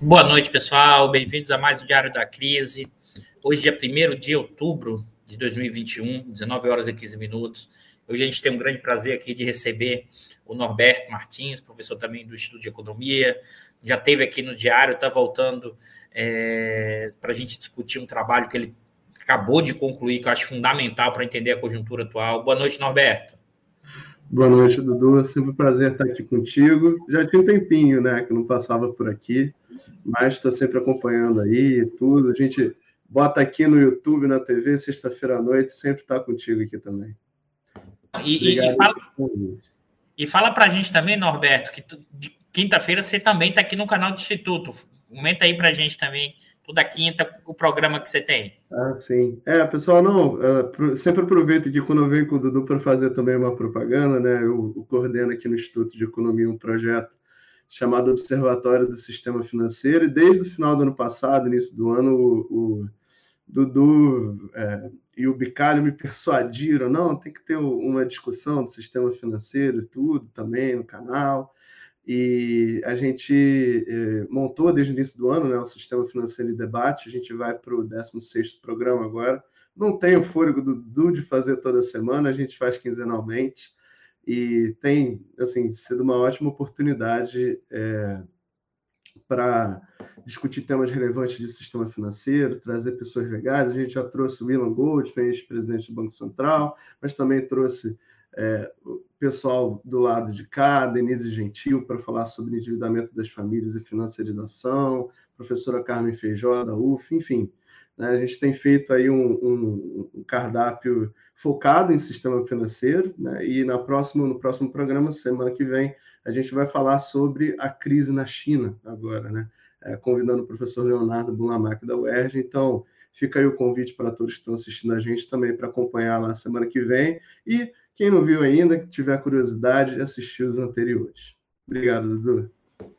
Boa noite, pessoal. Bem-vindos a mais um Diário da Crise. Hoje, dia 1 de outubro de 2021, 19 horas e 15 minutos. Hoje a gente tem um grande prazer aqui de receber o Norberto Martins, professor também do Instituto de Economia. Já teve aqui no Diário, está voltando é, para a gente discutir um trabalho que ele acabou de concluir, que eu acho fundamental para entender a conjuntura atual. Boa noite, Norberto. Boa noite, Dudu. É sempre um prazer estar aqui contigo. Já tinha um tempinho, né, que não passava por aqui mas estou sempre acompanhando aí tudo. A gente bota aqui no YouTube, na TV, sexta-feira à noite, sempre está contigo aqui também. E, e fala, e fala para a gente também, Norberto, que tu, de quinta-feira você também está aqui no canal do Instituto. Comenta aí para a gente também, toda quinta, o programa que você tem. Ah, sim. É, pessoal, não, uh, sempre aproveito que quando eu venho com o Dudu para fazer também uma propaganda, né? Eu, eu coordeno aqui no Instituto de Economia um projeto chamado Observatório do Sistema Financeiro, e desde o final do ano passado, início do ano, o, o Dudu é, e o Bicalho me persuadiram, não, tem que ter uma discussão do sistema financeiro e tudo também no canal, e a gente é, montou desde o início do ano né, o Sistema Financeiro em Debate, a gente vai para o 16º programa agora, não tem o fôlego do Dudu de fazer toda semana, a gente faz quinzenalmente, e tem assim sido uma ótima oportunidade é, para discutir temas relevantes de sistema financeiro, trazer pessoas legais. A gente já trouxe o Willan Goldfein, presidente do Banco Central, mas também trouxe é, o pessoal do lado de cá, Denise Gentil, para falar sobre endividamento das famílias e financiarização, professora Carmen Feijó, da UF, enfim. Né, a gente tem feito aí um, um, cardápio focado em sistema financeiro, né? e na próxima, no próximo programa, semana que vem, a gente vai falar sobre a crise na China agora, né? É, convidando o professor Leonardo Bulamac da UERJ. Então, fica aí o convite para todos que estão assistindo a gente também para acompanhar lá semana que vem. E quem não viu ainda, que tiver curiosidade, de assistir os anteriores. Obrigado, Dudu.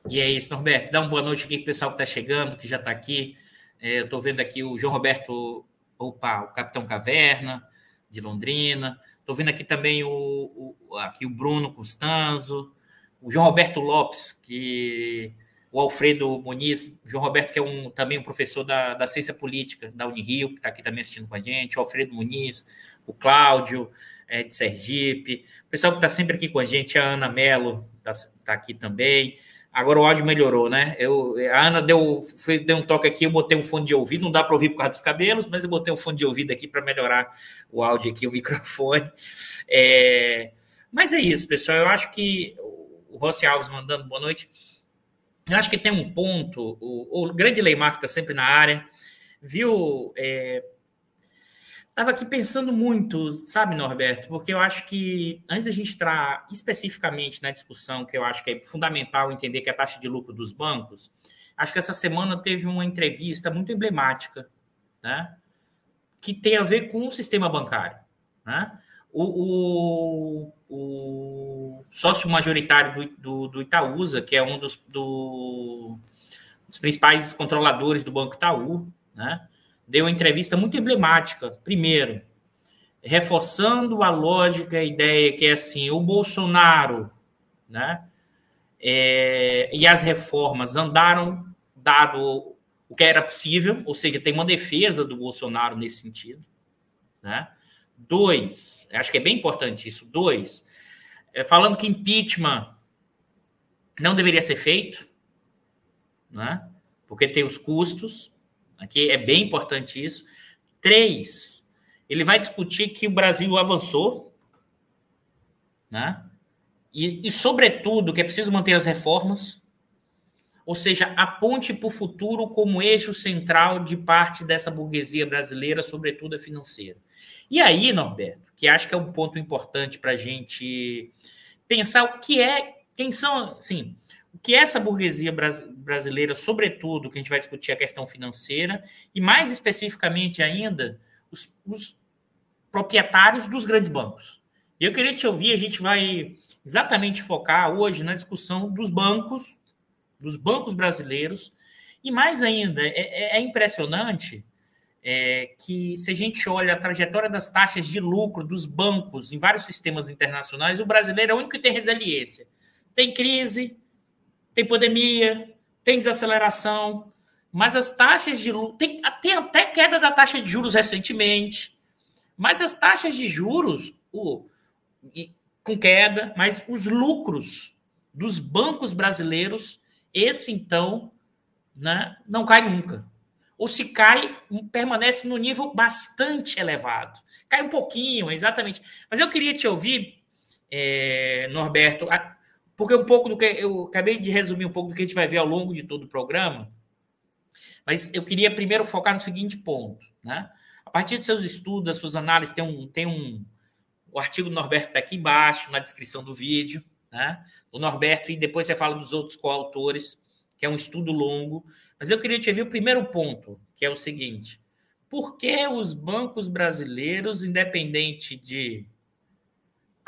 E é isso, Norberto. Dá uma boa noite aqui para o pessoal que está chegando, que já está aqui. É, estou vendo aqui o João Roberto, opa, o Capitão Caverna, de Londrina. Estou vendo aqui também o, o, aqui o Bruno Constanzo, o João Roberto Lopes, que o Alfredo Muniz, João Roberto, que é um, também um professor da, da ciência política da Unirio, que está aqui também assistindo com a gente, o Alfredo Muniz, o Cláudio, é, de Sergipe, o pessoal que está sempre aqui com a gente, a Ana Mello está tá aqui também, Agora o áudio melhorou, né? Eu, a Ana deu, foi, deu um toque aqui, eu botei um fone de ouvido, não dá para ouvir por causa dos cabelos, mas eu botei um fone de ouvido aqui para melhorar o áudio aqui, o microfone. É, mas é isso, pessoal. Eu acho que o Rossi Alves mandando boa noite. Eu acho que tem um ponto, o, o grande Leimar que está sempre na área, viu? É, Estava aqui pensando muito, sabe, Norberto? Porque eu acho que, antes da gente entrar especificamente na discussão, que eu acho que é fundamental entender que é a taxa de lucro dos bancos, acho que essa semana teve uma entrevista muito emblemática, né? Que tem a ver com o sistema bancário, né? O, o, o sócio majoritário do, do, do, Itaúsa, que é um dos, do, dos principais controladores do Banco Itaú, né? Deu uma entrevista muito emblemática. Primeiro, reforçando a lógica, a ideia que é assim, o Bolsonaro, né? É, e as reformas andaram dado o que era possível, ou seja, tem uma defesa do Bolsonaro nesse sentido, né? Dois, acho que é bem importante isso. Dois, é, falando que impeachment não deveria ser feito, né? Porque tem os custos. Aqui é bem importante isso. Três, ele vai discutir que o Brasil avançou, né? E, e, sobretudo, que é preciso manter as reformas, ou seja, a ponte para o futuro como eixo central de parte dessa burguesia brasileira, sobretudo a financeira. E aí, Norberto, que acho que é um ponto importante para a gente pensar o que é, quem são, assim, o que essa burguesia brasileira, sobretudo, que a gente vai discutir a questão financeira, e mais especificamente ainda, os, os proprietários dos grandes bancos. E eu queria te ouvir, a gente vai exatamente focar hoje na discussão dos bancos, dos bancos brasileiros, e mais ainda, é, é, é impressionante é, que se a gente olha a trajetória das taxas de lucro dos bancos em vários sistemas internacionais, o brasileiro é o único que tem resiliência. Tem crise, tem pandemia, tem desaceleração, mas as taxas de tem, tem até queda da taxa de juros recentemente, mas as taxas de juros o, com queda, mas os lucros dos bancos brasileiros, esse então, né, não cai nunca. Ou se cai, permanece no nível bastante elevado. Cai um pouquinho, exatamente. Mas eu queria te ouvir, é, Norberto, porque um pouco do que eu acabei de resumir um pouco do que a gente vai ver ao longo de todo o programa, mas eu queria primeiro focar no seguinte ponto, né? A partir de seus estudos, das suas análises, tem um, tem um o artigo do Norberto está aqui embaixo, na descrição do vídeo, né? O Norberto, e depois você fala dos outros coautores, que é um estudo longo. Mas eu queria te ver o primeiro ponto, que é o seguinte: por que os bancos brasileiros, independente de.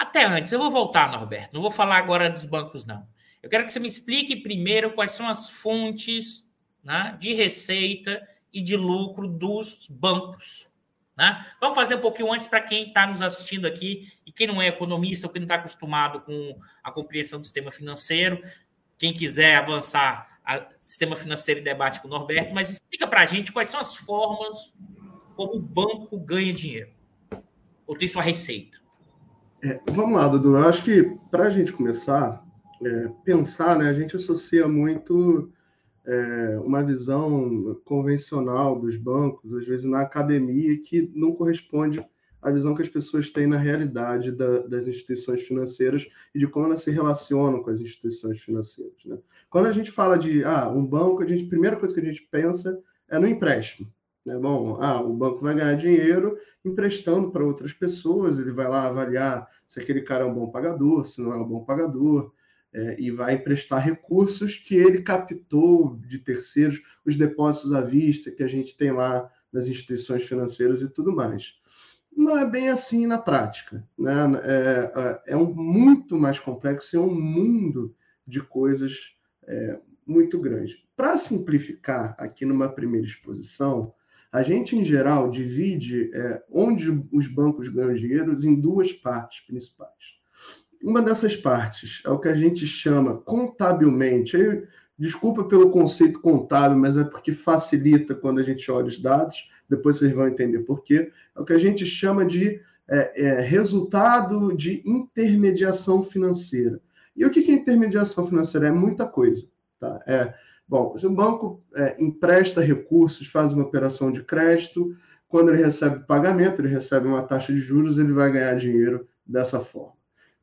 Até antes, eu vou voltar, Norberto, não vou falar agora dos bancos, não. Eu quero que você me explique primeiro quais são as fontes né, de receita e de lucro dos bancos. Né? Vamos fazer um pouquinho antes para quem está nos assistindo aqui e quem não é economista ou quem não está acostumado com a compreensão do sistema financeiro. Quem quiser avançar a sistema financeiro e debate com o Norberto, mas explica para a gente quais são as formas como o banco ganha dinheiro ou tem sua receita. É, vamos lá, Dudu. Eu acho que para a gente começar, é, pensar, né, a gente associa muito é, uma visão convencional dos bancos, às vezes na academia, que não corresponde à visão que as pessoas têm na realidade da, das instituições financeiras e de como elas se relacionam com as instituições financeiras. Né? Quando a gente fala de ah, um banco, a, gente, a primeira coisa que a gente pensa é no empréstimo. Né? Bom, ah, o banco vai ganhar dinheiro emprestando para outras pessoas, ele vai lá avaliar se aquele cara é um bom pagador, se não é um bom pagador, é, e vai emprestar recursos que ele captou de terceiros, os depósitos à vista que a gente tem lá nas instituições financeiras e tudo mais. Não é bem assim na prática. Né? É, é, é um muito mais complexo, é um mundo de coisas é, muito grande. Para simplificar aqui numa primeira exposição, a gente, em geral, divide é, onde os bancos ganham dinheiro em duas partes principais uma dessas partes é o que a gente chama contabilmente. Aí, desculpa pelo conceito contábil, mas é porque facilita quando a gente olha os dados. Depois vocês vão entender por quê. É o que a gente chama de é, é, resultado de intermediação financeira. E o que é intermediação financeira? É muita coisa. Tá? É, bom, se o banco é, empresta recursos, faz uma operação de crédito, quando ele recebe pagamento, ele recebe uma taxa de juros, ele vai ganhar dinheiro dessa forma.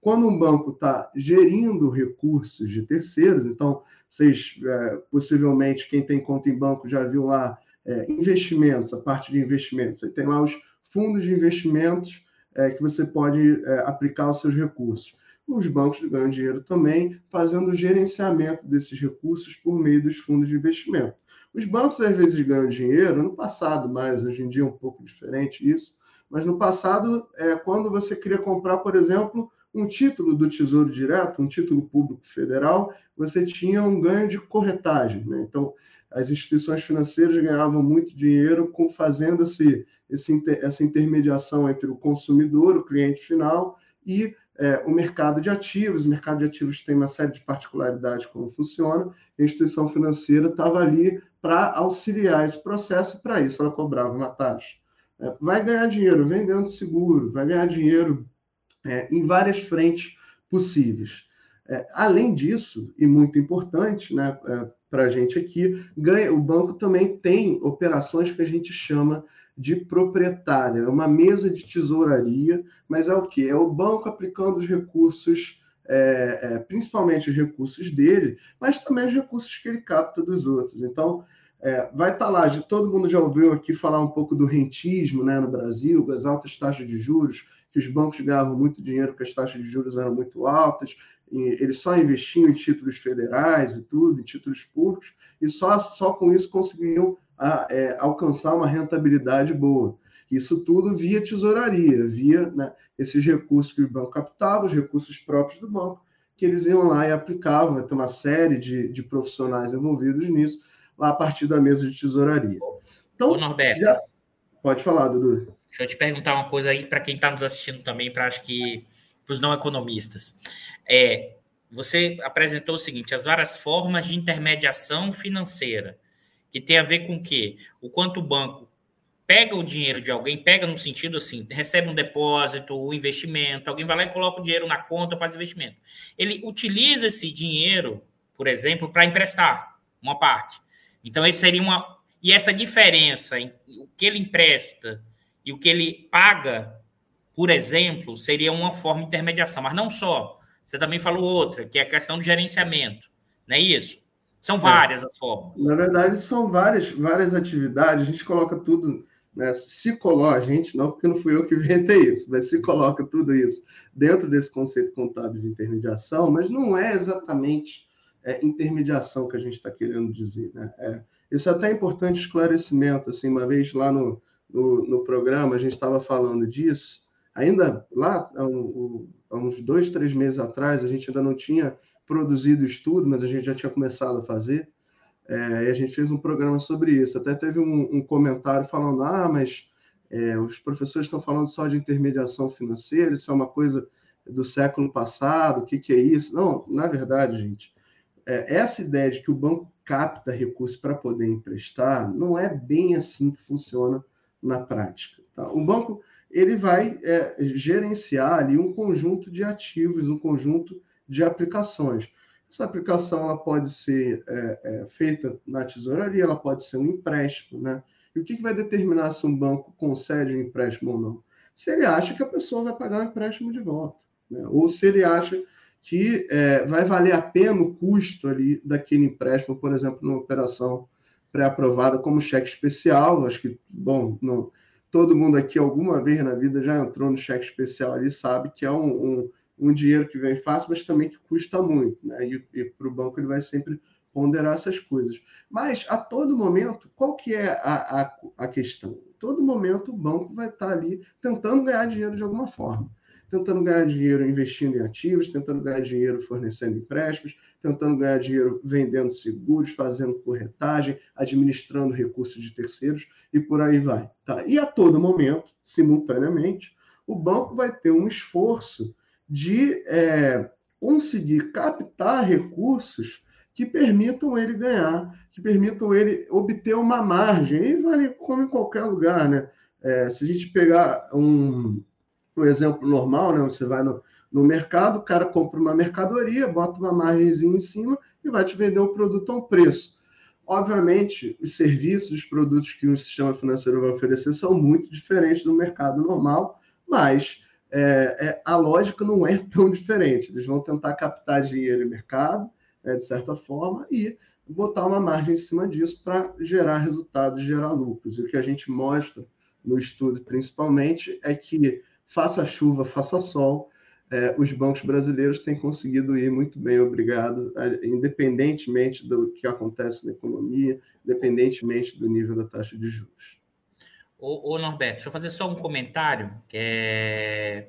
Quando um banco está gerindo recursos de terceiros, então, vocês, é, possivelmente, quem tem conta em banco já viu lá é, investimentos, a parte de investimentos. Aí tem lá os fundos de investimentos é, que você pode é, aplicar os seus recursos. Os bancos ganham dinheiro também fazendo o gerenciamento desses recursos por meio dos fundos de investimento. Os bancos às vezes ganham dinheiro, no passado mais, hoje em dia é um pouco diferente isso, mas no passado, é, quando você queria comprar, por exemplo, um título do Tesouro Direto, um título público federal, você tinha um ganho de corretagem. Né? Então, as instituições financeiras ganhavam muito dinheiro com fazendo esse, esse, essa intermediação entre o consumidor, o cliente final, e é, o mercado de ativos. O mercado de ativos tem uma série de particularidades como funciona. A instituição financeira estava ali para auxiliar esse processo e para isso ela cobrava uma taxa. É, vai ganhar dinheiro vendendo seguro, vai ganhar dinheiro é, em várias frentes possíveis. É, além disso, e muito importante né, é, para a gente aqui, ganha, o banco também tem operações que a gente chama de proprietária, é uma mesa de tesouraria, mas é o que? É o banco aplicando os recursos, é, é, principalmente os recursos dele, mas também os recursos que ele capta dos outros. Então, é, vai estar tá lá, de, todo mundo já ouviu aqui falar um pouco do rentismo né, no Brasil, das altas taxas de juros, que os bancos ganhavam muito dinheiro porque as taxas de juros eram muito altas, eles só investiam em títulos federais e tudo, em títulos públicos, e só, só com isso conseguiam a, é, alcançar uma rentabilidade boa. Isso tudo via tesouraria, via né, esses recursos que o banco captava, os recursos próprios do banco, que eles iam lá e aplicavam, tem uma série de, de profissionais envolvidos nisso, lá a partir da mesa de tesouraria. Então, Ô, Norberto. Já... Pode falar, Dudu. Deixa eu te perguntar uma coisa aí para quem está nos assistindo também, para acho que para os não economistas. É, você apresentou o seguinte: as várias formas de intermediação financeira, que tem a ver com o quê? O quanto o banco pega o dinheiro de alguém, pega no sentido assim, recebe um depósito, um investimento, alguém vai lá e coloca o dinheiro na conta, faz investimento. Ele utiliza esse dinheiro, por exemplo, para emprestar uma parte. Então, esse seria uma. E essa diferença em o que ele empresta e o que ele paga, por exemplo, seria uma forma de intermediação. Mas não só. Você também falou outra, que é a questão do gerenciamento. Não é isso? São é. várias é. as formas. Na verdade, são várias, várias atividades. A gente coloca tudo né, se coloca, gente, não porque não fui eu que inventei isso, mas se coloca tudo isso dentro desse conceito contábil de intermediação, mas não é exatamente é, intermediação que a gente está querendo dizer. Né? É, isso é até importante esclarecimento, assim, uma vez lá no, no, no programa a gente estava falando disso, ainda lá há, um, há uns dois, três meses atrás, a gente ainda não tinha produzido estudo, mas a gente já tinha começado a fazer, é, e a gente fez um programa sobre isso. Até teve um, um comentário falando: ah, mas é, os professores estão falando só de intermediação financeira, isso é uma coisa do século passado, o que, que é isso? Não, na verdade, gente, é, essa ideia de que o banco capta recursos para poder emprestar não é bem assim que funciona na prática. Tá? O banco ele vai é, gerenciar ali um conjunto de ativos, um conjunto de aplicações. Essa aplicação ela pode ser é, é, feita na tesouraria, ela pode ser um empréstimo, né? E o que, que vai determinar se um banco concede um empréstimo ou não? Se ele acha que a pessoa vai pagar o empréstimo de volta, né? ou se ele acha que é, vai valer a pena o custo ali daquele empréstimo, por exemplo, numa operação pré-aprovada como cheque especial. Acho que, bom, não, todo mundo aqui alguma vez na vida já entrou no cheque especial ali, sabe que é um, um um dinheiro que vem fácil, mas também que custa muito, né? E, e para o banco ele vai sempre ponderar essas coisas. Mas a todo momento, qual que é a, a, a questão? Todo momento o banco vai estar ali tentando ganhar dinheiro de alguma forma. Tentando ganhar dinheiro investindo em ativos, tentando ganhar dinheiro fornecendo empréstimos, tentando ganhar dinheiro vendendo seguros, fazendo corretagem, administrando recursos de terceiros e por aí vai. Tá? E a todo momento, simultaneamente, o banco vai ter um esforço de é, conseguir captar recursos que permitam ele ganhar, que permitam ele obter uma margem. E vale como em qualquer lugar, né? É, se a gente pegar um, um exemplo normal, né? Você vai no, no mercado, o cara compra uma mercadoria, bota uma margemzinha em cima e vai te vender o produto a um preço. Obviamente, os serviços, os produtos que um sistema financeiro vai oferecer são muito diferentes do mercado normal, mas é, é, a lógica não é tão diferente. Eles vão tentar captar dinheiro em mercado, né, de certa forma, e botar uma margem em cima disso para gerar resultados, gerar lucros. E o que a gente mostra no estudo, principalmente, é que faça chuva, faça sol, é, os bancos brasileiros têm conseguido ir muito bem, obrigado, independentemente do que acontece na economia, independentemente do nível da taxa de juros. Ô, ô, Norberto, deixa eu fazer só um comentário que é,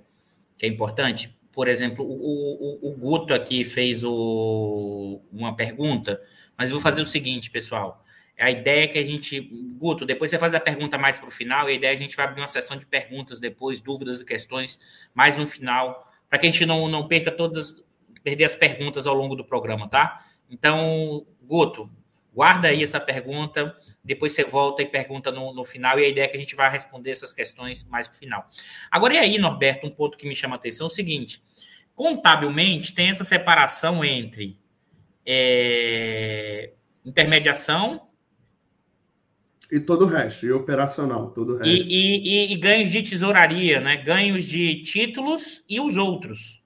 que é importante. Por exemplo, o, o, o Guto aqui fez o, uma pergunta, mas eu vou fazer o seguinte, pessoal. A ideia é que a gente. Guto, depois você faz a pergunta mais para o final, e a ideia é a gente vai abrir uma sessão de perguntas depois, dúvidas e questões, mais no final, para que a gente não, não perca todas, perder as perguntas ao longo do programa, tá? Então, Guto, Guarda aí essa pergunta, depois você volta e pergunta no, no final, e a ideia é que a gente vai responder essas questões mais no final. Agora, e aí, Norberto, um ponto que me chama a atenção é o seguinte: contabilmente tem essa separação entre é, intermediação. E todo o resto, e operacional, todo o resto. E, e, e, ganhos de tesouraria, né? Ganhos de títulos e os outros.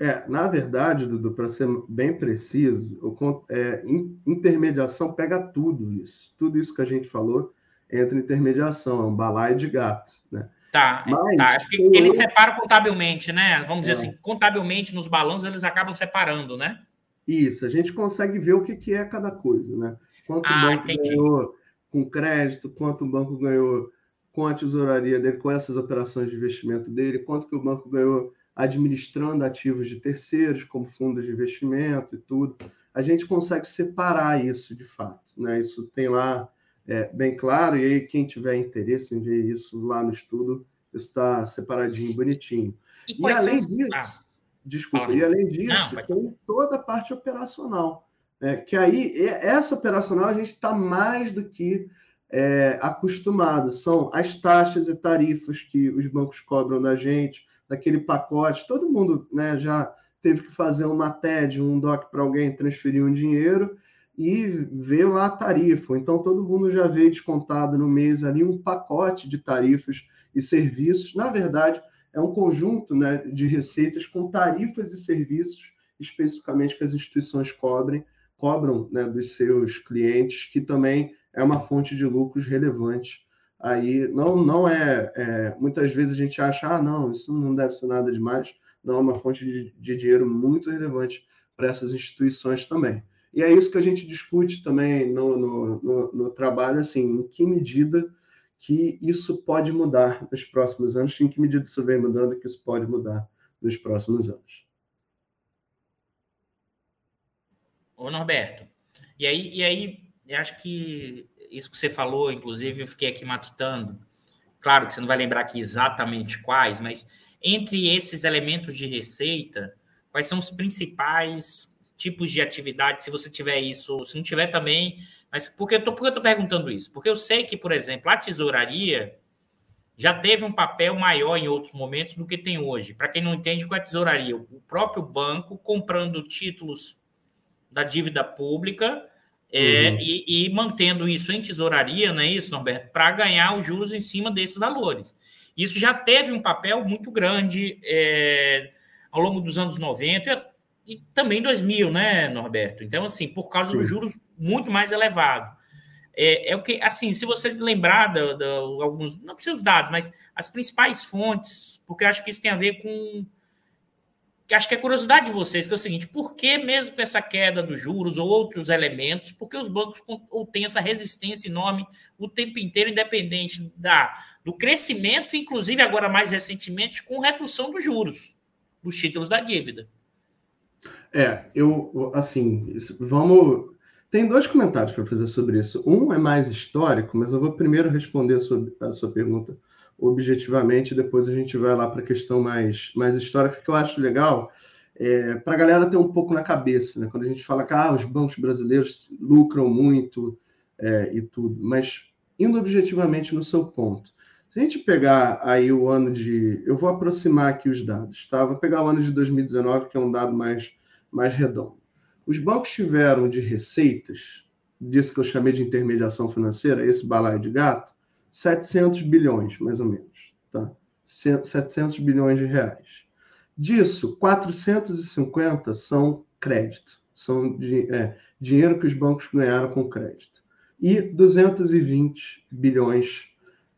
É, na verdade, Dudu, para ser bem preciso, o, é, intermediação pega tudo isso. Tudo isso que a gente falou entra em intermediação, é um balaio de gato, né? Tá, Mas, tá. Acho que eles separam contabilmente, né? Vamos dizer é. assim, contabilmente nos balanços eles acabam separando, né? Isso, a gente consegue ver o que, que é cada coisa, né? Quanto ah, o banco entendi. ganhou com crédito, quanto o banco ganhou com a tesouraria dele, com essas operações de investimento dele, quanto que o banco ganhou administrando ativos de terceiros, como fundos de investimento e tudo, a gente consegue separar isso de fato. Né? Isso tem lá é, bem claro, e aí quem tiver interesse em ver isso lá no estudo, está separadinho, bonitinho. E, e além disso. Ah, desculpa, e além disso, Não, tem toda a parte operacional. Né? Que aí, essa operacional a gente está mais do que é, acostumado. São as taxas e tarifas que os bancos cobram da gente, daquele pacote. Todo mundo né, já teve que fazer uma TED, um DOC para alguém transferir um dinheiro e ver lá a tarifa. Então, todo mundo já veio descontado no mês ali um pacote de tarifas e serviços. Na verdade, é um conjunto né, de receitas com tarifas e serviços, especificamente que as instituições cobrem, cobram né, dos seus clientes, que também é uma fonte de lucros relevante. Aí não, não é, é Muitas vezes a gente acha, ah, não, isso não deve ser nada demais. Não, é uma fonte de, de dinheiro muito relevante para essas instituições também. E é isso que a gente discute também no, no, no, no trabalho, assim, em que medida que isso pode mudar nos próximos anos, em que medida isso vem mudando que isso pode mudar nos próximos anos. Ô Norberto, e aí, e aí eu acho que isso que você falou, inclusive, eu fiquei aqui matutando. Claro que você não vai lembrar aqui exatamente quais, mas entre esses elementos de receita, quais são os principais tipos de atividade, se você tiver isso, se não tiver também, mas por que eu estou perguntando isso? Porque eu sei que, por exemplo, a tesouraria já teve um papel maior em outros momentos do que tem hoje. Para quem não entende, com a tesouraria, o próprio banco comprando títulos da dívida pública é, uhum. e, e, mantendo isso em tesouraria, não é isso, Norberto? Para ganhar os juros em cima desses valores. Isso já teve um papel muito grande é, ao longo dos anos 90 e, e também 2000, né, Norberto? Então, assim, por causa Sim. dos juros muito mais elevados. É, é, o que, assim, se você lembrar de, de, alguns, não precisa os dados, mas as principais fontes, porque eu acho que isso tem a ver com que acho que é curiosidade de vocês, que é o seguinte, por que mesmo com essa queda dos juros ou outros elementos, por que os bancos têm essa resistência enorme o tempo inteiro, independente da, do crescimento, inclusive agora mais recentemente, com redução dos juros, dos títulos da dívida? É, eu, assim, vamos... Tem dois comentários para fazer sobre isso. Um é mais histórico, mas eu vou primeiro responder a sua, a sua pergunta objetivamente, depois a gente vai lá para a questão mais, mais histórica, que eu acho legal, é, para a galera ter um pouco na cabeça, né? quando a gente fala que ah, os bancos brasileiros lucram muito é, e tudo, mas indo objetivamente no seu ponto. Se a gente pegar aí o ano de. Eu vou aproximar aqui os dados, tá? Vou pegar o ano de 2019, que é um dado mais, mais redondo. Os bancos tiveram de receitas, disso que eu chamei de intermediação financeira, esse balaio de gato, 700 bilhões, mais ou menos, tá? 700 bilhões de reais. Disso, 450 são crédito, são de, é, dinheiro que os bancos ganharam com crédito. E 220 bilhões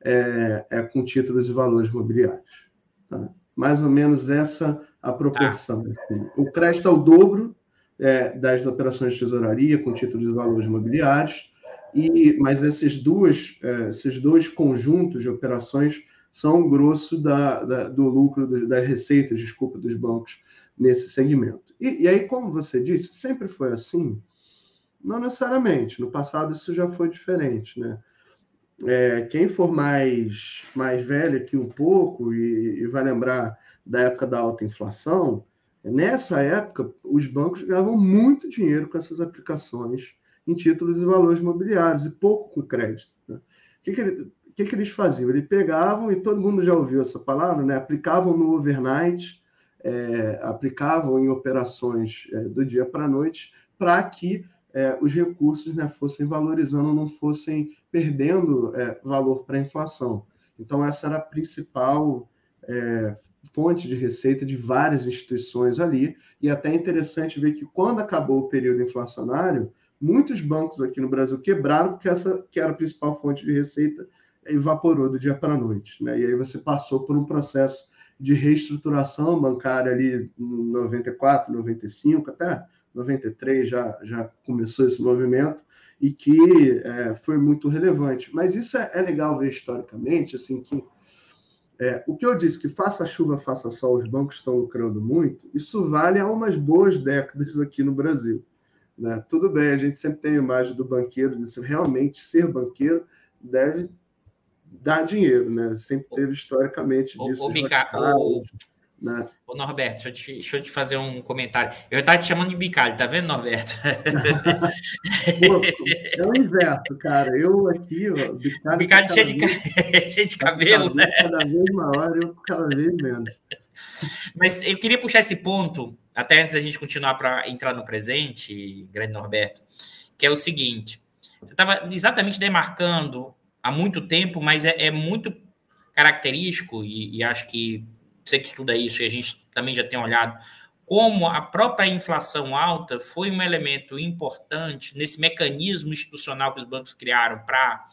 é, é com títulos e valores imobiliários. Tá? Mais ou menos essa a proporção. Assim. O crédito é o dobro é, das operações de tesouraria com títulos e valores imobiliários, e, mas esses, duas, é, esses dois conjuntos de operações são o grosso da, da, do lucro, do, das receitas, desculpa, dos bancos nesse segmento. E, e, aí, como você disse, sempre foi assim? Não necessariamente. No passado isso já foi diferente, né? É, quem for mais, mais velho aqui um pouco e, e vai lembrar da época da alta inflação, nessa época os bancos ganhavam muito dinheiro com essas aplicações em títulos e valores imobiliários, e pouco com crédito. Né? O que, que, ele, que, que eles faziam? Eles pegavam, e todo mundo já ouviu essa palavra, né? aplicavam no overnight, é, aplicavam em operações é, do dia para a noite, para que é, os recursos né, fossem valorizando, não fossem perdendo é, valor para a inflação. Então, essa era a principal é, fonte de receita de várias instituições ali, e até é interessante ver que quando acabou o período inflacionário, muitos bancos aqui no Brasil quebraram porque essa que era a principal fonte de receita evaporou do dia para a noite. Né? E aí você passou por um processo de reestruturação bancária ali em 94, 95, até 93 já, já começou esse movimento e que é, foi muito relevante. Mas isso é, é, legal ver historicamente, assim, que é, o que eu disse, que faça chuva, faça sol, os bancos estão lucrando muito, isso vale há umas boas décadas aqui no Brasil. Né? Tudo bem, a gente sempre tem a imagem do banqueiro, de realmente ser banqueiro deve dar dinheiro, né? Sempre teve historicamente disso. O, o, Né? Ô, Norberto, deixa eu, te, deixa eu te fazer um comentário. Eu estava te chamando de bicalho, tá vendo, Norberto? Pô, é o inverso, cara. Eu aqui, ó, bicalho. Bicalho cheio de, vez, cheio de cabelo, cada, né? Cada vez maior, eu cada vez menos. Mas eu queria puxar esse ponto, até antes da gente continuar para entrar no presente, grande Norberto, que é o seguinte: você estava exatamente demarcando há muito tempo, mas é, é muito característico, e, e acho que você que estuda isso e a gente também já tem olhado, como a própria inflação alta foi um elemento importante nesse mecanismo institucional que os bancos criaram para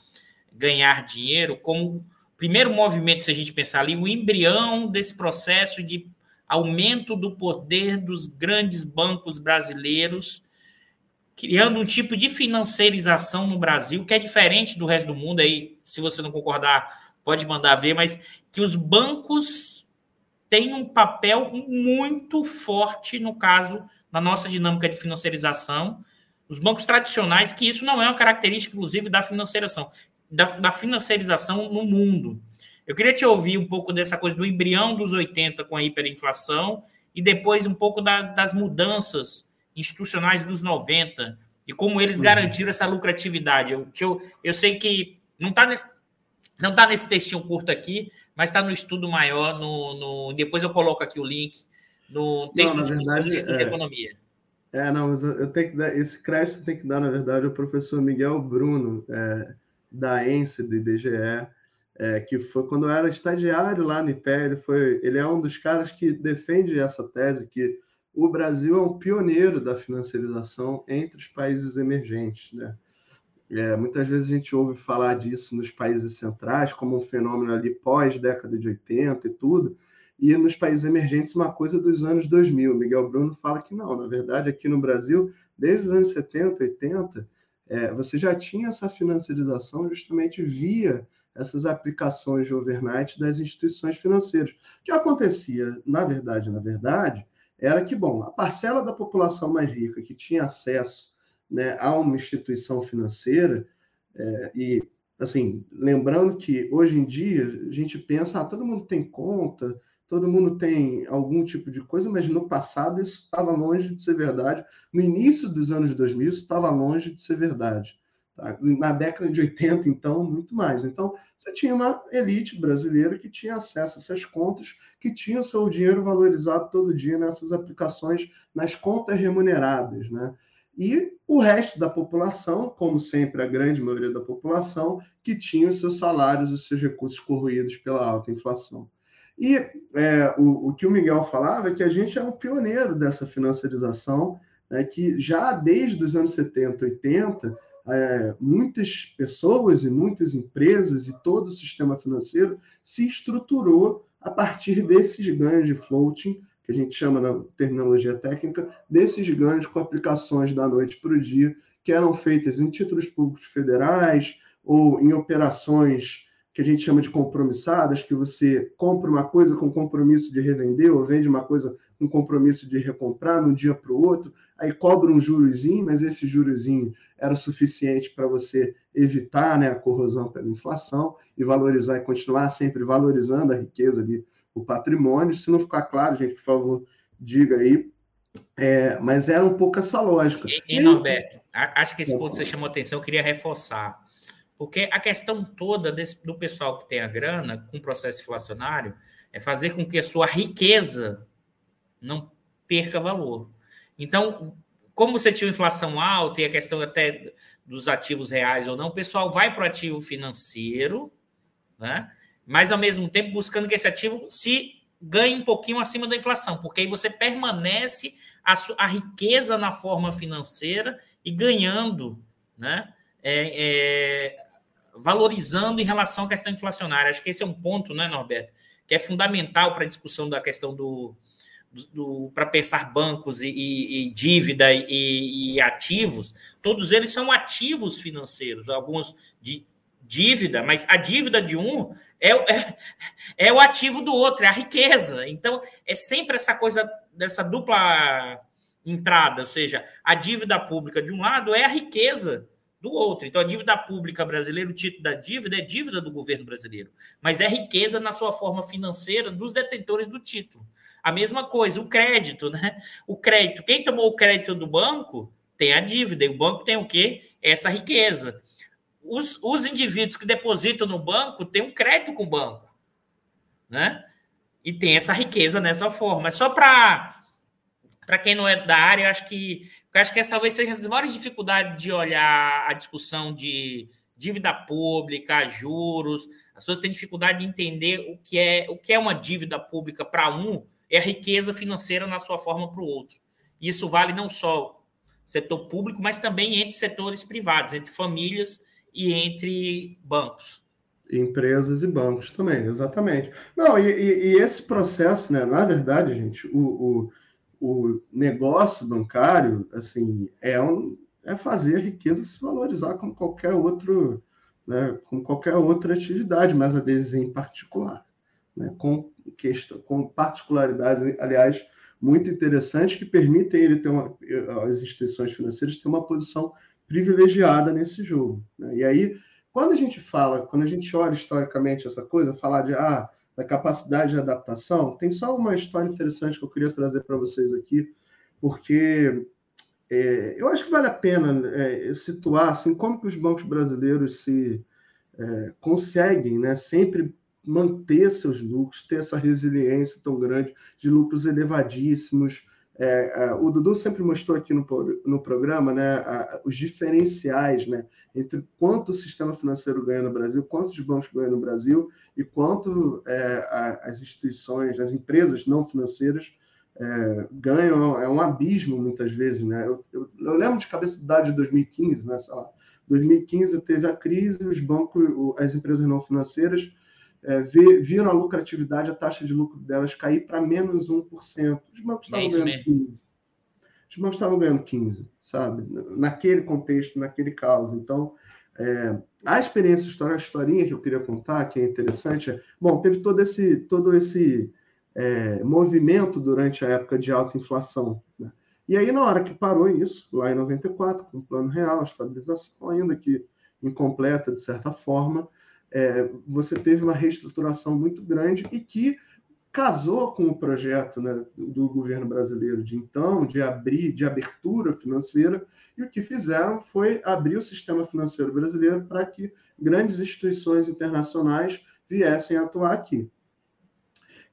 ganhar dinheiro, como primeiro movimento, se a gente pensar ali, o embrião desse processo de aumento do poder dos grandes bancos brasileiros, criando um tipo de financiarização no Brasil que é diferente do resto do mundo. Aí, se você não concordar, pode mandar ver, mas que os bancos tem um papel muito forte no caso da nossa dinâmica de financiarização. Os bancos tradicionais, que isso não é uma característica, inclusive, da financiarização, da, da financiarização no mundo. Eu queria te ouvir um pouco dessa coisa do embrião dos 80 com a hiperinflação e depois um pouco das, das mudanças institucionais dos 90 e como eles uhum. garantiram essa lucratividade. Eu, eu, eu sei que não está não tá nesse textinho curto aqui, mas está no estudo maior. No, no, Depois eu coloco aqui o link no texto não, verdade, de, estudo é, de economia. É, não, mas eu tenho que dar, esse crédito tem que dar, na verdade, ao professor Miguel Bruno, é, da ENSE, do IBGE, é, que foi quando eu era estagiário lá no IPE, foi, ele é um dos caras que defende essa tese que o Brasil é um pioneiro da financiarização entre os países emergentes, né? É, muitas vezes a gente ouve falar disso nos países centrais, como um fenômeno ali pós-década de 80 e tudo, e nos países emergentes uma coisa dos anos 2000. Miguel Bruno fala que não, na verdade, aqui no Brasil, desde os anos 70, 80, é, você já tinha essa financiarização justamente via essas aplicações de overnight das instituições financeiras. O que acontecia, na verdade, na verdade, era que, bom, a parcela da população mais rica que tinha acesso né, a uma instituição financeira, é, e assim, lembrando que hoje em dia a gente pensa, ah, todo mundo tem conta, todo mundo tem algum tipo de coisa, mas no passado isso estava longe de ser verdade. No início dos anos 2000 isso estava longe de ser verdade. Tá? Na década de 80, então, muito mais. Então, você tinha uma elite brasileira que tinha acesso a essas contas, que tinha o seu dinheiro valorizado todo dia nessas aplicações, nas contas remuneradas, né? e o resto da população, como sempre a grande maioria da população, que tinha os seus salários, os seus recursos corroídos pela alta inflação. E é, o, o, que o Miguel falava é que a gente é um pioneiro dessa financiarização, né, que já desde os anos 70, 80, é, muitas pessoas e muitas empresas e todo o sistema financeiro se estruturou a partir desses ganhos de floating que a gente chama na terminologia técnica, desses ganhos com aplicações da noite para o dia, que eram feitas em títulos públicos federais ou em operações que a gente chama de compromissadas, que você compra uma coisa com compromisso de revender ou vende uma coisa com compromisso de recomprar de um dia para o outro, aí cobra um jurozinho, mas esse jurozinho era suficiente para você evitar né, a corrosão pela inflação e valorizar e continuar sempre valorizando a riqueza ali o patrimônio. Se não ficar claro, gente, por favor, diga aí. É, mas era um pouco essa lógica. E, e Norberto, acho que esse ponto que você chamou atenção, eu queria reforçar. Porque a questão toda desse, do pessoal que tem a grana com o processo inflacionário é fazer com que a sua riqueza não perca valor. Então, como você tinha inflação alta e a questão até dos ativos reais ou não, o pessoal vai para o ativo financeiro, né? mas ao mesmo tempo buscando que esse ativo se ganhe um pouquinho acima da inflação, porque aí você permanece a, a riqueza na forma financeira e ganhando, né? É, é, valorizando em relação à questão inflacionária. Acho que esse é um ponto, né, Norberto, que é fundamental para a discussão da questão do, do, do para pensar bancos e, e, e dívida e, e, ativos. Todos eles são ativos financeiros, alguns de dívida, mas a dívida de um é, é, é, o ativo do outro, é a riqueza. Então, é sempre essa coisa dessa dupla entrada, ou seja, a dívida pública de um lado é a riqueza do outro. Então, a dívida pública brasileira, o título da dívida é dívida do governo brasileiro, mas é riqueza na sua forma financeira dos detentores do título. A mesma coisa, o crédito, né? O crédito, quem tomou o crédito do banco tem a dívida, e o banco tem o quê? Essa riqueza. Os, os indivíduos que depositam no banco têm um crédito com o banco, né? E tem essa riqueza nessa forma. É só para para quem não é da área, eu acho que eu acho que essa talvez seja uma das maiores dificuldades de olhar a discussão de dívida pública, juros. As pessoas têm dificuldade de entender o que é o que é uma dívida pública para um é a riqueza financeira na sua forma para o outro. E isso vale não só setor público, mas também entre setores privados, entre famílias e entre bancos. Empresas e bancos também, exatamente. Não, e, e, e esse processo, né, na verdade, gente, o, o o negócio bancário, assim, é, um, é fazer a riqueza se valorizar como qualquer outro, né, com qualquer outra atividade, mas a deles em particular, né, com, questão, com particularidades, aliás, muito interessantes que permitem ele ter uma, as instituições financeiras ter uma posição privilegiada nesse jogo. Né? E aí, quando a gente fala, quando a gente olha historicamente essa coisa, falar de ah, da capacidade de adaptação, tem só uma história interessante que eu queria trazer para vocês aqui, porque é, eu acho que vale a pena é, situar assim, como que os bancos brasileiros se é, conseguem né, sempre manter seus lucros, ter essa resiliência tão grande de lucros elevadíssimos, é, é, o Dudu sempre mostrou aqui no, no programa né, a, os diferenciais né, entre quanto o sistema financeiro ganha no Brasil, quanto os bancos ganham no Brasil e quanto é, a, as instituições, as empresas não financeiras é, ganham. É um abismo muitas vezes. Né? Eu, eu, eu lembro de cabeça de idade de 2015, né, sei lá, 2015 teve a crise, os bancos, as empresas não financeiras é, viram a lucratividade, a taxa de lucro delas cair para menos 1%. Os bancos estavam é ganhando 15%. Os bancos estavam ganhando 15%, sabe? Naquele contexto, naquele caso. Então, é, a experiência histórica, a historinha que eu queria contar, que é interessante, é, bom, teve todo esse, todo esse é, movimento durante a época de alta inflação. Né? E aí, na hora que parou isso, lá em 94, com o plano real, estabilização ainda que incompleta, de certa forma, é, você teve uma reestruturação muito grande e que casou com o projeto né, do governo brasileiro de então, de abrir, de abertura financeira, e o que fizeram foi abrir o sistema financeiro brasileiro para que grandes instituições internacionais viessem atuar aqui.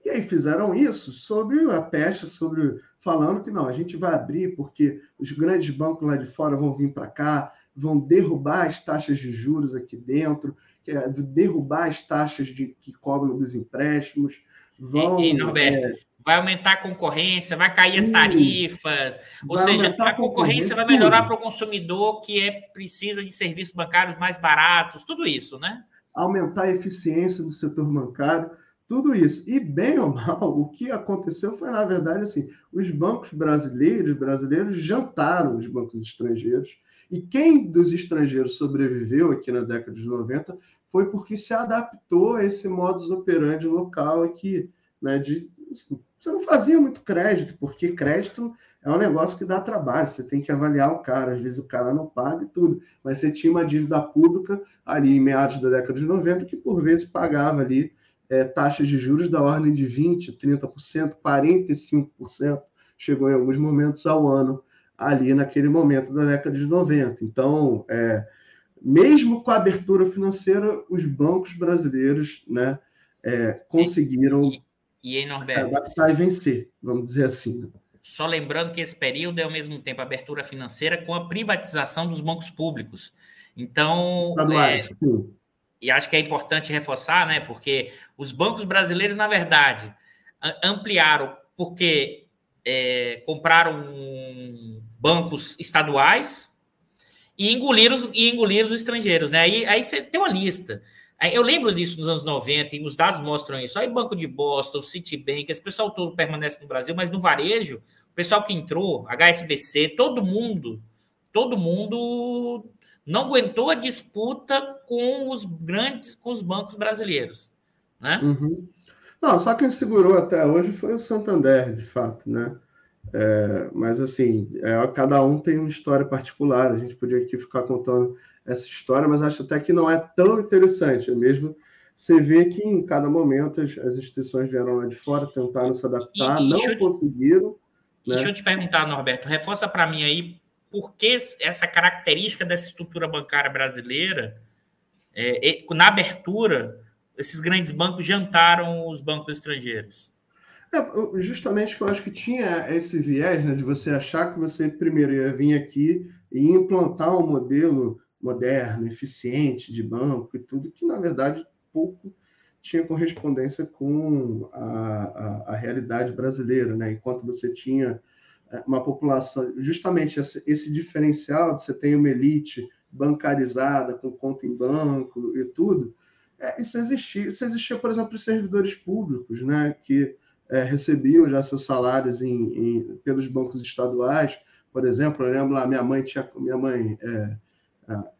E aí fizeram isso sobre a peste, sobre falando que não, a gente vai abrir porque os grandes bancos lá de fora vão vir para cá, vão derrubar as taxas de juros aqui dentro, é derrubar as taxas de, que cobram dos empréstimos, vão. E, e Norberto, é, vai aumentar a concorrência, vai cair as tarifas, ou seja, a, a concorrência vai melhorar para o consumidor que é, precisa de serviços bancários mais baratos, tudo isso, né? Aumentar a eficiência do setor bancário, tudo isso. E bem ou mal, o que aconteceu foi, na verdade, assim, os bancos brasileiros, brasileiros jantaram os bancos estrangeiros, e quem dos estrangeiros sobreviveu aqui na década de 90 foi porque se adaptou a esse modus operandi local aqui, né? De, você não fazia muito crédito, porque crédito é um negócio que dá trabalho, você tem que avaliar o cara, às vezes o cara não paga e tudo, mas você tinha uma dívida pública ali em meados da década de 90 que por vezes pagava ali é, taxas de juros da ordem de 20%, 30%, 45%, chegou em alguns momentos ao ano ali naquele momento da década de 90. Então, é, mesmo com a abertura financeira, os bancos brasileiros né, é, conseguiram e, e, se adaptar e vencer, vamos dizer assim. Só lembrando que esse período é ao mesmo tempo abertura financeira com a privatização dos bancos públicos. Então, é, e acho que é importante reforçar, né? Porque os bancos brasileiros, na verdade, ampliaram porque é, compraram bancos estaduais e engolir os, e engolir os estrangeiros, né? Aí, aí você tem uma lista. Eu lembro disso nos anos 90, e os dados mostram isso. Aí Banco de Boston, Citibank, esse pessoal todo permanece no Brasil, mas no varejo, o pessoal que entrou, HSBC, todo mundo, todo mundo não aguentou a disputa com os grandes, com os bancos brasileiros, né? Uhum. Não, só quem segurou até hoje foi o Santander, de fato, né? É, mas assim, é, cada um tem uma história particular. A gente podia aqui ficar contando essa história, mas acho até que não é tão interessante. É mesmo você vê que em cada momento as, as instituições vieram lá de fora, tentaram se adaptar, e, e não conseguiram. Né? Deixa eu te perguntar, Norberto, reforça para mim aí por que essa característica dessa estrutura bancária brasileira, é, na abertura, esses grandes bancos jantaram os bancos estrangeiros? É, justamente que eu acho que tinha esse viés né, de você achar que você primeiro ia vir aqui e implantar um modelo moderno, eficiente de banco e tudo, que na verdade pouco tinha correspondência com a, a, a realidade brasileira, né? Enquanto você tinha é, uma população, justamente esse, esse diferencial de você ter uma elite bancarizada, com conta em banco e tudo, é, isso existia, isso existia, por exemplo, os servidores públicos, né? Que é, recebiam já seus salários em, em, pelos bancos estaduais, por exemplo, eu lembro lá, minha mãe tinha, minha mãe é,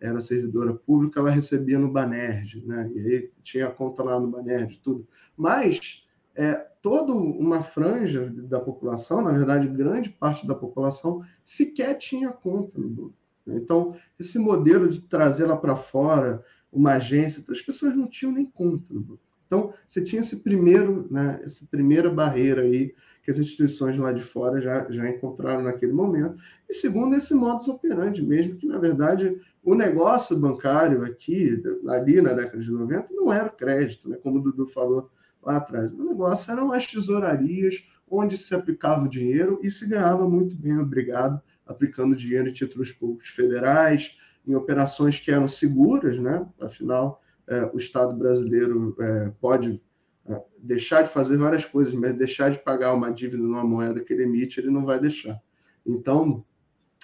era servidora pública, ela recebia no Banerj, né? E aí tinha conta lá no Banerj, tudo. Mas é, toda uma franja da população, na verdade, grande parte da população, sequer tinha conta no banco. Então, esse modelo de trazer lá para fora uma agência, as pessoas não tinham nem conta no banco. Então, você tinha esse primeiro, né, essa primeira barreira aí que as instituições lá de fora já, já encontraram naquele momento. E segundo, esse modus operandi mesmo, que na verdade o negócio bancário aqui, ali na década de 90, não era crédito, né? como o Dudu falou lá atrás. O negócio eram as tesourarias, onde se aplicava o dinheiro e se ganhava muito bem, obrigado, aplicando dinheiro em títulos públicos federais, em operações que eram seguras, né? afinal, é, o Estado brasileiro é, pode é, deixar de fazer várias coisas, mas deixar de pagar uma dívida numa moeda que ele emite, ele não vai deixar. Então,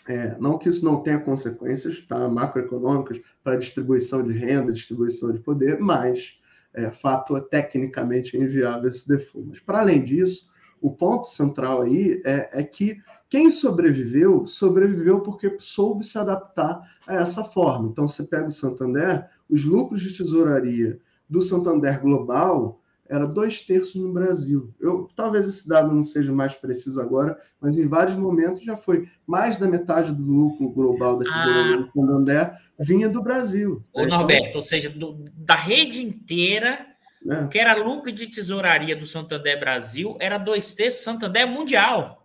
é, não que isso não tenha consequências tá, macroeconômicas para distribuição de renda, distribuição de poder, mas é, fato é tecnicamente inviável esse default. Mas, para além disso, o ponto central aí é, é, que quem sobreviveu, sobreviveu porque soube se adaptar a essa forma. Então, você pega o Santander, os lucros de tesouraria do Santander Global era dois terços no Brasil. Eu, talvez esse dado não seja mais preciso agora, mas em vários momentos já foi. Mais da metade do lucro global da ah. do Santander vinha do Brasil. Ô, né? Norberto, então, ou seja, do, da rede inteira, é. que era lucro de tesouraria do Santander Brasil, era dois terços Santander Mundial.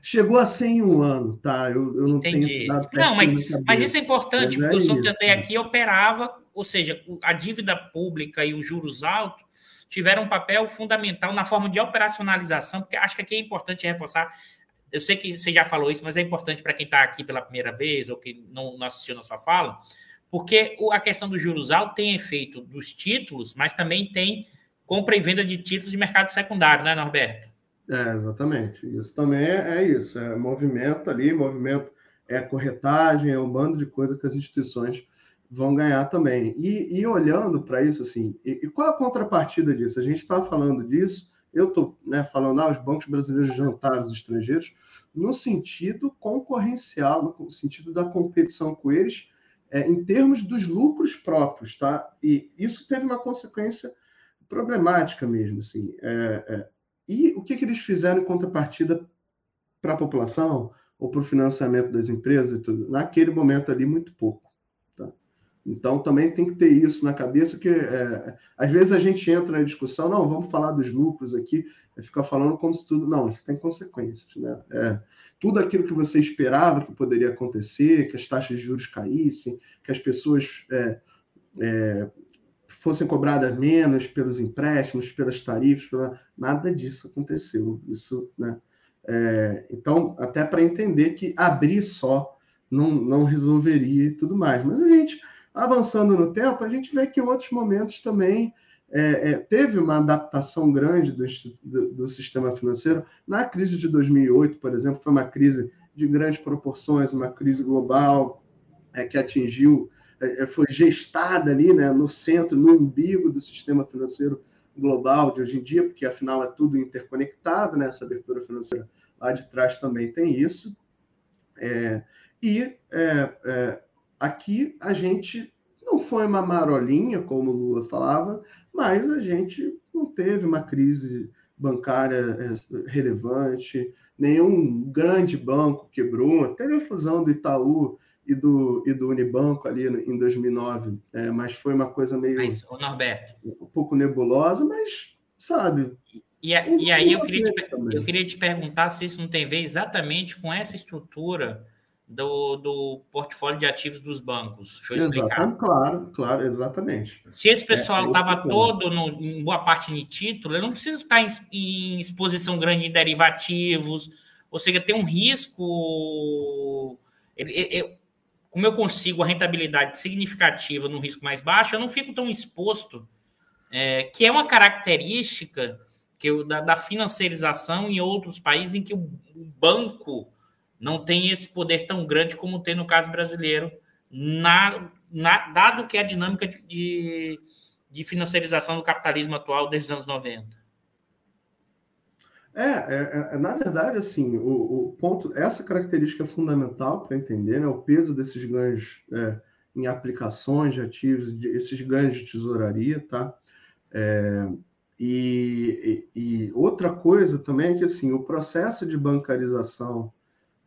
Chegou a ser em um ano, tá? Eu, eu não Entendi. tenho esse Não, mas, mas isso é importante, mas porque é o Santander aqui operava, ou seja, a dívida pública e os juros altos tiveram um papel fundamental na forma de operacionalização, porque acho que aqui é importante reforçar. Eu sei que você já falou isso, mas é importante para quem está aqui pela primeira vez ou que não, não assistiu na sua fala, porque a questão dos juros altos tem efeito dos títulos, mas também tem compra e venda de títulos de mercado secundário, né, Norberto? É, exatamente. Isso também é, é isso, é movimento ali, movimento é corretagem, é um bando de coisas que as instituições vão ganhar também. E, e olhando para isso, assim, e, e, qual a contrapartida disso? A gente está falando disso, eu estou né, falando, ah, os bancos brasileiros jantaram os estrangeiros, no sentido concorrencial, no sentido da competição com eles, é, em termos dos lucros próprios, tá? E isso teve uma consequência problemática mesmo, assim. É, é, e o que, que eles fizeram em contrapartida para a população ou para o financiamento das empresas e tudo? Naquele momento ali, muito pouco. Então, também tem que ter isso na cabeça, que é, às vezes a gente entra na discussão, não, vamos falar dos lucros aqui, fica falando como se tudo. Não, isso tem consequências. Né? É, tudo aquilo que você esperava que poderia acontecer, que as taxas de juros caíssem, que as pessoas é, é, fossem cobradas menos pelos empréstimos, pelas tarifas, pela... nada disso aconteceu. Isso, né? É, então, até para entender que abrir só não, não resolveria e tudo mais. Mas a gente Avançando no tempo, a gente vê que em outros momentos também é, é, teve uma adaptação grande do, do, do, sistema financeiro. Na crise de 2008, por exemplo, foi uma crise de grandes proporções, uma crise global é, que atingiu, foi gestada ali né, no centro, no umbigo do sistema financeiro global de hoje em dia, porque afinal é tudo interconectado, né? essa abertura financeira lá de trás também tem isso. É, e Aqui a gente não foi uma marolinha, como o Lula falava, mas a gente não teve uma crise bancária é, relevante, nenhum grande banco quebrou, teve a fusão do Itaú e do, e do Unibanco ali em 2009, é, mas foi uma coisa meio. Mas, o Norberto. Um pouco nebulosa, mas, sabe. E, e aí eu queria, te, eu queria te perguntar se isso não tem a ver exatamente com essa estrutura do, do portfólio de ativos dos bancos. Deixa eu explicar. Claro, claro, exatamente. Se esse pessoal estava é, é todo, no, em boa parte em título, ele não precisa estar em, em, exposição grande em derivativos, ou seja, tem um risco. Ele, ele, como eu consigo a rentabilidade significativa num risco mais baixo, eu não fico tão exposto, é, que é uma característica que eu, da, da financiarização em outros países em que o, o banco não tem esse poder tão grande como tem no caso brasileiro, na, na, dado que é a dinâmica de, de financiarização do capitalismo atual desde os anos 90. É, é, é na verdade, assim, o, o, ponto, essa característica é fundamental para entender, né, o peso desses ganhos é, em aplicações de ativos, de, esses ganhos de tesouraria, tá? É, e, e, e, outra coisa também é que, assim, o processo de bancarização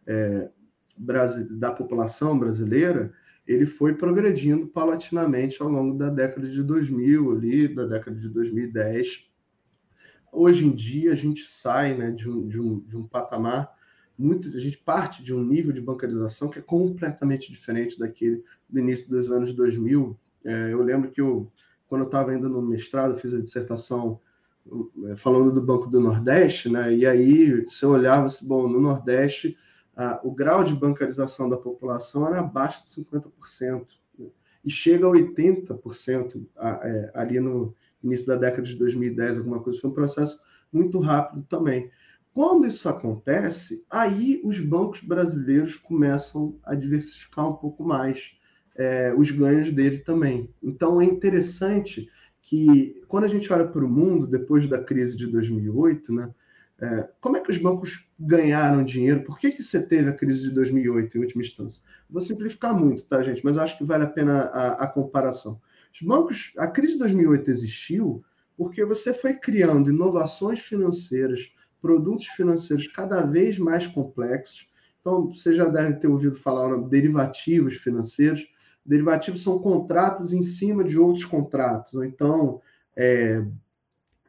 é, da população brasileira, ele foi progredindo paulatinamente ao longo da década de 2000, ali, da década de 2010. Hoje em dia, a gente sai né, de, um, de, um, de um patamar muito. A gente parte de um nível de bancarização que é completamente diferente daquele do início dos anos 2000. É, eu lembro que eu, quando eu estava ainda no mestrado, fiz a dissertação é, falando do Banco do Nordeste, né? E aí você olhava, assim, bom, no Nordeste o grau de bancarização da população era abaixo de 50%, né? e chega a 80% é, ali no início da década de 2010, alguma coisa. Foi um processo muito rápido também. Quando isso acontece, aí os bancos brasileiros começam a diversificar um pouco mais é, os ganhos dele também. Então é interessante que quando a gente olha para o mundo depois da crise de 2008, né, é, como é que os bancos ganharam dinheiro? Por que, que você teve a crise de 2008, em última instância? Vou simplificar muito, tá, gente? Mas acho que vale a pena a, a comparação. Os bancos, a crise de 2008 existiu porque você foi criando inovações financeiras, produtos financeiros cada vez mais complexos. Então, você já deve ter ouvido falar de derivativos financeiros. Derivativos são contratos em cima de outros contratos. Ou então, é,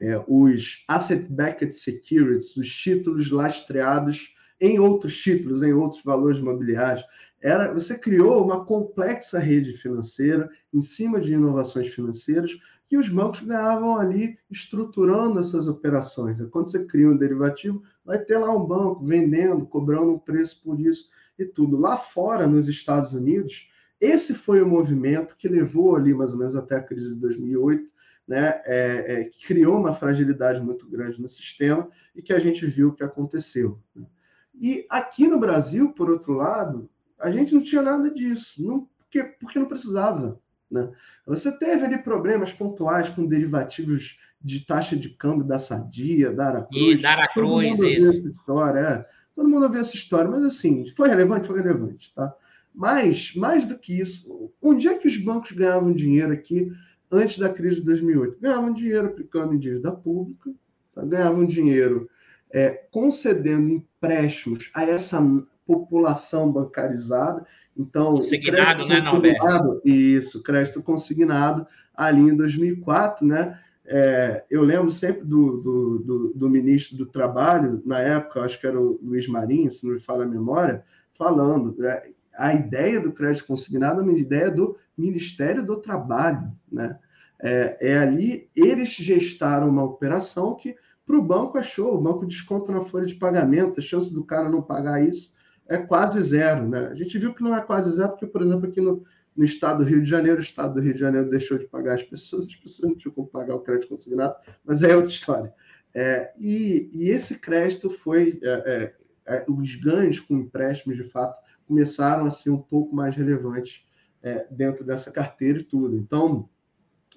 é, os asset-backed securities, os títulos lastreados em outros títulos, em outros valores imobiliários. Era, você criou uma complexa rede financeira em cima de inovações financeiras que os bancos ganhavam ali estruturando essas operações. Quando você cria um derivativo, vai ter lá um banco vendendo, cobrando um preço por isso e tudo. Lá fora, nos Estados Unidos, esse foi o movimento que levou ali mais ou menos até a crise de 2008 né, é, é, criou uma fragilidade muito grande no sistema e que a gente viu que aconteceu. Né? E aqui no Brasil, por outro lado, a gente não tinha nada disso, não, porque, porque não precisava. Né? Você teve ali problemas pontuais com derivativos de taxa de câmbio da Sadia, da Aracruz. E da Aracruz, isso. História, é. Todo mundo ouviu essa história, mas assim, foi relevante? Foi relevante, tá? Mas, mais do que isso, onde é que os bancos ganhavam dinheiro aqui antes da crise de 2008. Ganhavam dinheiro aplicando em dívida pública, tá? ganhavam dinheiro é, concedendo empréstimos a essa população bancarizada. Então, consignado, né, Norberto? Isso, crédito consignado ali em 2004, né? É, eu lembro sempre do, do, do, do, ministro do Trabalho, na época, acho que era o Luiz Marinho, se não me falha a memória, falando. Né? A ideia do crédito consignado é uma ideia do Ministério do Trabalho. Né? É, é ali, eles gestaram uma operação que para o banco é show, o banco desconta na folha de pagamento, a chance do cara não pagar isso é quase zero. Né? A gente viu que não é quase zero, porque, por exemplo, aqui no, no estado do Rio de Janeiro, o estado do Rio de Janeiro deixou de pagar as pessoas, as pessoas não tinham como pagar o crédito consignado, mas é outra história. É, e, e, esse crédito foi. É, é, é os ganhos com empréstimos, de fato, começaram a ser um pouco mais relevantes é, dentro dessa carteira e tudo. Então,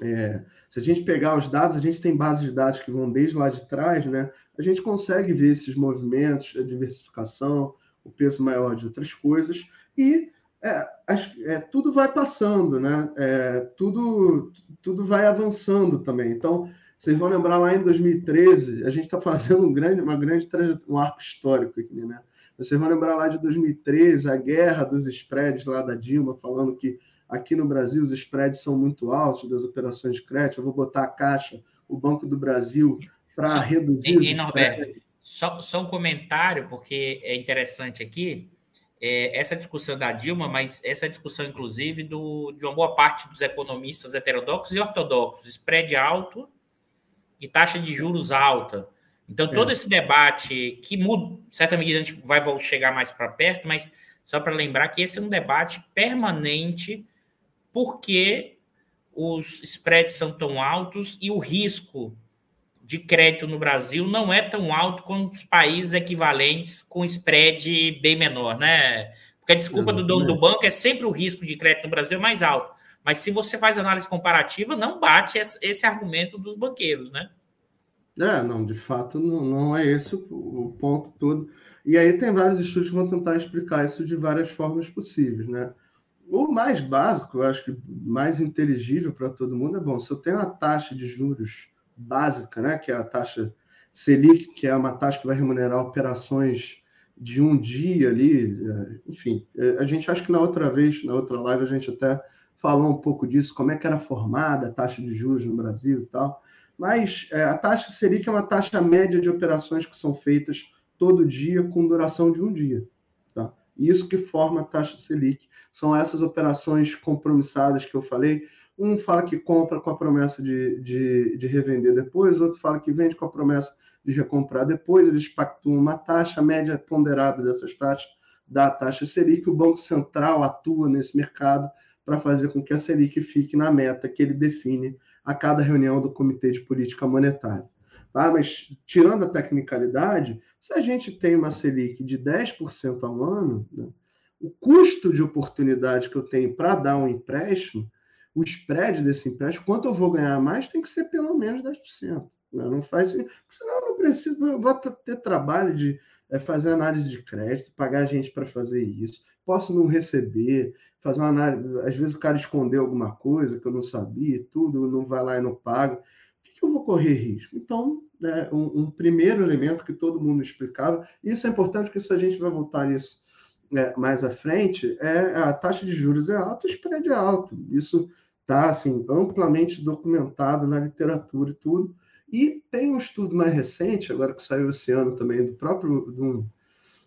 é, se a gente pegar os dados, a gente tem bases de dados que vão desde lá de trás, né? A gente consegue ver esses movimentos, a diversificação, o peso maior de outras coisas e é, é, tudo vai passando, né? É, tudo, tudo vai avançando também. Então, vocês vão lembrar lá em 2013, a gente está fazendo um grande, uma grande um arco histórico aqui, né? Vocês vão lembrar lá de 2013, a guerra dos spreads lá da Dilma, falando que aqui no Brasil os spreads são muito altos das operações de crédito. Eu vou botar a Caixa, o Banco do Brasil, para reduzir. E, e Norberto, só, só um comentário, porque é interessante aqui é, essa discussão da Dilma, mas essa discussão, inclusive, do, de uma boa parte dos economistas heterodoxos e ortodoxos, spread alto e taxa de juros alta. Então, todo é. esse debate, que muda, certa medida a gente vai chegar mais para perto, mas só para lembrar que esse é um debate permanente, porque os spreads são tão altos e o risco de crédito no Brasil não é tão alto quanto os países equivalentes com spread bem menor, né? Porque a desculpa do dono do banco é sempre o risco de crédito no Brasil mais alto. Mas se você faz análise comparativa, não bate esse argumento dos banqueiros, né? É, não, de fato não, não é esse o, o ponto todo. E aí tem vários estudos que vão tentar explicar isso de várias formas possíveis, né? O mais básico, eu acho que mais inteligível para todo mundo é bom. Se eu tenho uma taxa de juros básica, né, que é a taxa Selic, que é uma taxa que vai remunerar operações de um dia ali, é, enfim, é, a gente acha que na outra vez, na outra live, a gente até falou um pouco disso, como é que era formada a taxa de juros no Brasil e tal, mas é, a taxa Selic é uma taxa média de operações que são feitas todo dia com duração de um dia. Tá? Isso que forma a taxa Selic. São essas operações compromissadas que eu falei, um fala que compra com a promessa de, de, de revender depois, outro fala que vende com a promessa de recomprar depois. Eles pactuam uma taxa, a média ponderada dessas taxas da taxa Selic. O Banco Central atua nesse mercado para fazer com que a Selic fique na meta que ele define a cada reunião do Comitê de Política Monetária. Tá? Mas, tirando a tecnicalidade, se a gente tem uma Selic de 10% ao ano, né, o custo de oportunidade que eu tenho para dar um empréstimo o spread desse empréstimo, quanto eu vou ganhar mais, tem que ser pelo menos 10%. Né? Não faz senão eu não preciso, eu vou ter trabalho de é, fazer análise de crédito, pagar gente para fazer isso. Posso não receber, fazer uma análise. Às vezes o cara escondeu alguma coisa que eu não sabia, tudo, não vai lá e não paga. Por que, eu vou correr risco? Então, né, um, um, primeiro elemento que todo mundo explicava, isso é importante porque se a gente vai voltar nisso é, mais à frente, é a taxa de juros é alta, o spread é alto. Isso está assim, amplamente documentado na literatura e tudo. E tem um estudo mais recente, agora que saiu esse ano também, do próprio de um,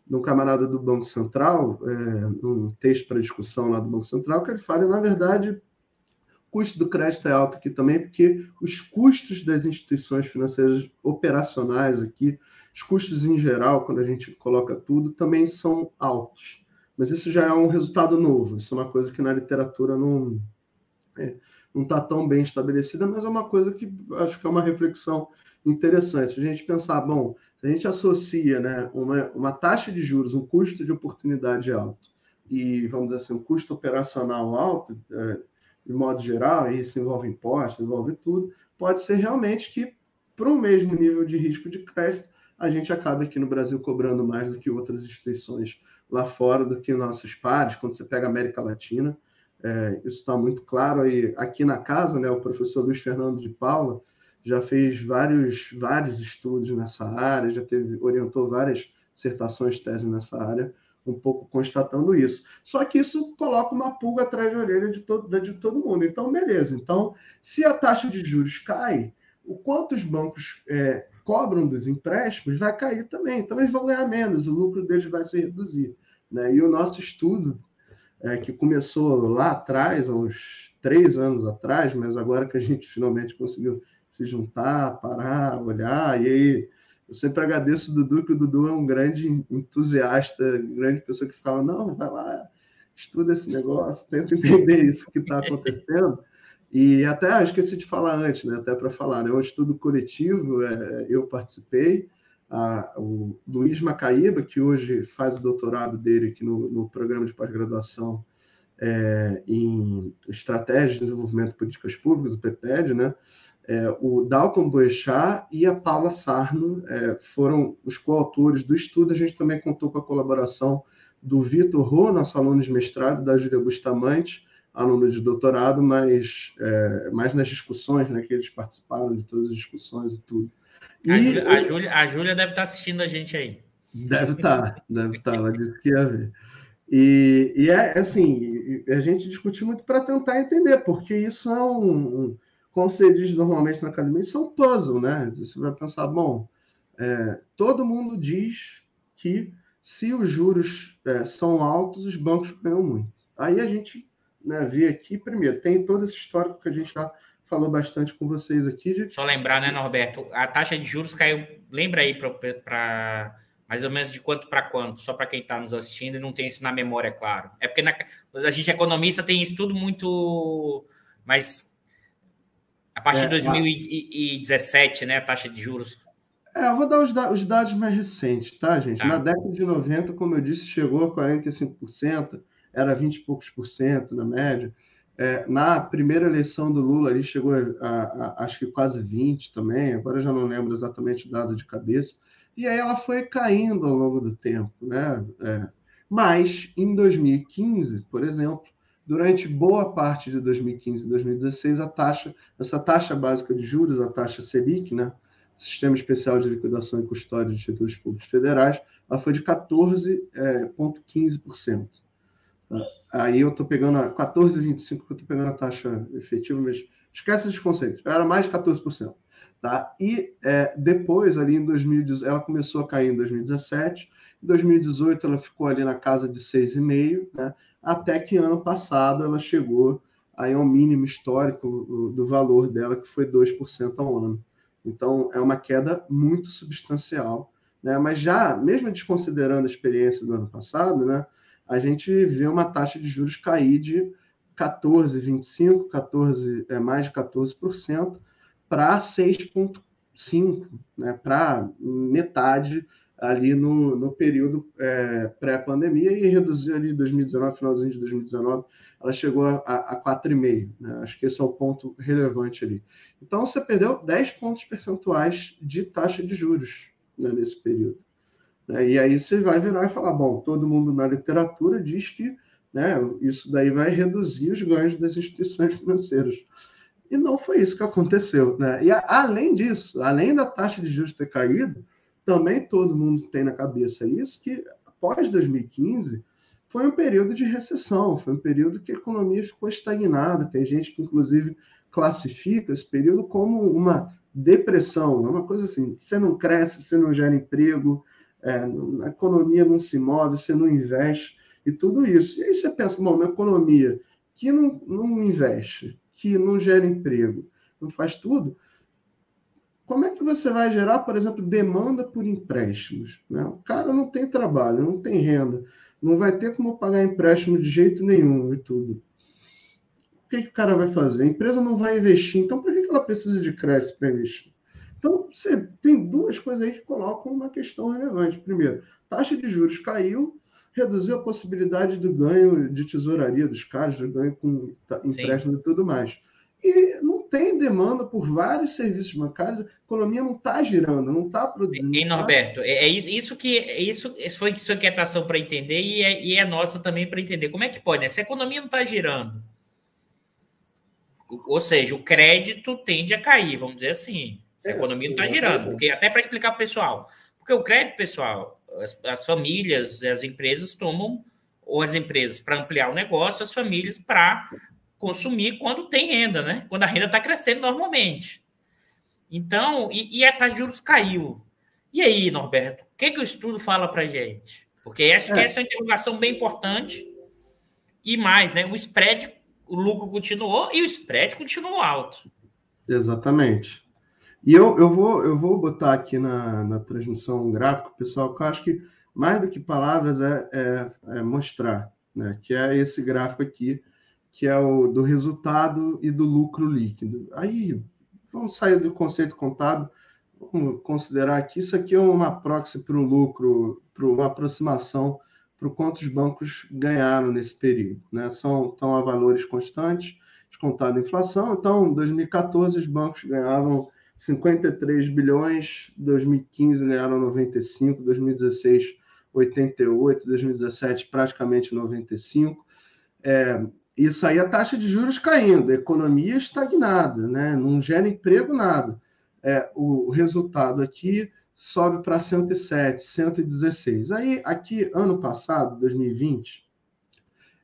de um camarada do Banco Central, é, um texto para discussão lá do Banco Central, que ele fala, na verdade, o custo do crédito é alto aqui também, porque os custos das instituições financeiras operacionais aqui, os custos em geral, quando a gente coloca tudo, também são altos. Mas isso já é um resultado novo, isso é uma coisa que na literatura não, não está tão bem estabelecida, mas é uma coisa que acho que é uma reflexão interessante. A gente pensar, bom, se a gente associa né, uma, uma taxa de juros, um custo de oportunidade alto, e, vamos dizer assim, um custo operacional alto, é, de modo geral, e isso envolve impostos, envolve tudo, pode ser realmente que, para o mesmo nível de risco de crédito, a gente acaba aqui no Brasil cobrando mais do que outras instituições lá fora, do que nossos pares, quando você pega a América Latina, é, isso está muito claro aí aqui na casa, né? O professor Luiz Fernando de Paula já fez vários, vários estudos nessa área, já teve, orientou várias dissertações, tese nessa área, um pouco constatando isso. Só que isso coloca uma pulga atrás da orelha de todo, de todo mundo. Então, beleza. Então, se a taxa de juros cai, o quanto os bancos é, cobram dos empréstimos vai cair também. Então, eles vão ganhar menos, o lucro deles vai se reduzir. Né? E o nosso estudo é, que começou lá atrás, há uns três anos atrás, mas agora que a gente finalmente conseguiu se juntar, parar, olhar, e aí eu sempre agradeço o Dudu, que o Dudu é um grande entusiasta, grande pessoa que fala, não, vai lá, estuda esse negócio, tenta entender isso que está acontecendo. E até esqueci de falar antes, né? Até para falar, né? É um estudo coletivo, é, eu participei, a, o Luiz Macaíba, que hoje faz o doutorado dele aqui no, no programa de pós-graduação é, em Estratégia de Desenvolvimento de Políticas Públicas, o PPED, né? É, o Dalton Boechat e a Paula Sarno é, foram os coautores do estudo. A gente também contou com a colaboração do Vitor Rô, nosso aluno de mestrado, da Júlia Bustamante, aluno de doutorado, mas é, mais nas discussões, né, que eles participaram de todas as discussões e tudo. A, Júlia, a, Júlia, a Júlia deve estar assistindo a gente aí. Deve estar, tá, deve estar. Tá, ela disse que ia ver. E, e é assim, a gente discutiu muito para tentar entender, porque isso é um, um, como você diz normalmente na academia, isso é um puzzle, né? Você vai pensar, bom, é, todo mundo diz que se os juros é, são altos, os bancos ganham muito. Aí a gente né, vê aqui, primeiro, tem todo esse histórico que a gente já falou bastante com vocês aqui. De... Só lembrar, né, Norberto? A taxa de juros caiu, lembra aí para mais ou menos de quanto para quanto, só para quem está nos assistindo e não tem isso na memória, é claro. É porque na, a gente economista tem isso tudo muito. Mas a partir é, de 2017, né, a taxa de juros. É, eu vou dar os, os dados mais recentes, tá, gente? Tá. Na década de 90, como eu disse, chegou a 45%, era 20 e poucos por cento na média. É, na primeira eleição do Lula, ali chegou a, a, a, acho que quase 20 também, agora já não lembro exatamente o dado de cabeça e aí ela foi caindo ao longo do tempo, né? É. Mas em 2015, por exemplo, durante boa parte de 2015 e 2016, a taxa, essa taxa básica de juros, a taxa Selic, né? Sistema Especial de Liquidação e Custódia de Títulos Públicos Federais, ela foi de 14,15%. Aí eu estou pegando a 14,25%, eu estou pegando a taxa efetiva, mas esquece esses conceitos, era mais de 14%. Tá? E é, depois, ali em 2018, ela começou a cair em 2017, em 2018 ela ficou ali na casa de 6,5, né? até que ano passado ela chegou aí ao mínimo histórico do valor dela, que foi 2% ao ano. Então, é uma queda muito substancial. Né? Mas já, mesmo desconsiderando a experiência do ano passado, né, a gente vê uma taxa de juros cair de 14,25%, 14, é, mais de 14%, para 6,5, né, para metade ali no, no período é, pré-pandemia e reduziu ali em 2019, finalzinho de 2019, ela chegou a, a 4,5. Né? Acho que esse é o ponto relevante ali. Então, você perdeu 10 pontos percentuais de taxa de juros né, nesse período. Né? E aí você vai virar e falar, bom, todo mundo na literatura diz que né, isso daí vai reduzir os ganhos das instituições financeiras. E não foi isso que aconteceu. Né? E a, além disso, além da taxa de juros ter caído, também todo mundo tem na cabeça isso, que após 2015 foi um período de recessão, foi um período que a economia ficou estagnada. Tem gente que, inclusive, classifica esse período como uma depressão. É uma coisa assim: você não cresce, você não gera emprego, é, a economia não se move, você não investe e tudo isso. E aí você pensa, bom, uma economia que não, não investe, que não gera emprego, não faz tudo, como é que você vai gerar, por exemplo, demanda por empréstimos? Né? O cara não tem trabalho, não tem renda, não vai ter como pagar empréstimo de jeito nenhum e tudo. O que, que o cara vai fazer? A empresa não vai investir, então por que ela precisa de crédito para investir? Então, você tem duas coisas aí que colocam uma questão relevante. Primeiro, taxa de juros caiu, reduziu a possibilidade do ganho de tesouraria dos caras, do ganho com empréstimo Sim. e tudo mais. E não tem demanda por vários serviços bancários, a economia não está girando, não está produzindo. E, Norberto, é, é isso que é isso foi sua inquietação para entender e é, e é nossa também para entender. Como é que pode, né? Se a economia não está girando, ou seja, o crédito tende a cair, vamos dizer assim. Se a é, economia não está girando. Porque até para explicar para o pessoal, porque o crédito, pessoal, as, as famílias, as empresas tomam, ou as empresas para ampliar o negócio, as famílias para consumir quando tem renda, né? Quando a renda está crescendo normalmente. Então, e, e a taxa de juros caiu. E aí, Norberto, o que, que o estudo fala para gente? Porque acho que é. essa é uma interrogação bem importante. E mais, né? O spread, o lucro continuou e o spread continuou alto. Exatamente. E eu, eu, vou, eu vou botar aqui na, na transmissão gráfico, pessoal, que eu acho que mais do que palavras é, é, é mostrar, né? que é esse gráfico aqui, que é o do resultado e do lucro líquido. Aí, vamos sair do conceito contábil, vamos considerar que isso aqui é uma proxy para o lucro, para uma aproximação para o quanto os bancos ganharam nesse período. Né? São, estão a valores constantes, descontado a inflação. Então, em 2014, os bancos ganhavam 53 bilhões, 2015 ganharam 95, 2016 88, 2017 praticamente 95. É, isso aí a taxa de juros caindo, a economia estagnada, né? não gera emprego nada. É, o resultado aqui sobe para 107, 116. Aí, aqui, ano passado, 2020,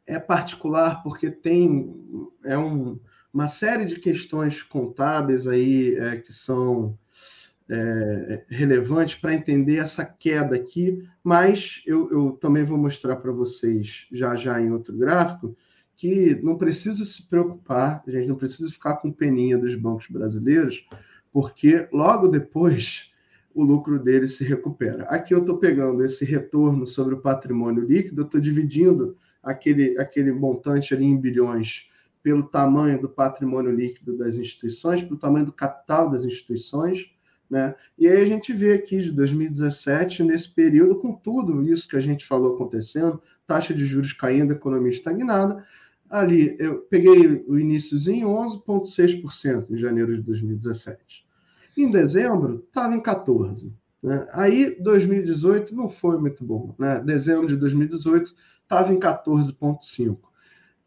é particular porque tem é um, uma série de questões contábeis aí é, que são é, relevantes para entender essa queda aqui, mas eu, eu também vou mostrar para vocês já já em outro gráfico que não precisa se preocupar, a gente não precisa ficar com peninha dos bancos brasileiros, porque logo depois o lucro deles se recupera. Aqui eu estou pegando esse retorno sobre o patrimônio líquido, estou dividindo aquele, aquele montante ali em bilhões pelo tamanho do patrimônio líquido das instituições, pelo tamanho do capital das instituições, né? E aí a gente vê aqui de 2017, nesse período, com tudo isso que a gente falou acontecendo, taxa de juros caindo, economia estagnada, ali eu peguei o iníciozinho 11,6% em janeiro de 2017. Em dezembro, estava em 14%. Né? Aí, 2018 não foi muito bom. Né? Dezembro de 2018 estava em 14,5%.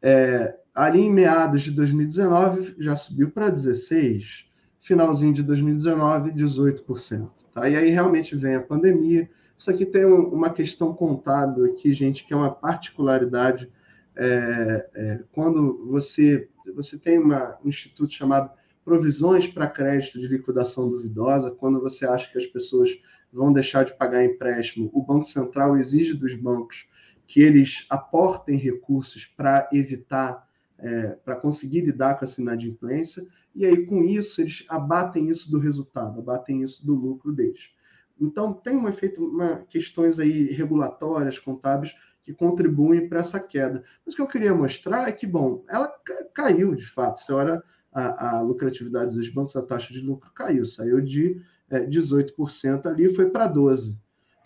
É, ali em meados de 2019 já subiu para 16%, finalzinho de 2019, 18%. Tá? E aí realmente vem a pandemia. Isso aqui tem uma questão contábil aqui, gente, que é uma particularidade. É, é, quando você, você tem uma, um instituto chamado provisões para crédito de liquidação duvidosa, quando você acha que as pessoas vão deixar de pagar empréstimo, o Banco Central exige dos bancos que eles aportem recursos para evitar, é, para conseguir lidar com essa inadimplência, e aí com isso eles abatem isso do resultado, abatem isso do lucro deles. Então tem um efeito, uma, questões aí regulatórias, contábeis, que contribuem para essa queda. Mas o que eu queria mostrar é que, bom, ela caiu de fato. Se olha a, a lucratividade dos bancos, a taxa de lucro caiu, saiu de é, 18% ali foi para 12%.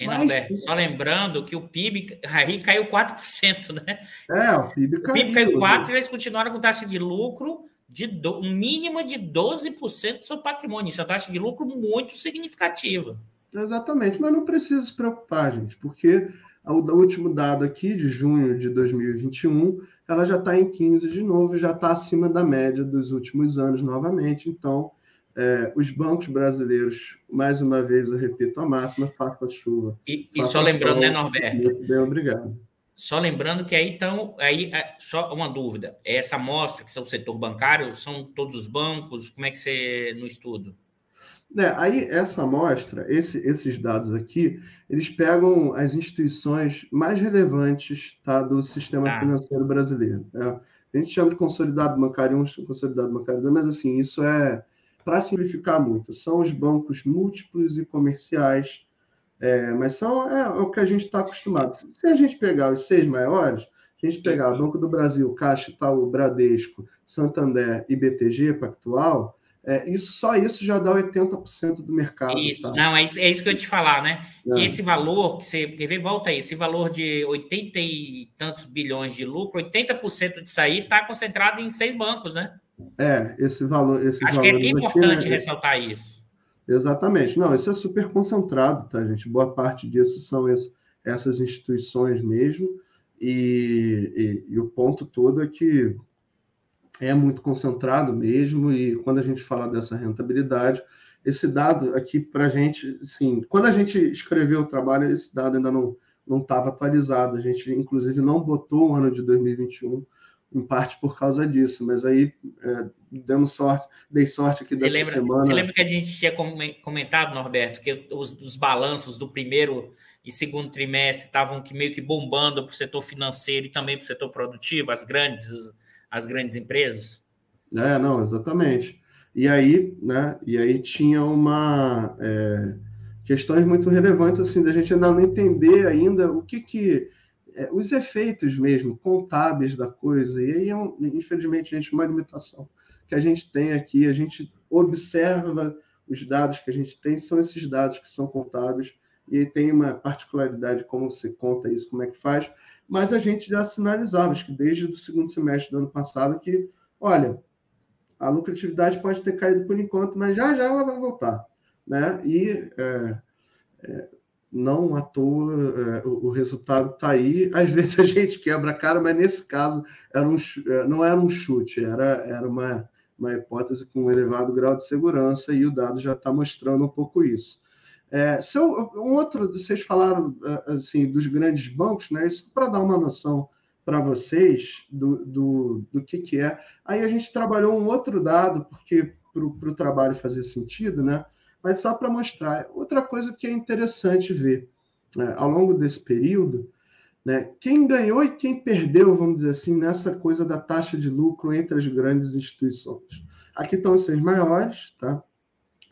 E Mas, Norberto, só lembrando que o PIB aí caiu 4%, né? É, o PIB caiu. O PIB caiu 4% e eles continuaram com taxa de lucro de do, mínimo de 12% do seu patrimônio. Isso é uma taxa de lucro muito significativa. Exatamente, mas não precisa se preocupar, gente, porque o último dado aqui, de junho de 2021, ela já está em 15 de novo, já está acima da média dos últimos anos novamente. Então, é, os bancos brasileiros, mais uma vez, eu repito a máxima, faça chuva. E, e só lembrando, sol, né, Norberto? Bem, obrigado. Só lembrando que aí, então, aí, é, só uma dúvida. Essa amostra, que é o setor bancário, são todos os bancos? Como é que você no estudo? É, aí, essa amostra, esse, esses dados aqui, eles pegam as instituições mais relevantes tá, do sistema ah. financeiro brasileiro. Né? A gente chama de consolidado bancário 1, consolidado bancário 2, mas assim, isso é para simplificar muito, são os bancos múltiplos e comerciais, é, mas são é, é, o que a gente está acostumado. Se a gente pegar os seis maiores, a gente pegar Banco do Brasil, Caixa, Itaú, Bradesco, Santander e BTG Pactual, é, isso, só isso já dá 80% do mercado. Isso, tá? não, é isso, é isso que eu ia te falar, né? É. Que esse valor, que você quer ver, volta aí, esse valor de 80 e tantos bilhões de lucro, 80% disso aí está concentrado em seis bancos, né? É, esse valor. Esse Acho que é importante aqui, né? ressaltar isso. Exatamente. Não, isso é super concentrado, tá, gente? Boa parte disso são esse, essas instituições mesmo. E, e, e, o ponto todo é que é muito concentrado mesmo. E quando a gente fala dessa rentabilidade, esse dado aqui para a gente, assim, quando a gente escreveu o trabalho, esse dado ainda não não estava atualizado. A gente, inclusive, não botou o ano de 2021 em parte por causa disso, mas aí é, demos sorte, dei sorte aqui você dessa lembra, semana. Você lembra que a gente tinha comentado, Norberto, que os, os balanços do primeiro e segundo trimestre estavam que meio que bombando para o setor financeiro e também para o setor produtivo, as grandes, as grandes empresas? É, não, exatamente. E aí, né, e aí tinha uma é, questões muito relevantes assim da gente ainda não entender ainda o que que é, os efeitos mesmo contábeis da coisa. E aí, é um, infelizmente, gente, uma limitação que a gente tem aqui, a gente observa os dados que a gente tem, são esses dados que são contábeis, e aí tem uma particularidade como você conta isso, como é que faz, mas a gente já sinalizava, acho que desde o segundo semestre do ano passado, que, olha, a lucratividade pode ter caído por enquanto, mas já já ela vai voltar. Né? E é, é, não à toa é, o, o, resultado está aí. Às vezes a gente quebra a cara, mas nesse caso era um, é, não era um chute, era, era uma, uma hipótese com um elevado grau de segurança e o dado já está mostrando um pouco isso. É, se outro, vocês falaram assim dos grandes bancos, né? Isso para dar uma noção para vocês do, do, do que, que é. Aí a gente trabalhou um outro dado, porque para o trabalho fazer sentido, né? Mas só para mostrar. Outra coisa que é interessante ver né? ao longo desse período, né? Quem ganhou e quem perdeu, vamos dizer assim, nessa coisa da taxa de lucro entre as grandes instituições. Aqui estão os seis maiores, tá?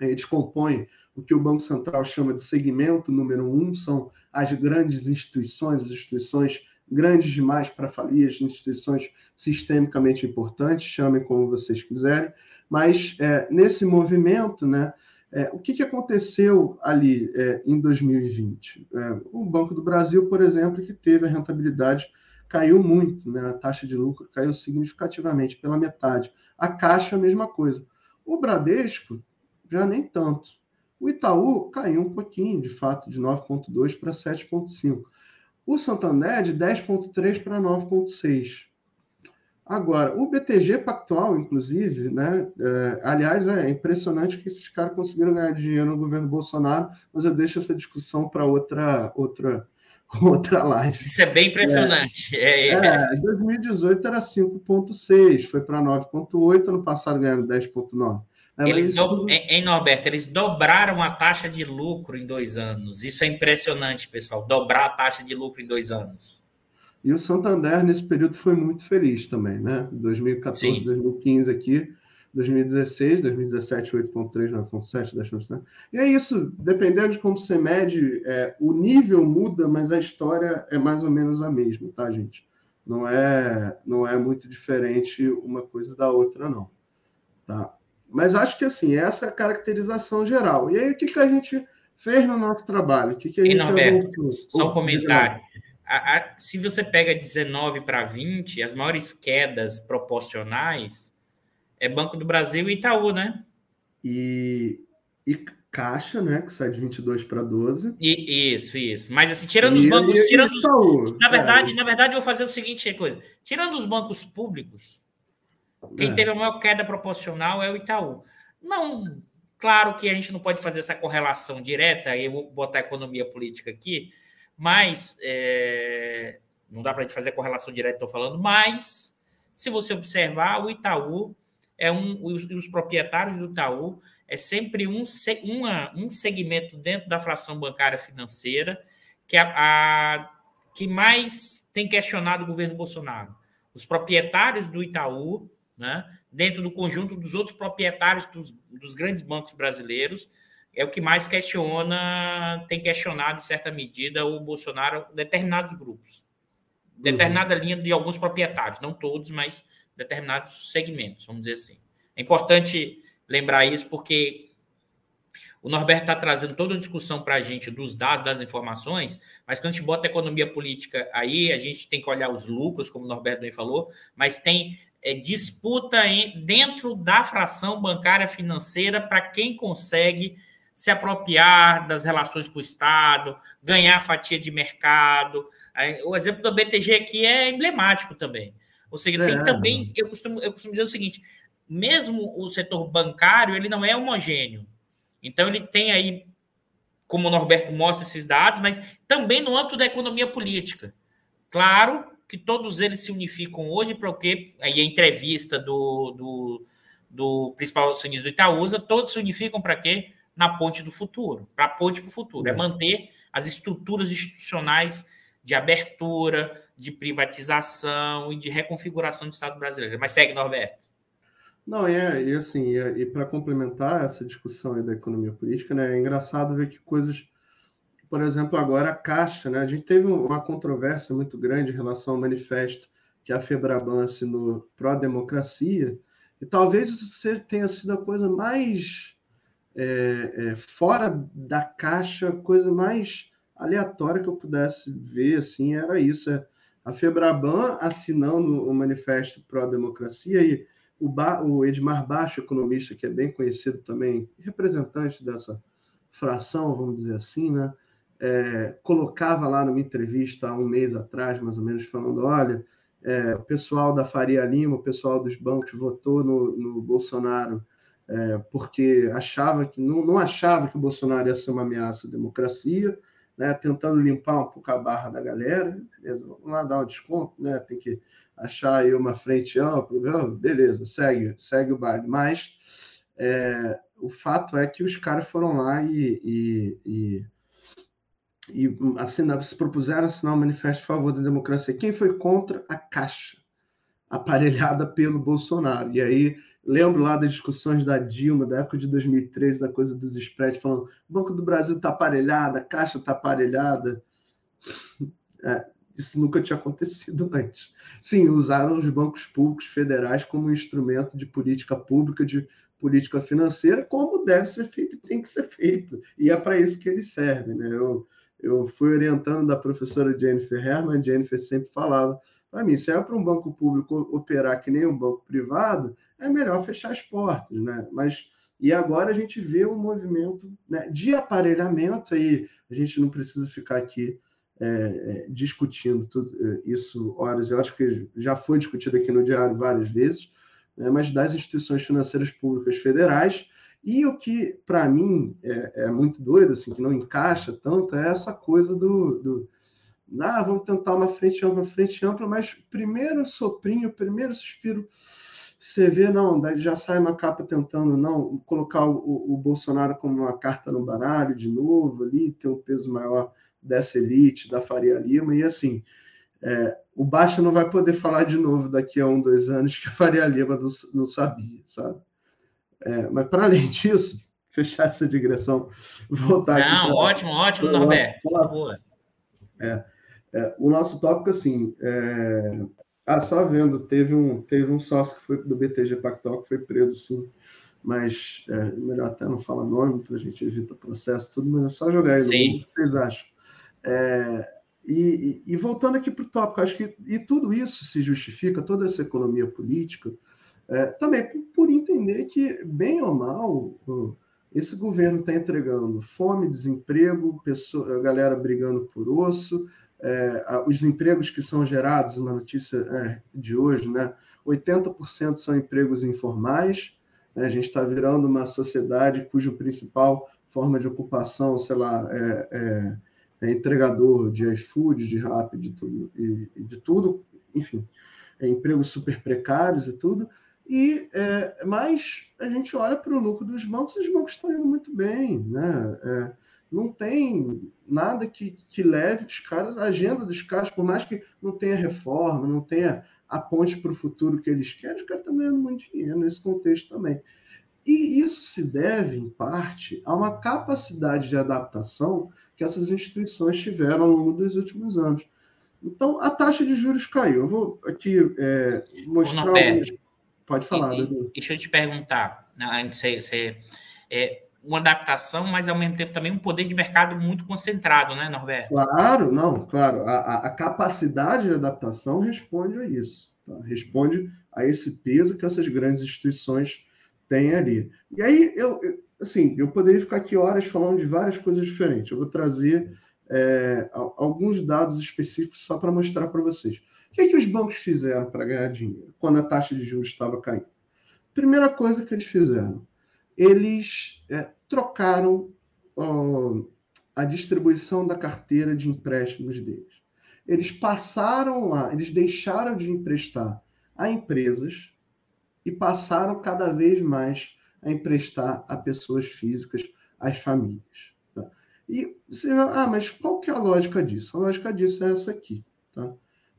Eles compõem o que o Banco Central chama de segmento número um, são as grandes instituições, as instituições grandes demais para falir, as instituições sistemicamente importantes, chamem como vocês quiserem, mas é, nesse movimento, né, é, o que, que aconteceu ali é, em 2020? É, o Banco do Brasil, por exemplo, que teve a rentabilidade caiu muito, né, a taxa de lucro caiu significativamente, pela metade. A Caixa, a mesma coisa. O Bradesco, já nem tanto. O Itaú caiu um pouquinho, de fato, de 9,2 para 7,5. O Santander de 10,3 para 9,6. Agora, o BTG Pactual, inclusive, né? É, aliás, é impressionante que esses caras conseguiram ganhar dinheiro no governo Bolsonaro, mas eu deixo essa discussão para outra, outra, outra live. Isso é bem impressionante. É, é, é. 2018 era 5,6, foi para 9,8, ano passado ganharam 10,9. É, eles do... Em Norberto, eles dobraram a taxa de lucro em dois anos. Isso é impressionante, pessoal. Dobrar a taxa de lucro em dois anos. E o Santander, nesse período, foi muito feliz também, né? 2014, Sim. 2015 aqui, 2016, 2017, 8,3, 9,7, 10%. E é isso, dependendo de como você mede, é, o nível muda, mas a história é mais ou menos a mesma, tá, gente? Não é, não é muito diferente uma coisa da outra, não. Tá? Mas acho que assim, essa é a caracterização geral. E aí, o que, que a gente fez no nosso trabalho? O que, que a gente avançou? Só um comentário. A, a, se você pega 19 para 20, as maiores quedas proporcionais é Banco do Brasil e Itaú, né? E, e Caixa, né? Que sai de 22 para 12. E, isso, isso. Mas assim, tirando e, os bancos. E, tirando os, na verdade, é. na verdade, eu vou fazer o seguinte coisa: tirando os bancos públicos, quem é. teve a maior queda proporcional é o Itaú. Não, claro que a gente não pode fazer essa correlação direta, eu vou botar a economia política aqui, mas é, não dá para a gente fazer a correlação direta, estou falando, mas se você observar, o Itaú é um, os, os proprietários do Itaú é sempre um, uma, um segmento dentro da fração bancária financeira que, a, a, que mais tem questionado o governo Bolsonaro. Os proprietários do Itaú né, dentro do conjunto dos outros proprietários dos, dos, grandes bancos brasileiros, é o que mais questiona, tem questionado, em certa medida, o Bolsonaro, determinados grupos, determinada uhum. linha de alguns proprietários, não todos, mas determinados segmentos, vamos dizer assim. É importante lembrar isso, porque o Norberto está trazendo toda a discussão para a gente dos dados, das informações, mas quando a gente bota a economia política aí, a gente tem que olhar os lucros, como o Norberto bem falou, mas tem é, disputa em, dentro da fração bancária financeira para quem consegue se apropriar das relações com o Estado, ganhar fatia de mercado. O exemplo do BTG aqui é emblemático também. Ou seja, tem é. também, eu costumo, eu costumo dizer o seguinte, mesmo o setor bancário, ele não é homogêneo. Então, ele tem aí, como o Norberto mostra esses dados, mas também no âmbito da economia política. Claro que todos eles se unificam hoje para o quê? Aí a entrevista do, do, do principal acionista do Itaúsa, todos se unificam para quê? Na ponte do futuro, para a ponte para o futuro. É. é manter as estruturas institucionais de abertura, de privatização e de reconfiguração do Estado brasileiro. Mas segue, Norberto. Não, é, e assim, e, e para complementar essa discussão da economia política, né, é engraçado ver que coisas por exemplo, agora a Caixa, né? A gente teve uma controvérsia muito grande em relação ao manifesto que a Febraban assinou pró-democracia, e talvez isso tenha sido a coisa mais é, é, fora da caixa, coisa mais aleatória que eu pudesse ver, assim, era isso. É, a Febraban assinando o manifesto pró-democracia e o, ba o Edmar Baixo, economista, que é bem conhecido também, representante dessa fração, vamos dizer assim, né? É, colocava lá numa entrevista há um mês atrás, mais ou menos, falando: olha, é, o pessoal da Faria Lima, o pessoal dos bancos votou no, no Bolsonaro é, porque achava que não, não, achava que o Bolsonaro ia ser uma ameaça à democracia, né, tentando limpar um pouco a barra da galera, beleza, vamos lá dar um desconto, né, tem que achar aí uma frente ampla, beleza, segue, segue o baile, mas é, o fato é que os caras foram lá e, e, e, e assinar, se propuseram assinar um manifesto a favor da democracia. Quem foi contra? A Caixa, aparelhada pelo Bolsonaro. E aí lembro lá das discussões da Dilma, da época de 2013, da coisa dos spreads, falando o Banco do Brasil está aparelhado, a Caixa está aparelhada. É, isso nunca tinha acontecido antes. Sim, usaram os bancos públicos federais como instrumento de política pública, de política financeira, como deve ser feito e tem que ser feito. E é para isso que eles servem. Né? Eu, eu fui orientando da professora Jennifer Herman, Jennifer sempre falava para mim, se é para um banco público operar que nem um banco privado, é melhor fechar as portas, né? Mas e agora a gente vê um movimento né, de aparelhamento aí. A gente não precisa ficar aqui é, é, discutindo tudo é, isso horas e horas, que já foi discutido aqui no diário várias vezes, né, mas das instituições financeiras públicas federais. E o que, para mim, é, é, muito doido, assim, que não encaixa tanto, é essa coisa do, do ah, vamos tentar uma frente ampla, frente ampla, mas primeiro soprinho, primeiro suspiro, você vê, não, já sai uma capa tentando não colocar o, o Bolsonaro como uma carta no baralho de novo ali, ter um peso maior dessa elite, da Faria Lima, e assim, é, o Baixa não vai poder falar de novo daqui a um, dois anos que a Faria Lima não, não sabia, sabe? É, mas para além disso, fechar essa digressão, voltar não, aqui. Não, ótimo, ótimo, Norberto. É, é, o nosso tópico, assim, é... ah, só vendo, teve um, teve um sócio que foi do BTG Pactual que foi preso, sim, mas é, melhor até não falar nome para a gente evitar processo, tudo, mas é só jogar aí. Sim. O que vocês acham? É, e, e, e, voltando aqui para o tópico, acho que e tudo isso se justifica, toda essa economia política, é, também por, entender que, bem ou mal, esse governo está entregando fome, desemprego, pessoa, galera brigando por osso, é, os empregos que são gerados, uma notícia é, de hoje, né? 80% são empregos informais. Né? A gente está virando uma sociedade cujo principal forma de ocupação, sei lá, é, é, é entregador de iFood, de Rappi, de tudo, e de tudo, enfim, é empregos super precários e tudo. E é, mas a gente olha para o lucro dos bancos, os bancos estão indo muito bem, né? É, não tem nada que, que leve os caras, a agenda dos caras, por mais que não tenha reforma, não tenha a ponte para o futuro que eles querem, os caras estão ganhando muito dinheiro nesse contexto também. E isso se deve, em parte, a uma capacidade de adaptação que essas instituições tiveram ao longo dos últimos anos. Então, a taxa de juros caiu. Eu vou aqui é, mostrar. Algumas... Pode falar, e, Deixa eu te perguntar, né, antes você, você é, uma adaptação, mas ao mesmo tempo também um poder de mercado muito concentrado, né, Norberto? Claro, não, claro. A, a capacidade de adaptação responde a isso, tá? responde a esse peso que essas grandes instituições têm ali. E aí, eu, eu, assim, eu poderia ficar aqui horas falando de várias coisas diferentes. Eu vou trazer é, alguns dados específicos só para mostrar para vocês. O que, é que os bancos fizeram para ganhar dinheiro quando a taxa de juros estava caindo? Primeira coisa que eles fizeram, eles é, trocaram ó, a distribuição da carteira de empréstimos deles. Eles passaram lá, eles deixaram de emprestar a empresas e passaram cada vez mais a emprestar a pessoas físicas, às famílias. Tá? E você ah, mas qual que é a lógica disso? A lógica disso é essa aqui. Tá?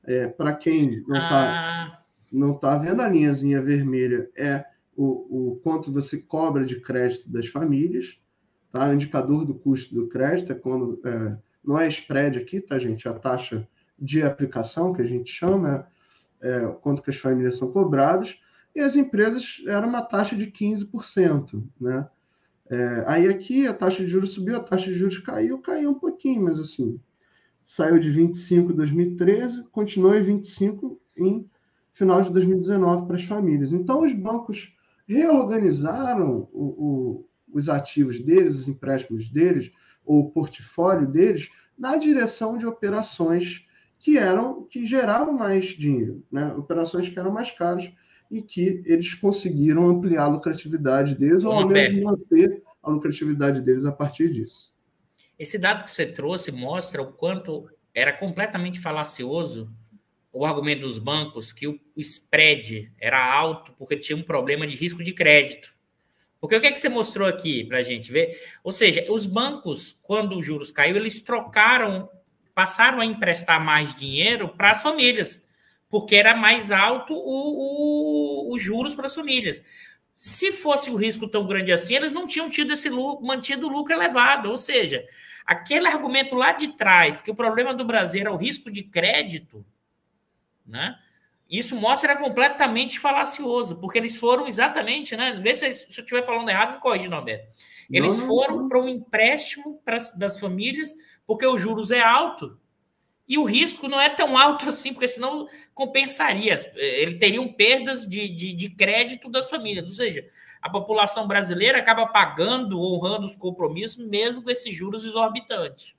É, Para quem não está ah. não tá vendo a linhazinha vermelha, é o, o quanto você cobra de crédito das famílias, tá? O indicador do custo do crédito é quando é, não é spread aqui, tá, gente? É a taxa de aplicação que a gente chama, é, é, quanto que as famílias são cobradas, e as empresas era uma taxa de 15%, né? É, aí aqui a taxa de juros subiu, a taxa de juros caiu, caiu um pouquinho, mas assim, saiu de 25 em 2013, continuou em 25 em final de 2019 para as famílias. Então os bancos reorganizaram o, o, os ativos deles, os empréstimos deles, ou o portfólio deles, na direção de operações que eram que geravam mais dinheiro, né? operações que eram mais caras, e que eles conseguiram ampliar a lucratividade deles, ou ao menos manter a lucratividade deles a partir disso. Esse dado que você trouxe mostra o quanto era completamente falacioso o argumento dos bancos que o spread era alto porque tinha um problema de risco de crédito. Porque o que, é que você mostrou aqui para a gente ver? Ou seja, os bancos, quando os juros caiu, eles trocaram, passaram a emprestar mais dinheiro para as famílias, porque era mais alto o, o, os juros para as famílias. Se fosse o risco tão grande assim, eles não tinham tido esse lucro, mantido o lucro elevado. Ou seja, aquele argumento lá de trás, que o problema do Brasil era o risco de crédito, né? Isso mostra completamente falacioso, porque eles foram exatamente, né? Vê se, se eu estiver falando errado, me corrige, Norberto. Eles não, foram para um empréstimo das famílias, porque os juros é alto e o risco não é tão alto assim, porque senão compensaria. Ele teriam perdas de, de, de crédito das famílias. Ou seja, a população brasileira acaba pagando, honrando os compromissos, mesmo com esses juros exorbitantes.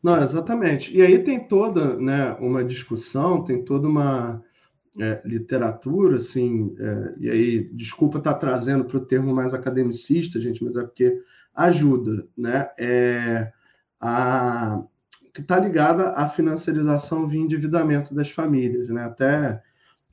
Não, exatamente. E aí tem toda né, uma discussão, tem toda uma é, literatura, assim, é, e aí, desculpa estar trazendo para o termo mais academicista, gente, mas é porque ajuda, né? É, a, que está ligada à financiarização via endividamento das famílias, né? Até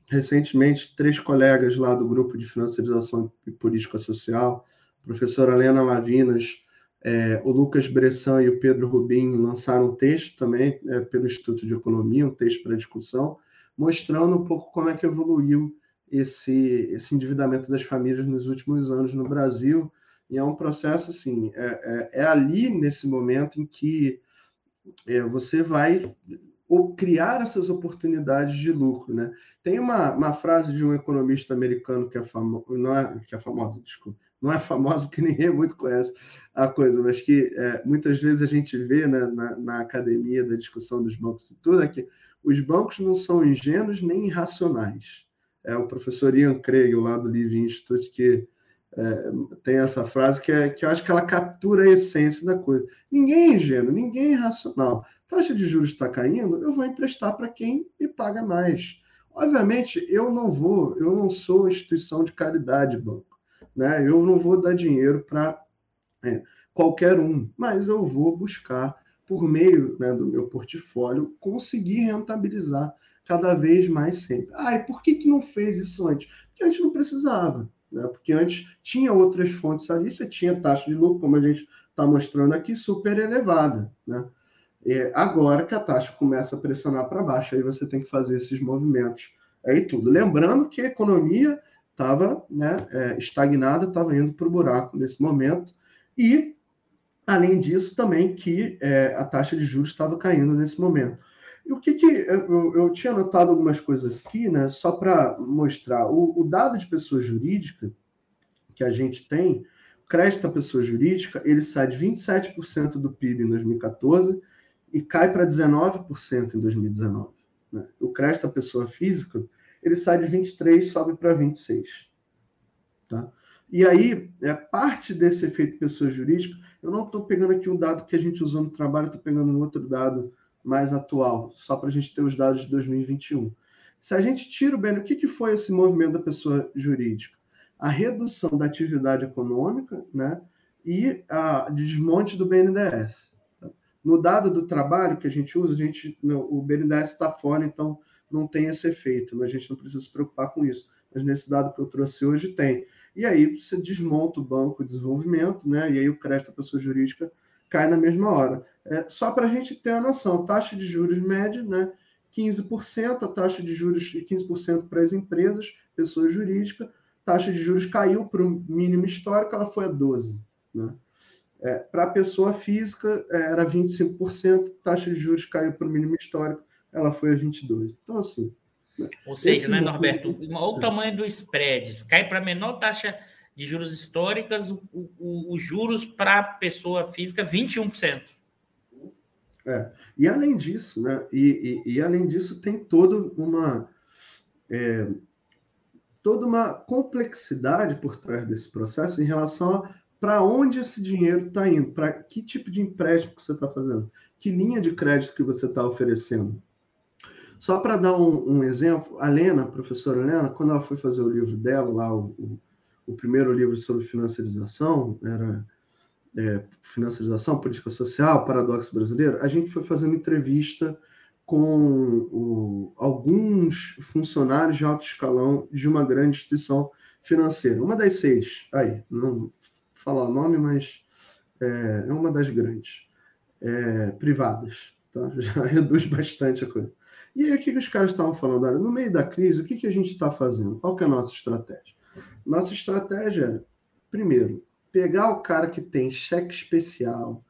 recentemente, três colegas lá do grupo de financiarização e política social, professora Helena Lavinas, é, o Lucas Bressan e o Pedro Rubim lançaram um texto também é, pelo Instituto de Economia, um texto para discussão, mostrando um pouco como é que evoluiu esse, esse endividamento das famílias nos últimos anos no Brasil. E é um processo assim, é, é, é ali nesse momento em que é, você vai criar essas oportunidades de lucro, né? Tem uma, uma frase de um economista americano que é famoso, não é que é famosa, desculpa, não é famosa porque ninguém muito conhece a coisa, mas que é, muitas vezes a gente vê né, na, na academia da discussão dos bancos e tudo, é que os bancos não são ingênuos nem irracionais. É o professor Ian Craig, lá do Living Institute, que é, tem essa frase que, é, que eu acho que ela captura a essência da coisa. Ninguém é ingênuo, ninguém é irracional. Taxa de juros está caindo, eu vou emprestar para quem me paga mais. Obviamente, eu não vou, eu não sou instituição de caridade, banco. Né? Eu não vou dar dinheiro para é, qualquer um, mas eu vou buscar por meio né, do meu portfólio, conseguir rentabilizar cada vez mais sempre. Ah, e por que, que não fez isso antes? Porque antes não precisava, né? porque antes tinha outras fontes ali, você tinha taxa de lucro, como a gente está mostrando aqui, super elevada. Né? E agora que a taxa começa a pressionar para baixo, aí você tem que fazer esses movimentos aí tudo. Lembrando que a economia estava né, é, estagnada, estava indo para o buraco nesse momento, e Além disso, também que é, a taxa de juros estava caindo nesse momento. E o que, que eu, eu, tinha anotado algumas coisas aqui, né, só para mostrar. O, o, dado de pessoa jurídica que a gente tem, crédito à pessoa jurídica, ele sai de 27% do PIB em 2014 e cai para 19% em 2019. Né? O crédito à pessoa física, ele sai de 23% e sobe para 26%. Tá? E aí, é, parte desse efeito pessoa jurídica eu não estou pegando aqui um dado que a gente usou no trabalho, estou pegando um outro dado mais atual, só para a gente ter os dados de 2021. Se a gente tira o bem, o que, que foi esse movimento da pessoa jurídica? A redução da atividade econômica né, e a desmonte do BNDES. No dado do trabalho que a gente usa, a gente, o BNDES está fora, então não tem esse efeito, a gente não precisa se preocupar com isso. Mas nesse dado que eu trouxe hoje tem. E aí você desmonta o banco de desenvolvimento, né? E aí o crédito da pessoa jurídica cai na mesma hora. É, só para a gente ter a noção, taxa de juros média, né? 15%, a taxa de juros de 15% para as empresas, pessoa jurídica, taxa de juros caiu para o mínimo histórico, ela foi a 12%. Né? É, para a pessoa física, é, era 25%, taxa de juros caiu para o mínimo histórico, ela foi a 22%. Então, assim, ou seja, né, Norberto, olha o tamanho do spreads, cai para a menor taxa de juros históricas, os juros para pessoa física, 21%. É, e além disso, né, e, e, e além disso, tem toda uma é, toda uma complexidade por trás desse processo em relação a para onde esse dinheiro está indo, para que tipo de empréstimo que você está fazendo, que linha de crédito que você está oferecendo. Só para dar um, um, exemplo, a Lena, a professora Lena, quando ela foi fazer o livro dela, lá, o, o, primeiro livro sobre financiarização, era é, Financiarização, Política Social, Paradoxo Brasileiro, a gente foi fazer uma entrevista com o, alguns funcionários de alto escalão de uma grande instituição financeira, uma das seis, aí, não falar o nome, mas é, é uma das grandes, é, privadas, tá? já reduz bastante a coisa. E aí, o que, que os caras estavam falando? Olha, no meio da crise, o que, que a gente está fazendo? Qual que é a nossa estratégia? Nossa estratégia primeiro, pegar o cara que tem cheque especial,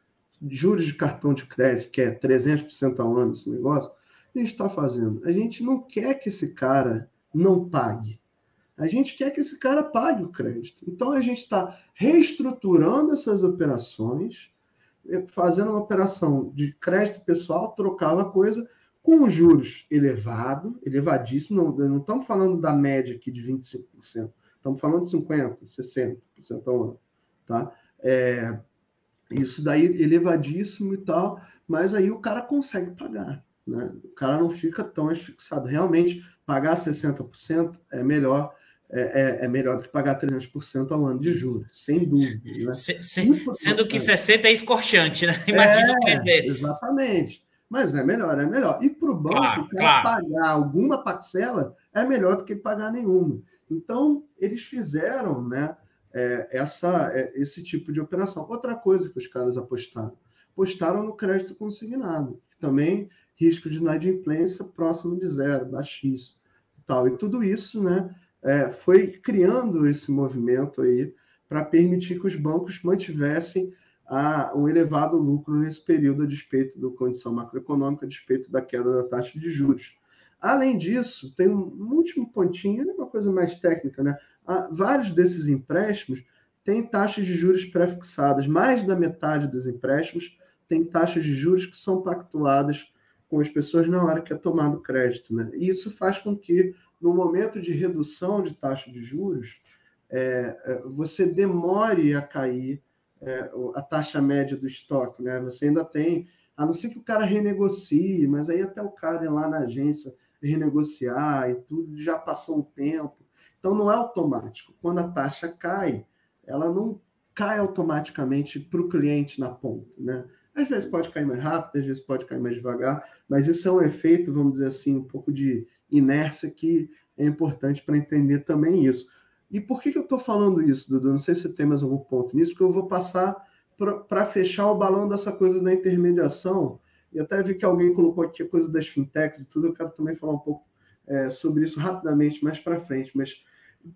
juros de cartão de crédito, que é 300% ao ano esse negócio, a gente está fazendo? A gente não quer que esse cara não pague. A gente quer que esse cara pague o crédito. Então a gente está reestruturando essas operações, eh, fazendo uma operação de crédito pessoal, trocava coisa com juros elevado, elevadíssimo. Não, não estamos falando da média aqui de 25%, estamos falando de 50%, 60% ao ano. Tá? É, isso daí elevadíssimo e tal, mas aí o cara consegue pagar. Né? O cara não fica tão fixado. Realmente, pagar 60% é melhor. É, é, é, melhor do que pagar 300% ao ano de juros, sem dúvida. Né? Se, se, sendo que 60% é escorchante, né? Imagina é, 300. Exatamente. Mas é melhor, é melhor. E para o banco, claro, claro. pagar alguma parcela é melhor do que pagar nenhuma. Então, eles fizeram né, é, essa, é, esse tipo de operação. Outra coisa que os caras apostaram, apostaram no crédito consignado, que também risco de inadimplência próximo de zero, baixíssimo. E, tal. e tudo isso né, é, foi criando esse movimento aí para permitir que os bancos mantivessem a, um elevado lucro nesse período a despeito da condição macroeconômica, a despeito da queda da taxa de juros. Além disso, tem um último pontinho, uma coisa mais técnica, né? vários desses empréstimos têm taxas de juros pré-fixadas. Mais da metade dos empréstimos tem taxas de juros que são pactuadas com as pessoas na hora que é tomado crédito. Né? E isso faz com que, no momento de redução de taxa de juros, é, é você demore a cair é, a taxa média do estoque. Né? Você ainda tem, a não ser que o cara renegocie, mas aí até o cara ir lá na agência renegociar e tudo, já passou um tempo. Então, não é automático. Quando a taxa cai, ela não cai automaticamente para o cliente na ponta. Né? Às vezes pode cair mais rápido, às vezes pode cair mais devagar, mas isso é um efeito, vamos dizer assim, um pouco de inércia que é importante para entender também isso. E por que, que eu estou falando isso, Dudu? Não sei se tem mais algum ponto nisso, porque eu vou passar para fechar o balão dessa coisa da intermediação. E até vi que alguém colocou aqui a coisa das fintechs e tudo, eu quero também falar um pouco é, sobre isso rapidamente mais para frente. Mas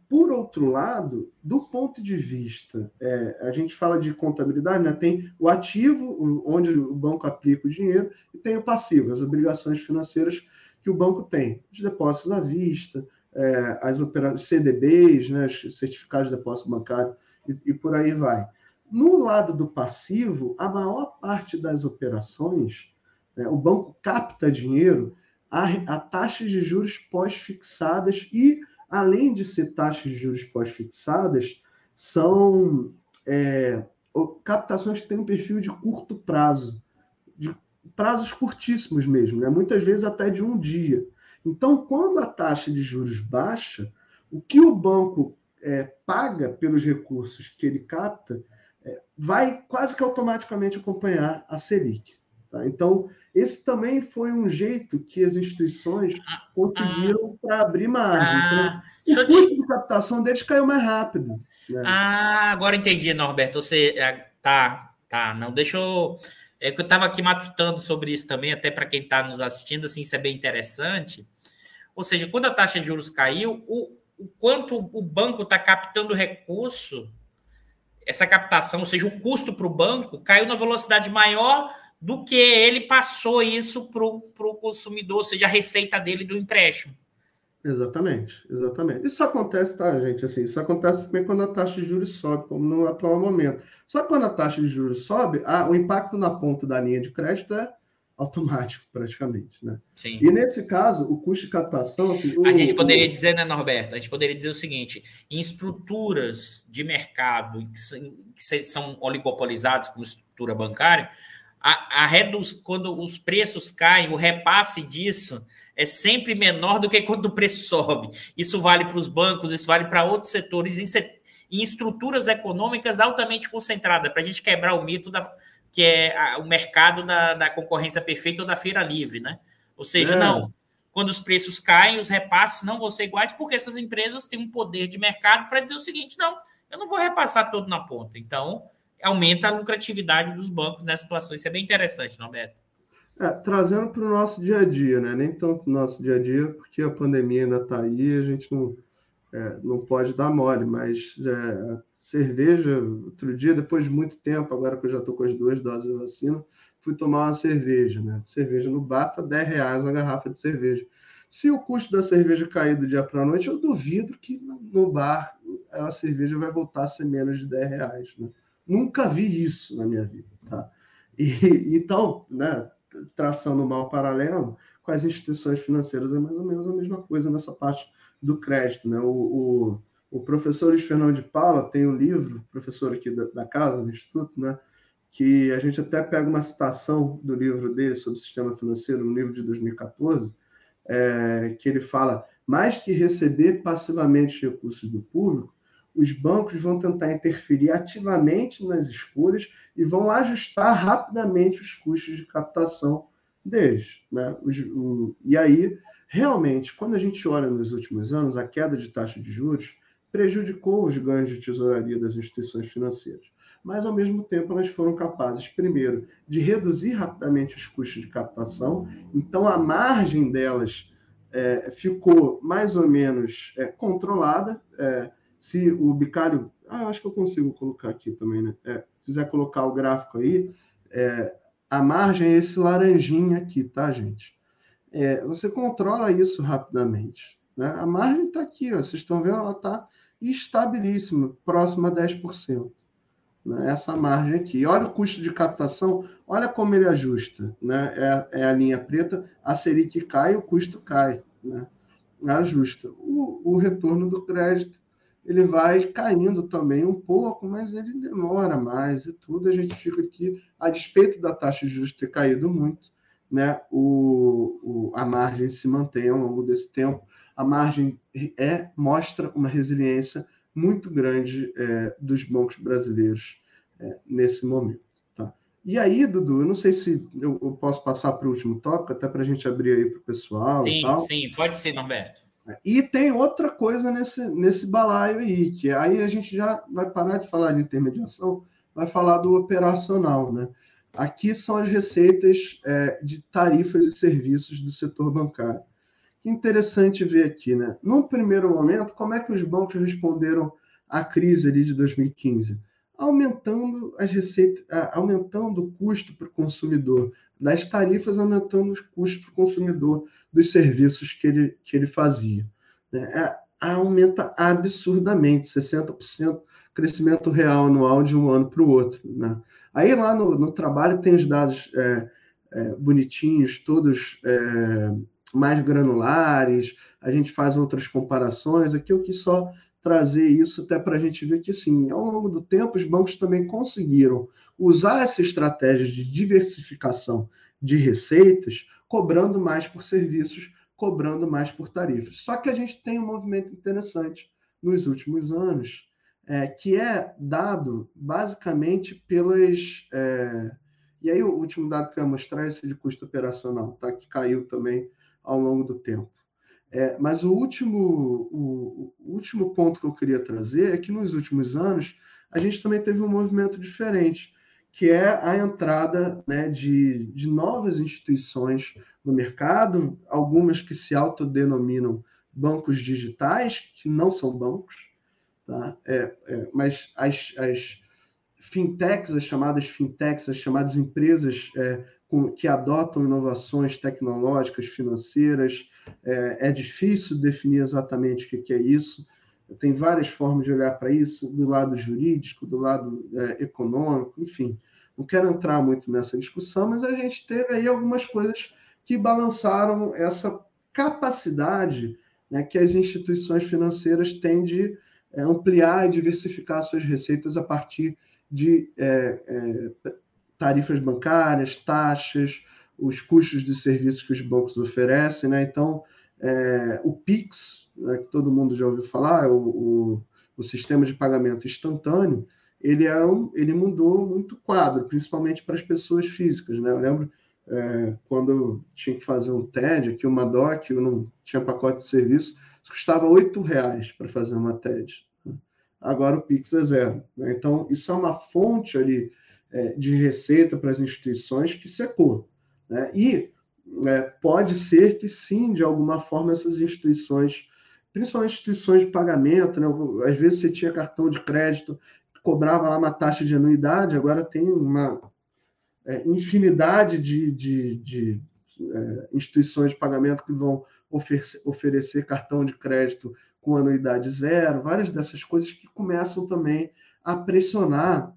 por outro lado, do ponto de vista, é, a gente fala de contabilidade, né? tem o ativo, onde o banco aplica o dinheiro, e tem o passivo, as obrigações financeiras que o banco tem, os depósitos à vista, é, as operações CDBs, né? os certificados de depósito bancário, e, e por aí vai. No lado do passivo, a maior parte das operações? O banco capta dinheiro a, a taxas de juros pós-fixadas e além de ser taxas de juros pós-fixadas, são é, captações que têm um perfil de curto prazo, de prazos curtíssimos mesmo, né? muitas vezes até de um dia. Então, quando a taxa de juros baixa, o que o banco é, paga pelos recursos que ele capta é, vai quase que automaticamente acompanhar a Selic. Tá? Então, esse também foi um jeito que as instituições ah, conseguiram ah, para abrir margem. Ah, então, o custo te... de captação deles caiu mais rápido. Né? Ah, agora entendi, Norberto. Você é, tá, tá. Não, deixa eu. É que eu estava aqui matutando sobre isso também, até para quem está nos assistindo, assim, isso é bem interessante. Ou seja, quando a taxa de juros caiu, o, o quanto o banco está captando recurso, essa captação, ou seja, o custo para o banco, caiu na velocidade maior do que ele passou isso para o consumidor, ou seja, a receita dele do empréstimo. Exatamente, exatamente. Isso acontece, tá, gente? Assim, isso acontece também quando a taxa de juros sobe, como no atual momento. Só que quando a taxa de juros sobe, a, o impacto na ponta da linha de crédito é automático, praticamente, né? Sim. E nesse caso, o custo de captação... Assim, a gente poderia o... dizer, né, Norberto? A gente poderia dizer o seguinte, em estruturas de mercado que são oligopolizadas, como estrutura bancária, a, a reduz, quando os preços caem, o repasse disso é sempre menor do que quando o preço sobe. Isso vale para os bancos, isso vale para outros setores, em, set, em estruturas econômicas altamente concentradas, para a gente quebrar o mito da, que é a, o mercado da, da, concorrência perfeita ou da feira livre, né? Ou seja, é. não. Quando os preços caem, os repasses não vão ser iguais, porque essas empresas têm um poder de mercado para dizer o seguinte: não, eu não vou repassar todo na ponta. Então, aumenta a lucratividade dos bancos nessa situação. Isso é bem interessante, não, Beto? É, trazendo para o nosso dia a dia, né? Nem tanto no nosso dia a dia, porque a pandemia ainda está aí, a gente não, é, não pode dar mole, mas é, cerveja, outro dia, depois de muito tempo, agora que eu já estou com as duas doses de vacina, fui tomar uma cerveja, né? Cerveja no bar tá 10 reais a garrafa de cerveja. Se o custo da cerveja cair do dia para a noite, eu duvido que no bar a cerveja vai voltar a ser menos de 10 reais, né? Nunca vi isso na minha vida, tá? E, então, né, traçando mal paralelo com as instituições financeiras é mais ou menos a mesma coisa nessa parte do crédito, né? O, o, o professor Luiz Fernando de Paula tem um livro, professor aqui da, da casa, do Instituto, né? Que a gente até pega uma citação do livro dele sobre o sistema financeiro, um livro de 2014, é, que ele fala mais que receber passivamente recursos do público, os bancos vão tentar interferir ativamente nas escolhas e vão ajustar rapidamente os custos de captação deles. Né? Os, o, e aí, realmente, quando a gente olha nos últimos anos, a queda de taxa de juros prejudicou os ganhos de tesouraria das instituições financeiras. Mas, ao mesmo tempo, elas foram capazes, primeiro, de reduzir rapidamente os custos de captação, então a margem delas é, ficou mais ou menos é, controlada. É, se o bicário. Ah, acho que eu consigo colocar aqui também, né? É, quiser colocar o gráfico aí, é, a margem é esse laranjinha aqui, tá, gente? É, você controla isso rapidamente. Né? A margem está aqui, ó, vocês estão vendo, ela está estabilíssima, próxima a 10%. Né? Essa margem aqui. Olha o custo de captação, olha como ele ajusta. Né? É, é a linha preta, a Selic cai, o custo cai. Né? Ajusta. O, o retorno do crédito ele vai caindo também um pouco, mas ele demora mais e tudo. A gente fica aqui, a despeito da taxa de juros ter caído muito, né, o, o, a margem se mantém ao longo desse tempo. A margem é mostra uma resiliência muito grande é, dos bancos brasileiros é, nesse momento. Tá? E aí, Dudu, eu não sei se eu, eu posso passar para o último tópico, até para a gente abrir aí para o pessoal. Sim, sim, pode ser, Norberto. E tem outra coisa nesse, nesse balaio aí, que aí a gente já vai parar de falar de intermediação, vai falar do operacional, né? Aqui são as receitas é, de tarifas e serviços do setor bancário. Que interessante ver aqui, né? Num primeiro momento, como é que os bancos responderam à crise ali de 2015? Aumentando as receitas, aumentando o custo para o consumidor, das tarifas, aumentando os custos para o consumidor dos serviços que ele, que ele fazia. Né? É, aumenta absurdamente, 60% crescimento real anual de um ano para o outro. Né? Aí lá no, no, trabalho tem os dados é, é, bonitinhos, todos é, mais granulares, a gente faz outras comparações. Aqui eu quis só trazer isso até para a gente ver que, sim, ao longo do tempo, os bancos também conseguiram usar essa estratégia de diversificação de receitas, cobrando mais por serviços, cobrando mais por tarifas. Só que a gente tem um movimento interessante nos últimos anos, é, que é dado basicamente pelas. É, e aí, o último dado que eu ia mostrar é esse de custo operacional, tá? que caiu também ao longo do tempo. É, mas o último, o, o, último ponto que eu queria trazer é que nos últimos anos a gente também teve um movimento diferente, que é a entrada né, de, de novas instituições no mercado, algumas que se autodenominam bancos digitais, que não são bancos, tá? É, é, mas as, as fintechs, as chamadas fintechs, as chamadas empresas é, que adotam inovações tecnológicas, financeiras, é, é difícil definir exatamente o que, é isso. Tem várias formas de olhar para isso, do lado jurídico, do lado é, econômico, enfim. Não quero entrar muito nessa discussão, mas a gente teve aí algumas coisas que balançaram essa capacidade né, que as instituições financeiras têm de é, ampliar e diversificar suas receitas a partir de é, tarifas bancárias, taxas, os custos de serviços que os bancos oferecem, né? Então, é, o Pix, né, que todo mundo já ouviu falar, o, o, o, sistema de pagamento instantâneo, ele, era um, ele mudou muito quadro, principalmente para as pessoas físicas, né? Eu lembro é, quando tinha que fazer um TED, aqui uma DOC, eu não tinha pacote de serviço, custava R$ reais para fazer uma TED. Né? Agora o Pix é zero. Né? Então, isso é uma fonte ali de receita para as instituições que secou. Né? E é, pode ser que sim, de alguma forma, essas instituições, principalmente instituições de pagamento, né? às vezes você tinha cartão de crédito, cobrava lá uma taxa de anuidade, agora tem uma é, infinidade de, de, de é, instituições de pagamento que vão oferecer, oferecer cartão de crédito com anuidade zero, várias dessas coisas que começam também a pressionar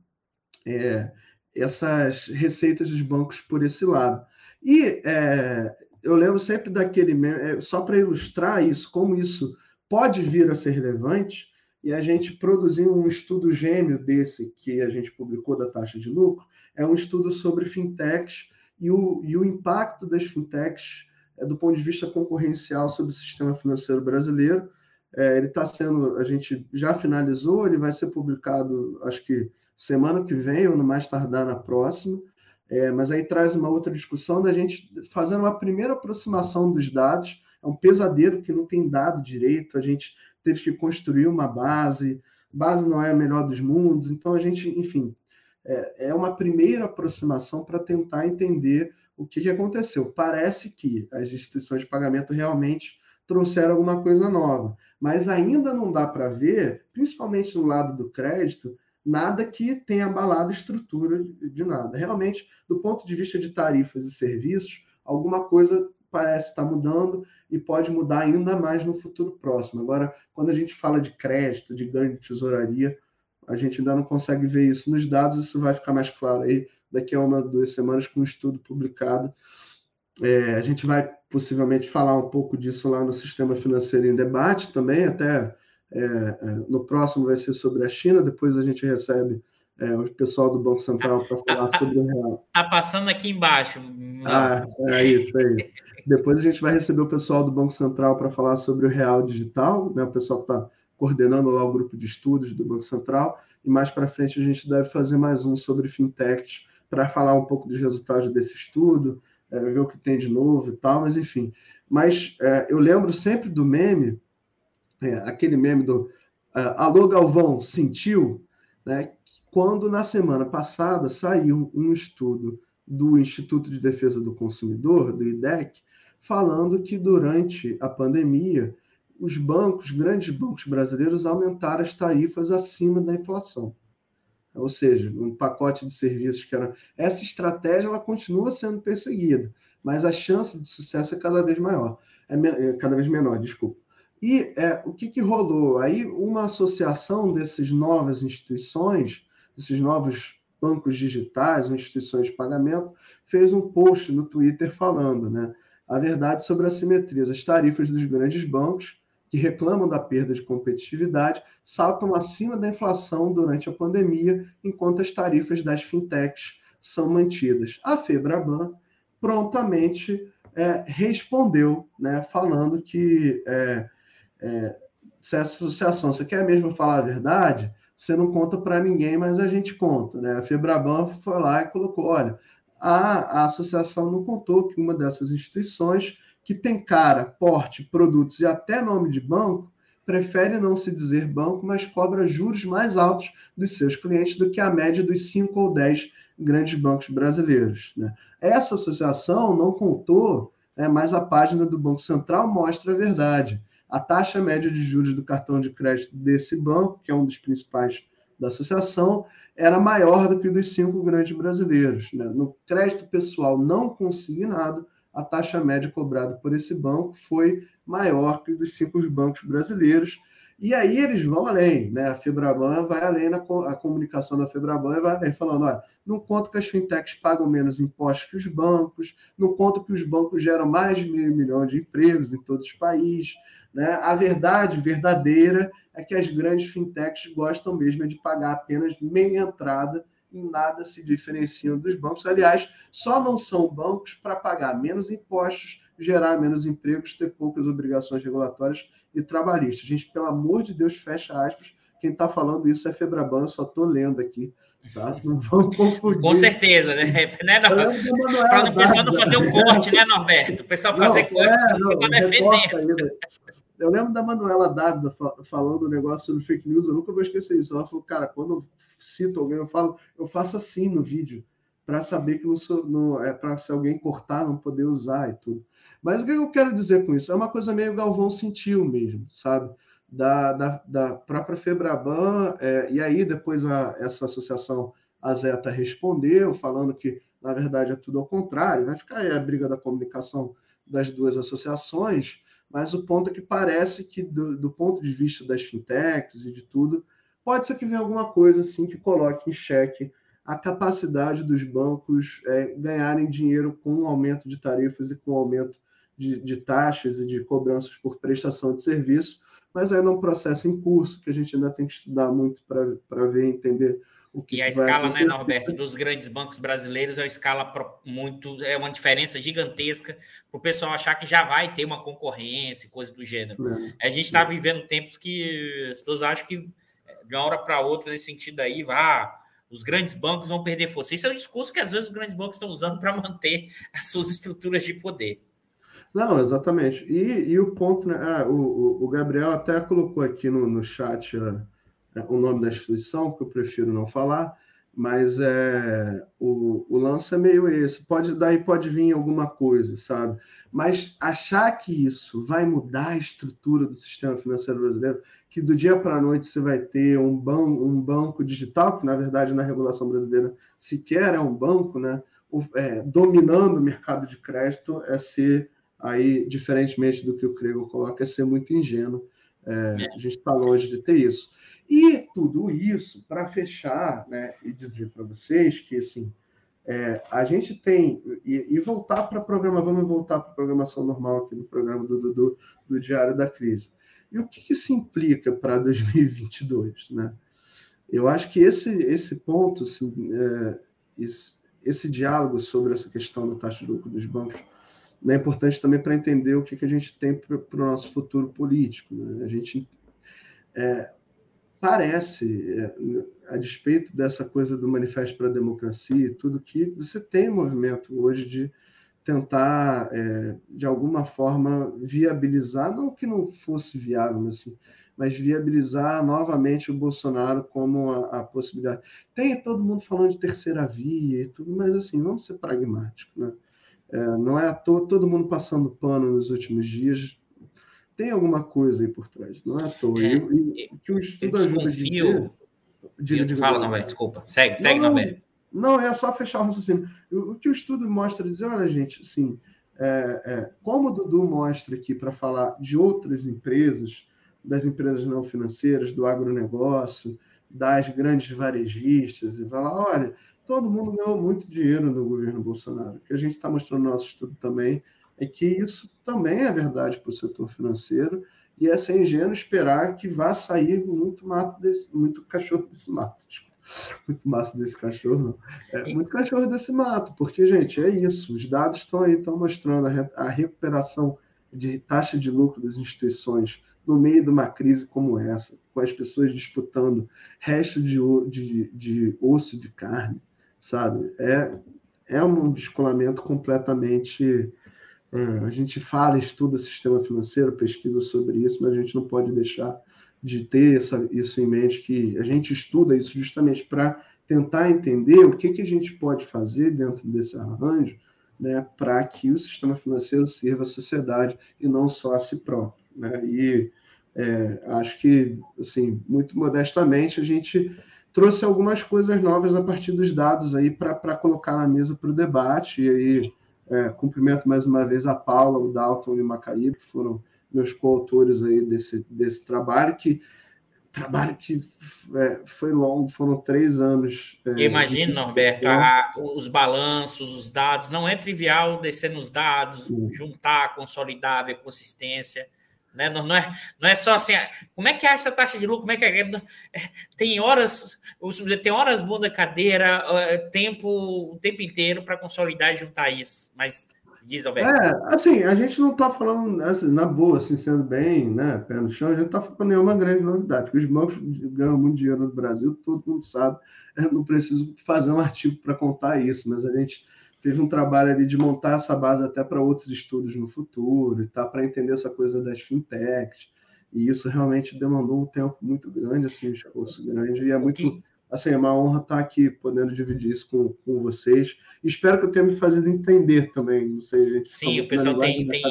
é, essas receitas dos bancos por esse lado. E é, eu lembro sempre daquele, é, só para ilustrar isso, como isso pode vir a ser relevante, e a gente produziu um estudo gêmeo desse que a gente publicou da taxa de lucro, é um estudo sobre fintechs e o, e o impacto das fintechs é, do ponto de vista concorrencial sobre o sistema financeiro brasileiro. É, ele está sendo, a gente já finalizou, ele vai ser publicado, acho que semana que vem, ou no mais tardar na próxima. É, mas aí traz uma outra discussão da gente fazendo uma primeira aproximação dos dados. É um pesadelo que não tem dado direito, a gente teve que construir uma base, base não é a melhor dos mundos, então a gente, enfim, é, é uma primeira aproximação para tentar entender o que, que aconteceu. Parece que as instituições de pagamento realmente trouxeram alguma coisa nova, mas ainda não dá para ver, principalmente no lado do crédito, nada que tenha abalado a estrutura de nada. Realmente, do ponto de vista de tarifas e serviços, alguma coisa parece estar mudando e pode mudar ainda mais no futuro próximo. Agora, quando a gente fala de crédito, de ganho de tesouraria, a gente ainda não consegue ver isso nos dados, isso vai ficar mais claro aí daqui a uma, duas semanas com um estudo publicado. É, a gente vai possivelmente falar um pouco disso lá no Sistema Financeiro em Debate também, até no próximo vai ser sobre a China, depois a gente recebe é, o pessoal do Banco Central para falar tá, sobre o real. Está passando aqui embaixo. Ah, é isso, é isso. depois a gente vai receber o pessoal do Banco Central para falar sobre o real digital, né, o pessoal que está coordenando lá o grupo de estudos do Banco Central, e mais para frente a gente deve fazer mais um sobre fintechs para falar um pouco dos resultados desse estudo, é, ver o que tem de novo e tal, mas enfim. Mas é, eu lembro sempre do meme é, aquele meme do uh, Alô Galvão, sentiu? Né, quando na semana passada saiu um estudo do Instituto de Defesa do Consumidor, do IDEC, falando que durante a pandemia os bancos, grandes bancos brasileiros, aumentaram as tarifas acima da inflação. Ou seja, um pacote de serviços que era. Essa estratégia ela continua sendo perseguida, mas a chance de sucesso é cada vez maior. É, é cada vez menor, desculpa. E é, o que, que rolou? Aí uma associação dessas novas instituições, desses novos bancos digitais, instituições de pagamento, fez um post no Twitter falando, né? A verdade sobre assimetrias. As tarifas dos grandes bancos, que reclamam da perda de competitividade, saltam acima da inflação durante a pandemia, enquanto as tarifas das fintechs são mantidas. A Febraban prontamente é, respondeu, né, falando que é, é, se essa associação, você quer mesmo falar a verdade, você não conta para ninguém, mas a gente conta. Né? A Febraban foi lá e colocou: olha, a, a associação não contou que uma dessas instituições, que tem cara, porte, produtos e até nome de banco, prefere não se dizer banco, mas cobra juros mais altos dos seus clientes do que a média dos 5 ou 10 grandes bancos brasileiros. Né? Essa associação não contou, né, mas a página do Banco Central mostra a verdade a taxa média de juros do cartão de crédito desse banco, que é um dos principais da associação, era maior do que dos cinco grandes brasileiros. Né? No crédito pessoal não consignado, a taxa média cobrada por esse banco foi maior que dos cinco bancos brasileiros. E aí eles vão além, né? A Febraban vai além na a comunicação da Febraban vai além, falando: olha, não conta que as fintechs pagam menos impostos que os bancos, não conta que os bancos geram mais de meio milhão de empregos em todos os países, né? A verdade verdadeira é que as grandes fintechs gostam mesmo de pagar apenas meia entrada em nada se diferenciam dos bancos. Aliás, só não são bancos para pagar menos impostos, gerar menos empregos, ter poucas obrigações regulatórias e trabalhistas. Gente, pelo amor de Deus, fecha aspas. Quem está falando isso é Febraban, só estou lendo aqui. Tá? Não vamos confundir. Com certeza, né? né Para o pessoal não fazer o um corte, né, Norberto? O pessoal fazer não, corte, é, você está defendendo. Eu lembro da Manuela Dávila falando um negócio sobre fake news, eu nunca vou esquecer isso. Ela falou, cara, quando eu cito alguém, eu falo, eu faço assim no vídeo, para saber que não sou, não, é para se alguém cortar, não poder usar e tudo. Mas o que eu quero dizer com isso? É uma coisa meio Galvão sentiu mesmo, sabe? Da, da, da própria Febraban, é, e aí depois a, essa associação, a Zeta, respondeu, falando que, na verdade, é tudo ao contrário, vai ficar aí a briga da comunicação das duas associações, mas o ponto é que parece que, do, do ponto de vista das fintechs e de tudo, pode ser que venha alguma coisa assim que coloque em xeque a capacidade dos bancos é, ganharem dinheiro com o aumento de tarifas e com o aumento de, de, taxas e de cobranças por prestação de serviço, mas ainda é um processo em curso que a gente ainda tem que estudar muito para ver e entender o que E a escala, né, Norberto, dos grandes bancos brasileiros é uma escala muito, é uma diferença gigantesca para o pessoal achar que já vai ter uma concorrência, coisa do gênero. É, a gente está vivendo tempos que as pessoas acham que de uma hora para outra, nesse sentido aí, vá, os grandes bancos vão perder força. Isso é um discurso que às vezes os grandes bancos estão usando para manter as suas estruturas de poder. Não, exatamente. E, e o ponto, né? Ah, o, o, Gabriel até colocou aqui no, no chat uh, o nome da instituição, que eu prefiro não falar, mas é, o, o lance é meio esse. Pode, daí pode vir alguma coisa, sabe? Mas achar que isso vai mudar a estrutura do sistema financeiro brasileiro, que do dia para a noite você vai ter um, ban um banco digital, que na verdade na regulação brasileira sequer é um banco, né? O, é, dominando o mercado de crédito é ser aí, diferentemente do que o Crego coloca, é ser muito ingênuo. É, é. A gente está longe de ter isso. E tudo isso, para fechar né, e dizer para vocês que assim, é, a gente tem. E, e voltar para o programa, vamos voltar para a programação normal aqui do programa do, do, do, do Diário da Crise. E o que isso implica para 2022? Né? Eu acho que esse, esse ponto, assim, é, esse, esse, diálogo sobre essa questão da taxa de lucro dos bancos é importante também para entender o que, que a gente tem para o nosso futuro político. Né? A gente é, parece, é, a despeito dessa coisa do Manifesto para a Democracia e tudo, que você tem movimento hoje de tentar, é, de alguma forma, viabilizar, não que não fosse viável, mas, assim, mas viabilizar novamente o Bolsonaro como a, a, possibilidade. Tem todo mundo falando de terceira via e tudo, mas assim, vamos ser pragmáticos, né? É, não é à toa todo mundo passando pano nos últimos dias. Tem alguma coisa aí por trás, não é à toa. É, e, que o estudo ajuda a dizer... Diga, diga, Fala, Norberto, desculpa. Segue, segue, não, Norberto. Não, é só fechar o raciocínio. O que o estudo mostra dizer, olha, gente, assim, é, é, como o Dudu mostra aqui para falar de outras empresas, das empresas não financeiras, do agronegócio, das grandes varejistas, e falar, olha, todo mundo ganhou muito dinheiro no governo Bolsonaro. Que a gente está mostrando no nosso estudo também é que isso também é verdade para o setor financeiro e é ser ingênuo esperar que vá sair muito mato desse, muito cachorro desse mato. Muito massa desse cachorro, não. É muito cachorro desse mato, porque, gente, é isso. Os dados estão aí, estão mostrando a, re a recuperação de taxa de lucro das instituições no meio de uma crise como essa, com as pessoas disputando resto de, de, de osso de carne, sabe? É, é um descolamento completamente. É, a gente fala, estuda sistema financeiro, pesquisa sobre isso, mas a gente não pode deixar de ter essa, isso em mente, que a gente estuda isso justamente para tentar entender o que, que a gente pode fazer dentro desse arranjo né, para que o sistema financeiro sirva à sociedade e não só a si próprio. Né? E é, acho que, assim, muito modestamente, a gente trouxe algumas coisas novas a partir dos dados aí para colocar na mesa para o debate. E aí, é, cumprimento mais uma vez a Paula, o Dalton e o Macaíbe, que foram meus coautores aí desse, desse trabalho, que trabalho que é, foi longo, foram três anos. É, Imagina, Norberto, a, os balanços, os dados, não é trivial descer nos dados, Sim. juntar, consolidar, ver consistência. Né? Não, não, é, não é só assim, como é que é essa taxa de lucro? Como é que é? é tem horas, dizer, tem horas bunda cadeira, tempo, o tempo inteiro para consolidar e juntar isso. Mas diz, Alberto. É, assim, a gente não está falando assim, na boa, assim, sendo bem, né, pé no chão, a gente está falando nenhuma grande novidade, porque os bancos ganham muito dinheiro no Brasil, todo mundo sabe. Eu não preciso fazer um artigo para contar isso, mas a gente teve um trabalho ali de montar essa base até para outros estudos no futuro e tá para entender essa coisa das fintechs. E isso realmente demandou um tempo muito grande, assim, um esforço grande, e é muito, assim, é uma honra estar aqui podendo dividir isso com, com vocês. Espero que eu tenha me fazido entender também, não sei, gente. Sim, o pessoal tem, tem...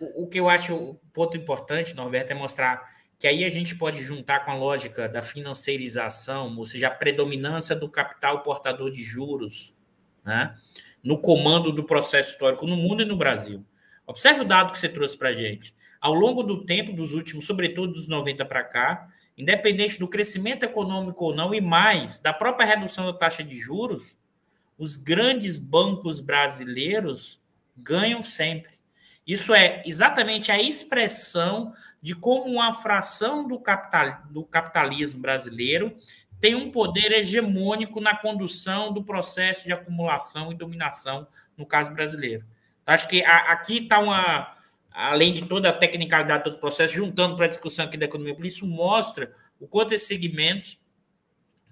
O, o, que eu acho um ponto importante, Norberto, é mostrar que aí a gente pode juntar com a lógica da financiarização, ou seja, a predominância do capital portador de juros, né, no comando do processo histórico no mundo e no Brasil. Observe o dado que você trouxe para a gente. Ao longo do tempo, dos últimos, sobretudo dos 90 para cá, independente do crescimento econômico ou não, e mais da própria redução da taxa de juros, os grandes bancos brasileiros ganham sempre. Isso é exatamente a expressão de como uma fração do, capital, do capitalismo brasileiro tem um poder hegemônico na condução do processo de acumulação e dominação, no caso brasileiro. Acho que aqui está uma, além de toda a tecnicalidade do processo, juntando para a discussão aqui da economia política, isso mostra o quanto esses segmentos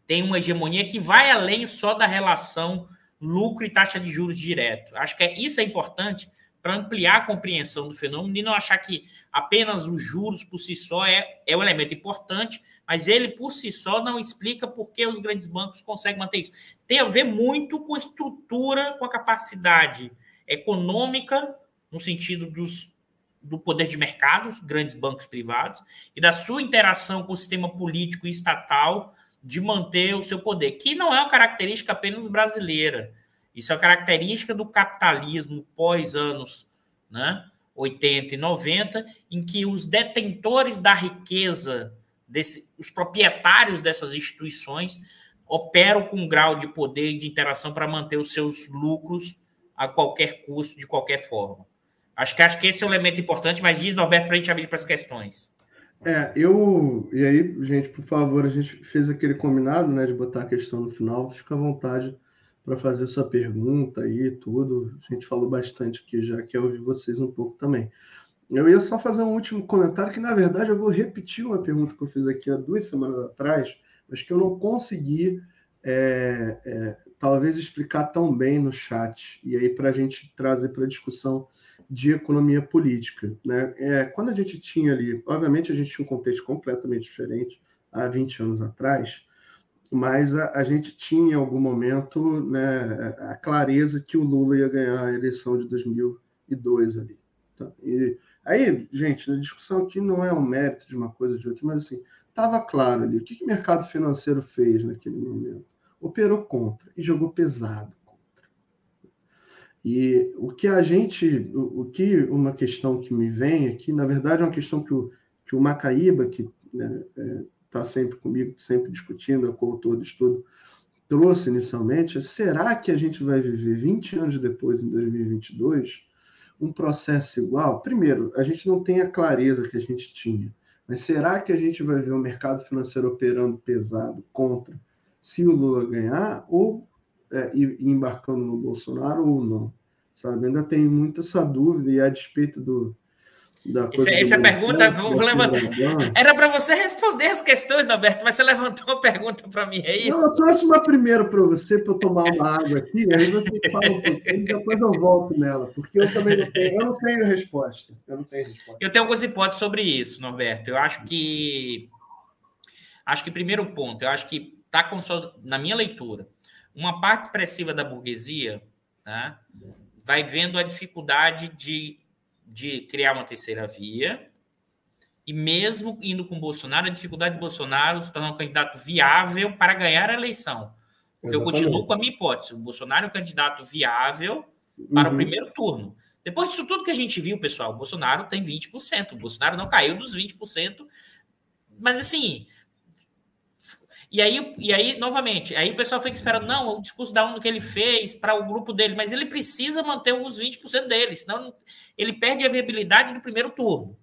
têm uma hegemonia que vai além só da relação lucro e taxa de juros direto. Acho que é, isso é importante para ampliar a compreensão do fenômeno e não achar que apenas os juros por si só é, é um elemento importante, mas ele por si só não explica por que os grandes bancos conseguem manter isso. Tem a ver muito com a estrutura, com a capacidade econômica, no sentido dos, do poder de mercado, grandes bancos privados, e da sua interação com o sistema político e estatal de manter o seu poder, que não é uma característica apenas brasileira. Isso é característica do capitalismo pós anos né, 80 e 90, em que os detentores da riqueza, desse, os proprietários dessas instituições, operam com um grau de poder de interação para manter os seus lucros a qualquer custo, de qualquer forma. Acho que, acho que esse é um elemento importante, mas diz, Norberto, para a gente abrir para as questões. É, eu. E aí, gente, por favor, a gente fez aquele combinado, né, de botar a questão no final. Fica à vontade para fazer sua pergunta aí, tudo. A gente falou bastante aqui, já quer ouvir vocês um pouco também. Eu ia só fazer um último comentário, que na verdade eu vou repetir uma pergunta que eu fiz aqui há duas semanas atrás, mas que eu não consegui, é, é, talvez, explicar tão bem no chat, e aí para a gente trazer para a discussão de economia política. Né? É, quando a gente tinha ali, obviamente a gente tinha um contexto completamente diferente há 20 anos atrás, mas a, a, gente tinha em algum momento né, a clareza que o Lula ia ganhar a eleição de 2002 ali. Tá? E aí, gente, a discussão aqui não é um mérito de uma coisa ou de outra, mas assim, estava claro ali o que, que o mercado financeiro fez naquele momento. Operou contra e jogou pesado contra. E o que a gente, o, o que uma questão que me vem aqui, na verdade, é uma questão que o, que o Macaíba, que né, é, está sempre comigo, sempre discutindo, é coautor do estudo, trouxe inicialmente, será que a gente vai viver 20 anos depois, em 2022, um processo igual? Primeiro, a gente não tem a clareza que a gente tinha, mas será que a gente vai ver o mercado financeiro operando pesado contra se o Lula ganhar ou é, embarcando no Bolsonaro ou não? Sabe? Ainda tem muita essa dúvida e a despeito do, essa, essa pergunta, vou levantar. Era para você responder as questões, Norberto, mas você levantou uma pergunta para mim, é isso? Não, eu trouxe uma primeiro para você, para eu tomar uma água aqui, aí você fala um pouquinho, e depois eu volto nela, porque eu também não tenho, eu não tenho resposta. Eu não tenho resposta. Eu tenho algumas hipóteses sobre isso, Norberto. Eu acho que. Acho que, primeiro ponto, eu acho que está na minha leitura, uma parte expressiva da burguesia né, vai vendo a dificuldade de de criar uma terceira via, e mesmo indo com Bolsonaro, a dificuldade de Bolsonaro se tornar um candidato viável para ganhar a eleição. Porque Exatamente. eu continuo com a minha hipótese: o Bolsonaro é um candidato viável para uhum. o primeiro turno. Depois disso tudo que a gente viu, pessoal, o Bolsonaro tem 20%. O Bolsonaro não caiu dos 20%. Mas assim, e aí, e aí, novamente, aí o pessoal fica esperando, não, o discurso da ONU que ele fez para o grupo dele, mas ele precisa manter os 20% dele, senão ele perde a viabilidade do primeiro turno.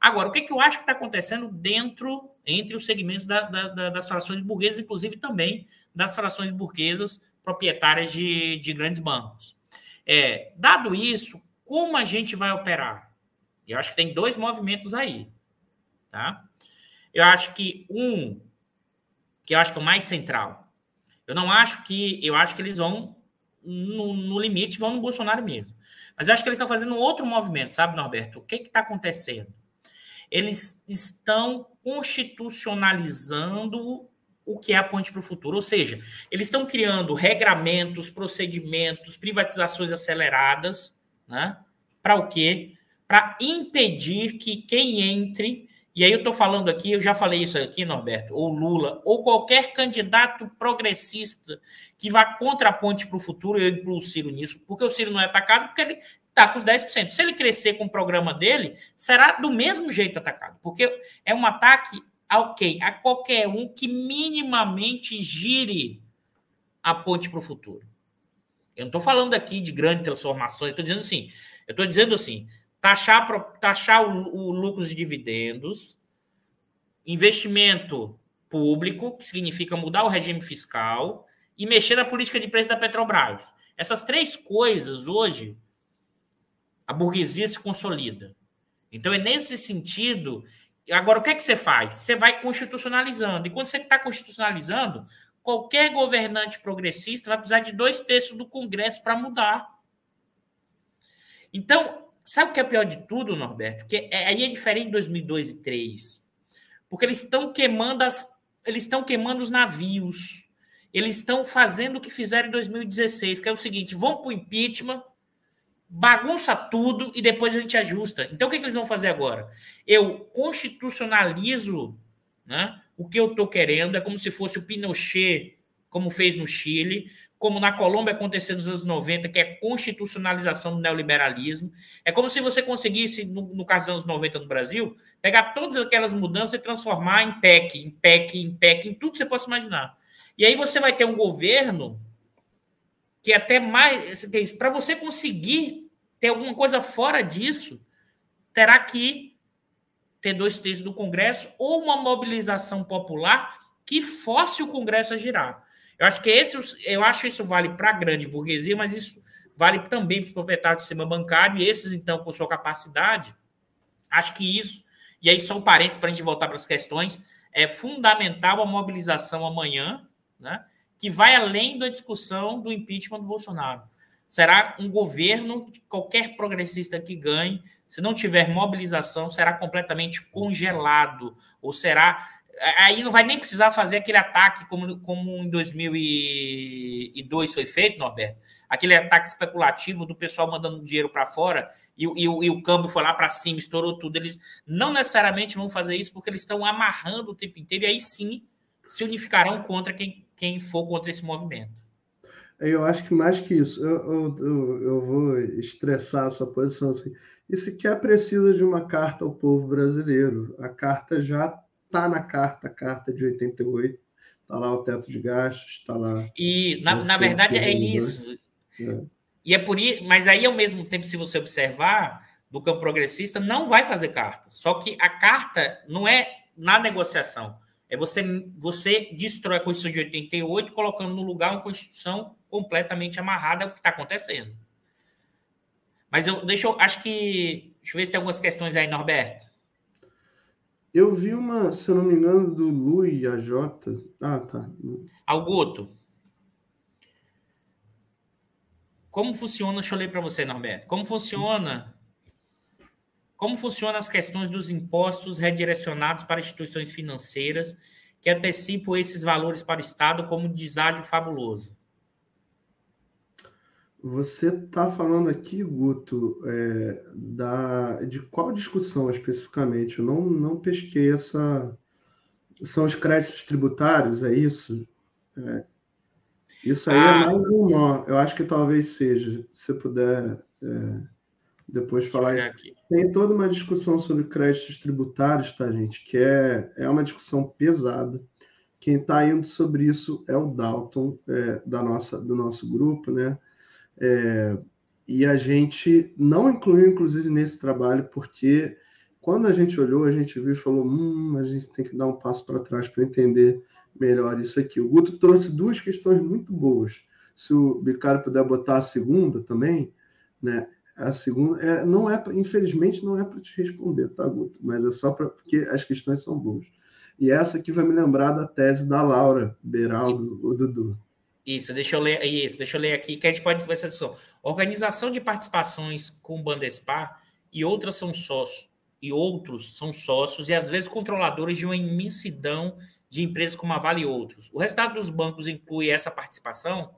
Agora, o que, que eu acho que está acontecendo dentro, entre os segmentos da, da, das frações burguesas, inclusive também das frações burguesas proprietárias de, de grandes bancos? É, dado isso, como a gente vai operar? Eu acho que tem dois movimentos aí. Tá? Eu acho que um, que eu acho que é o mais central, eu não acho que. Eu acho que eles vão, no, no limite, vão no Bolsonaro mesmo. Mas eu acho que eles estão fazendo outro movimento, sabe, Norberto? O que está acontecendo? Eles estão constitucionalizando o que é a ponte para o futuro. Ou seja, eles estão criando regramentos, procedimentos, privatizações aceleradas, né? Para o quê? Para impedir que quem entre e aí eu estou falando aqui, eu já falei isso aqui, Norberto, ou Lula, ou qualquer candidato progressista que vá contra a ponte para o futuro, eu incluo o Ciro nisso, porque o Ciro não é atacado, porque ele está com os 10%. Se ele crescer com o programa dele, será do mesmo jeito atacado, porque é um ataque ok, a qualquer um que minimamente gire a ponte para o futuro. Eu não estou falando aqui de grandes transformações, estou dizendo assim, eu estou dizendo assim, taxar, taxar o, o lucro de dividendos, investimento público, que significa mudar o regime fiscal, e mexer na política de preço da Petrobras. Essas três coisas, hoje, a burguesia se consolida. Então, é nesse sentido. Agora, o que é que você faz? Você vai constitucionalizando. E quando você está constitucionalizando, qualquer governante progressista vai precisar de dois terços do Congresso para mudar. Então, Sabe o que é pior de tudo, Norberto? Que é, aí é diferente de 2002 e 2003. Porque eles estão queimando as, eles estão queimando os navios. Eles estão fazendo o que fizeram em 2016, que é o seguinte: vão para o impeachment, bagunça tudo e depois a gente ajusta. Então o que, que eles vão fazer agora? Eu constitucionalizo né, o que eu estou querendo, é como se fosse o Pinochet, como fez no Chile como na Colômbia aconteceu nos anos 90, que é constitucionalização do neoliberalismo. É como se você conseguisse, no, no caso dos anos 90 no Brasil, pegar todas aquelas mudanças e transformar em PEC, em PEC, em PEC, em tudo que você possa imaginar. E aí você vai ter um governo que é até mais. Para você conseguir ter alguma coisa fora disso, terá que ter dois terços do Congresso ou uma mobilização popular que force o Congresso a girar. Eu acho que esse, eu acho isso vale para a grande burguesia, mas isso vale também para os proprietários do sistema bancário, e esses, então, com sua capacidade, acho que isso, e aí só um parênteses para a gente voltar para as questões, é fundamental a mobilização amanhã, né, que vai além da discussão do impeachment do Bolsonaro. Será um governo, qualquer progressista que ganhe, se não tiver mobilização, será completamente congelado, ou será aí não vai nem precisar fazer aquele ataque como, como em 2002 foi feito, Norberto. Aquele ataque especulativo do pessoal mandando dinheiro para fora e, e, e, o câmbio foi lá para cima, estourou tudo. Eles não necessariamente vão fazer isso porque eles estão amarrando o tempo inteiro e aí sim se unificarão contra quem, quem for contra esse movimento. Eu acho que mais que isso, eu, eu, eu vou estressar a sua posição assim. Isso que é precisa de uma carta ao povo brasileiro. A carta já Está na carta, a carta de 88, está lá o teto de gastos, está lá. E, na, na verdade, é isso. É. E é por isso, mas aí, ao mesmo tempo, se você observar, do campo progressista, não vai fazer carta. Só que a carta não é na negociação. É você, você destrói a Constituição de 88, colocando no lugar uma Constituição completamente amarrada ao que está acontecendo. Mas eu deixa eu, acho que. Deixa eu ver se tem algumas questões aí, Norberto. Eu vi uma, se eu não me engano, do Lu e a Jota. Ah, tá. Augusto. Como funciona, deixa eu ler para você, Norberto. Como funciona? Como funcionam as questões dos impostos redirecionados para instituições financeiras que antecipam esses valores para o Estado como deságio fabuloso? Você está falando aqui, Guto, é, da, de qual discussão especificamente? Eu não, não pesquei essa. São os créditos tributários, é isso? É, isso aí é ah. é mais um nó. Eu acho que talvez seja, se puder é, depois falar isso. Aqui. Tem toda uma discussão sobre créditos tributários, tá, gente? Que é, é uma discussão pesada. Quem está indo sobre isso é o Dalton, é, da nossa, do nosso grupo, né? É, e a gente não incluiu, inclusive, nesse trabalho, porque Quando a gente olhou, a gente viu e falou: hum, a gente tem que dar um passo para trás para entender melhor isso aqui. O Guto trouxe duas questões muito boas. Se o Bicário puder botar a segunda também, né? A segunda é, não é, infelizmente, não é para te responder, tá, Guto? Mas é só para porque as questões são boas. E essa aqui vai me lembrar da tese da Laura Beraldo, o Dudu. Isso, deixa eu ler, isso, deixa eu ler aqui, que a gente pode fazer essa Organização de participações com o Bandespar e outras são sócios, e outros são sócios e às vezes controladores de uma imensidão de empresas como a Vale e outros. O resultado dos bancos inclui essa participação?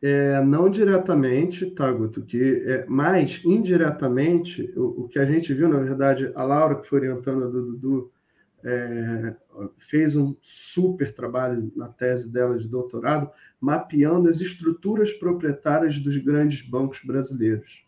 É, não diretamente, tá, Guto, que, é, mas indiretamente, o, o, que a gente viu, na verdade, a Laura, que foi orientando a do Dudu, é, fez um super trabalho na tese dela de doutorado, mapeando as estruturas proprietárias dos grandes bancos brasileiros.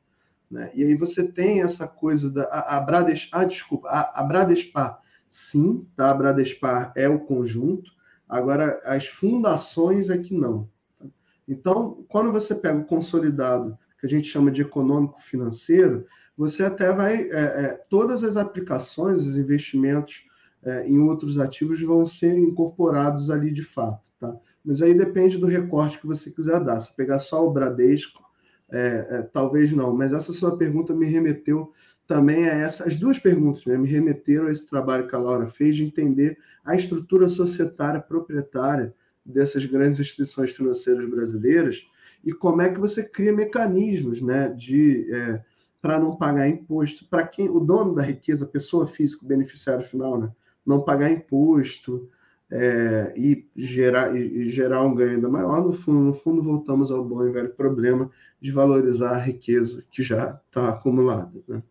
Né? E aí você tem essa coisa da a, a Brades, ah, desculpa, a, a Bradespar, sim, tá? a Bradespar é o conjunto, agora as fundações é que não. Tá? Então, quando você pega o consolidado, que a gente chama de econômico financeiro, você até vai, é, é, todas as aplicações, os investimentos é, em outros ativos vão ser incorporados ali de fato, tá? Mas aí depende do recorte que você quiser dar. Se pegar só o Bradesco, é, é, talvez não. Mas essa sua pergunta me remeteu também a essa. As duas perguntas né, me remeteram a esse trabalho que a Laura fez de entender a estrutura societária proprietária dessas grandes instituições financeiras brasileiras e como é que você cria mecanismos, né, de é, para não pagar imposto para quem o dono da riqueza, pessoa física, beneficiário final, né, não pagar imposto é, e, gerar, e gerar um ganho ainda maior, no fundo, no fundo, voltamos ao bom e velho problema de valorizar a riqueza que já está acumulada. Né?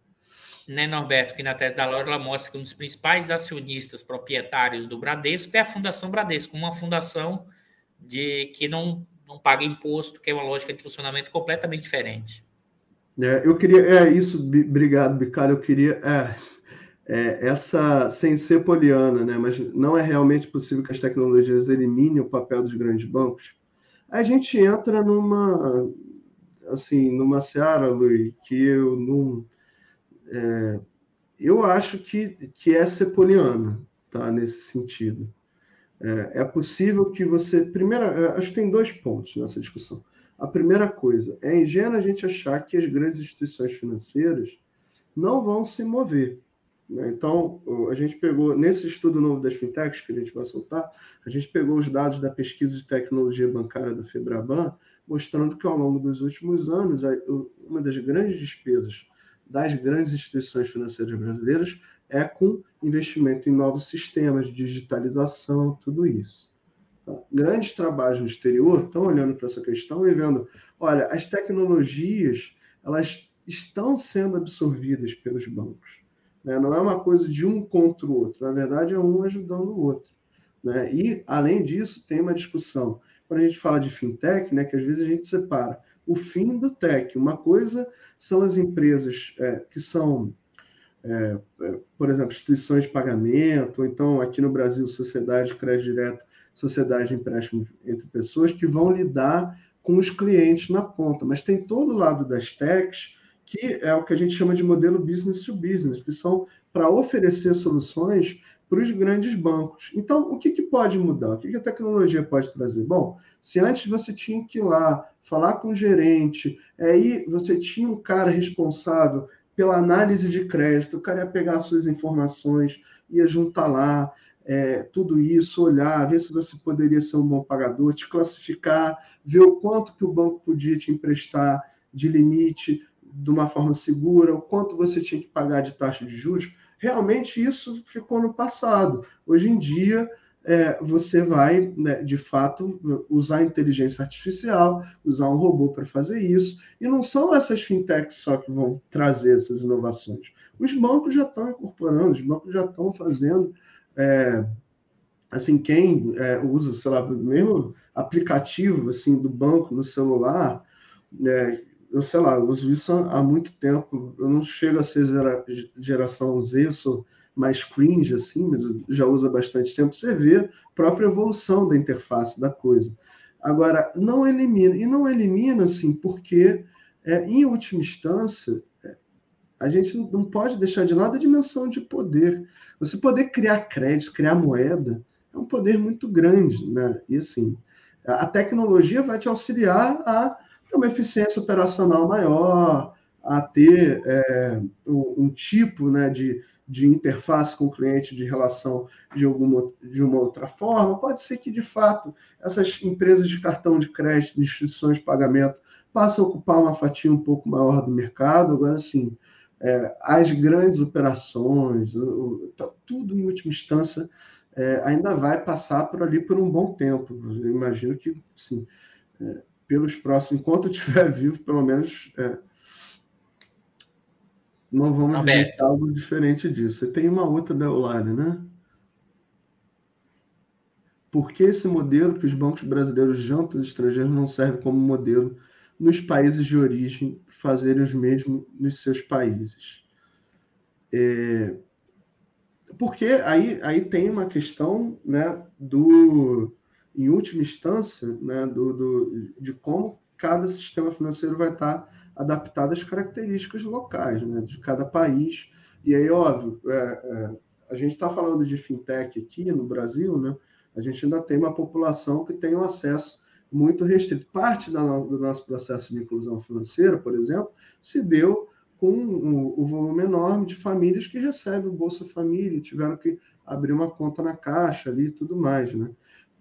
né, Norberto, que na tese da Laura ela mostra que um dos principais acionistas proprietários do Bradesco é a Fundação Bradesco, uma fundação de que não, não paga imposto, que é uma lógica de funcionamento completamente diferente. É, eu queria, é isso, obrigado, Bicalho, eu queria, é, é, essa, sem ser poliana, né, mas não é realmente possível que as tecnologias eliminem o papel dos grandes bancos, a gente entra numa, assim, numa seara, Luiz, que eu não... É, eu acho que, que é ser poliana, tá, nesse sentido. É, é possível que você... Primeiro, é, acho que tem dois pontos nessa discussão. A primeira coisa, é ingênuo a gente achar que as grandes instituições financeiras não vão se mover? Então, a gente pegou, nesse estudo novo das fintechs que a gente vai soltar, a gente pegou os dados da pesquisa de tecnologia bancária da Febraban, mostrando que ao longo dos últimos anos, uma das grandes despesas das grandes instituições financeiras brasileiras é com investimento em novos sistemas, digitalização, tudo isso. Tá? Grandes trabalhos no exterior estão olhando para essa questão e vendo, olha, as tecnologias elas estão sendo absorvidas pelos bancos. Né? Não é uma coisa de um contra o outro, na verdade é um ajudando o outro. Né? E, além disso, tem uma discussão. Quando a gente fala de fintech, né, que às vezes a gente separa o fim do tech. Uma coisa são as empresas é, que são, é, é, por exemplo, instituições de pagamento, ou então aqui no Brasil, sociedade de crédito direto, sociedade de empréstimo entre pessoas, que vão lidar com os clientes na ponta. Mas tem todo o lado das techs que é o que a gente chama de modelo business to business, que são para oferecer soluções para os grandes bancos. Então, o que, que pode mudar? O que, que a tecnologia pode trazer? Bom, se antes você tinha que ir lá falar com o gerente, aí você tinha um cara responsável pela análise de crédito, o cara ia pegar suas informações, ia juntar lá, é, tudo isso, olhar, ver se você poderia ser um bom pagador, te classificar, ver o quanto que o banco podia te emprestar de limite, de uma forma segura, o quanto você tinha que pagar de taxa de juros, realmente isso ficou no passado. Hoje em dia, é, você vai, né, de fato, usar inteligência artificial, usar um robô para fazer isso, e não são essas fintechs só que vão trazer essas inovações. Os bancos já estão incorporando, os bancos já estão fazendo. É, assim, quem é, usa, sei lá, mesmo aplicativo assim, do banco no celular, né, eu sei lá, eu uso isso há, muito tempo. Eu não chego a ser gera, geração Z, eu sou mais cringe, assim, mas já uso há bastante tempo. Você vê a própria evolução da interface da coisa. Agora, não elimina, e não elimina, assim, porque, é, em última instância, é, a gente não pode deixar de lado a dimensão de poder. Você poder criar crédito, criar moeda, é um poder muito grande, né? E assim, a tecnologia vai te auxiliar a ter uma eficiência operacional maior, a ter é, um, um, tipo né, de, de interface com o cliente de relação de, alguma, de uma outra forma. Pode ser que, de fato, essas empresas de cartão de crédito, instituições de pagamento, passem a ocupar uma fatia um pouco maior do mercado. Agora, sim, é, as grandes operações, o, o, tudo em última instância, é, ainda vai passar por ali por um bom tempo. Eu imagino que, sim, é, pelos próximos, enquanto eu estiver vivo, pelo menos é, não vamos ver algo diferente disso. Você tem uma outra da Eulália, né? Por que esse modelo que os bancos brasileiros jantam os estrangeiros não serve como modelo nos países de origem fazerem os mesmos nos seus países? É, porque aí, aí tem uma questão né, do, em última instância, né, do, do, de como cada sistema financeiro vai estar adaptado às características locais né, de cada país. E aí, óbvio, é, é, a gente está falando de fintech aqui no Brasil, né, a gente ainda tem uma população que tem um acesso muito restrito. Parte do nosso processo de inclusão financeira, por exemplo, se deu com o, o volume enorme de famílias que recebem o Bolsa Família, tiveram que abrir uma conta na caixa ali e tudo mais. Né?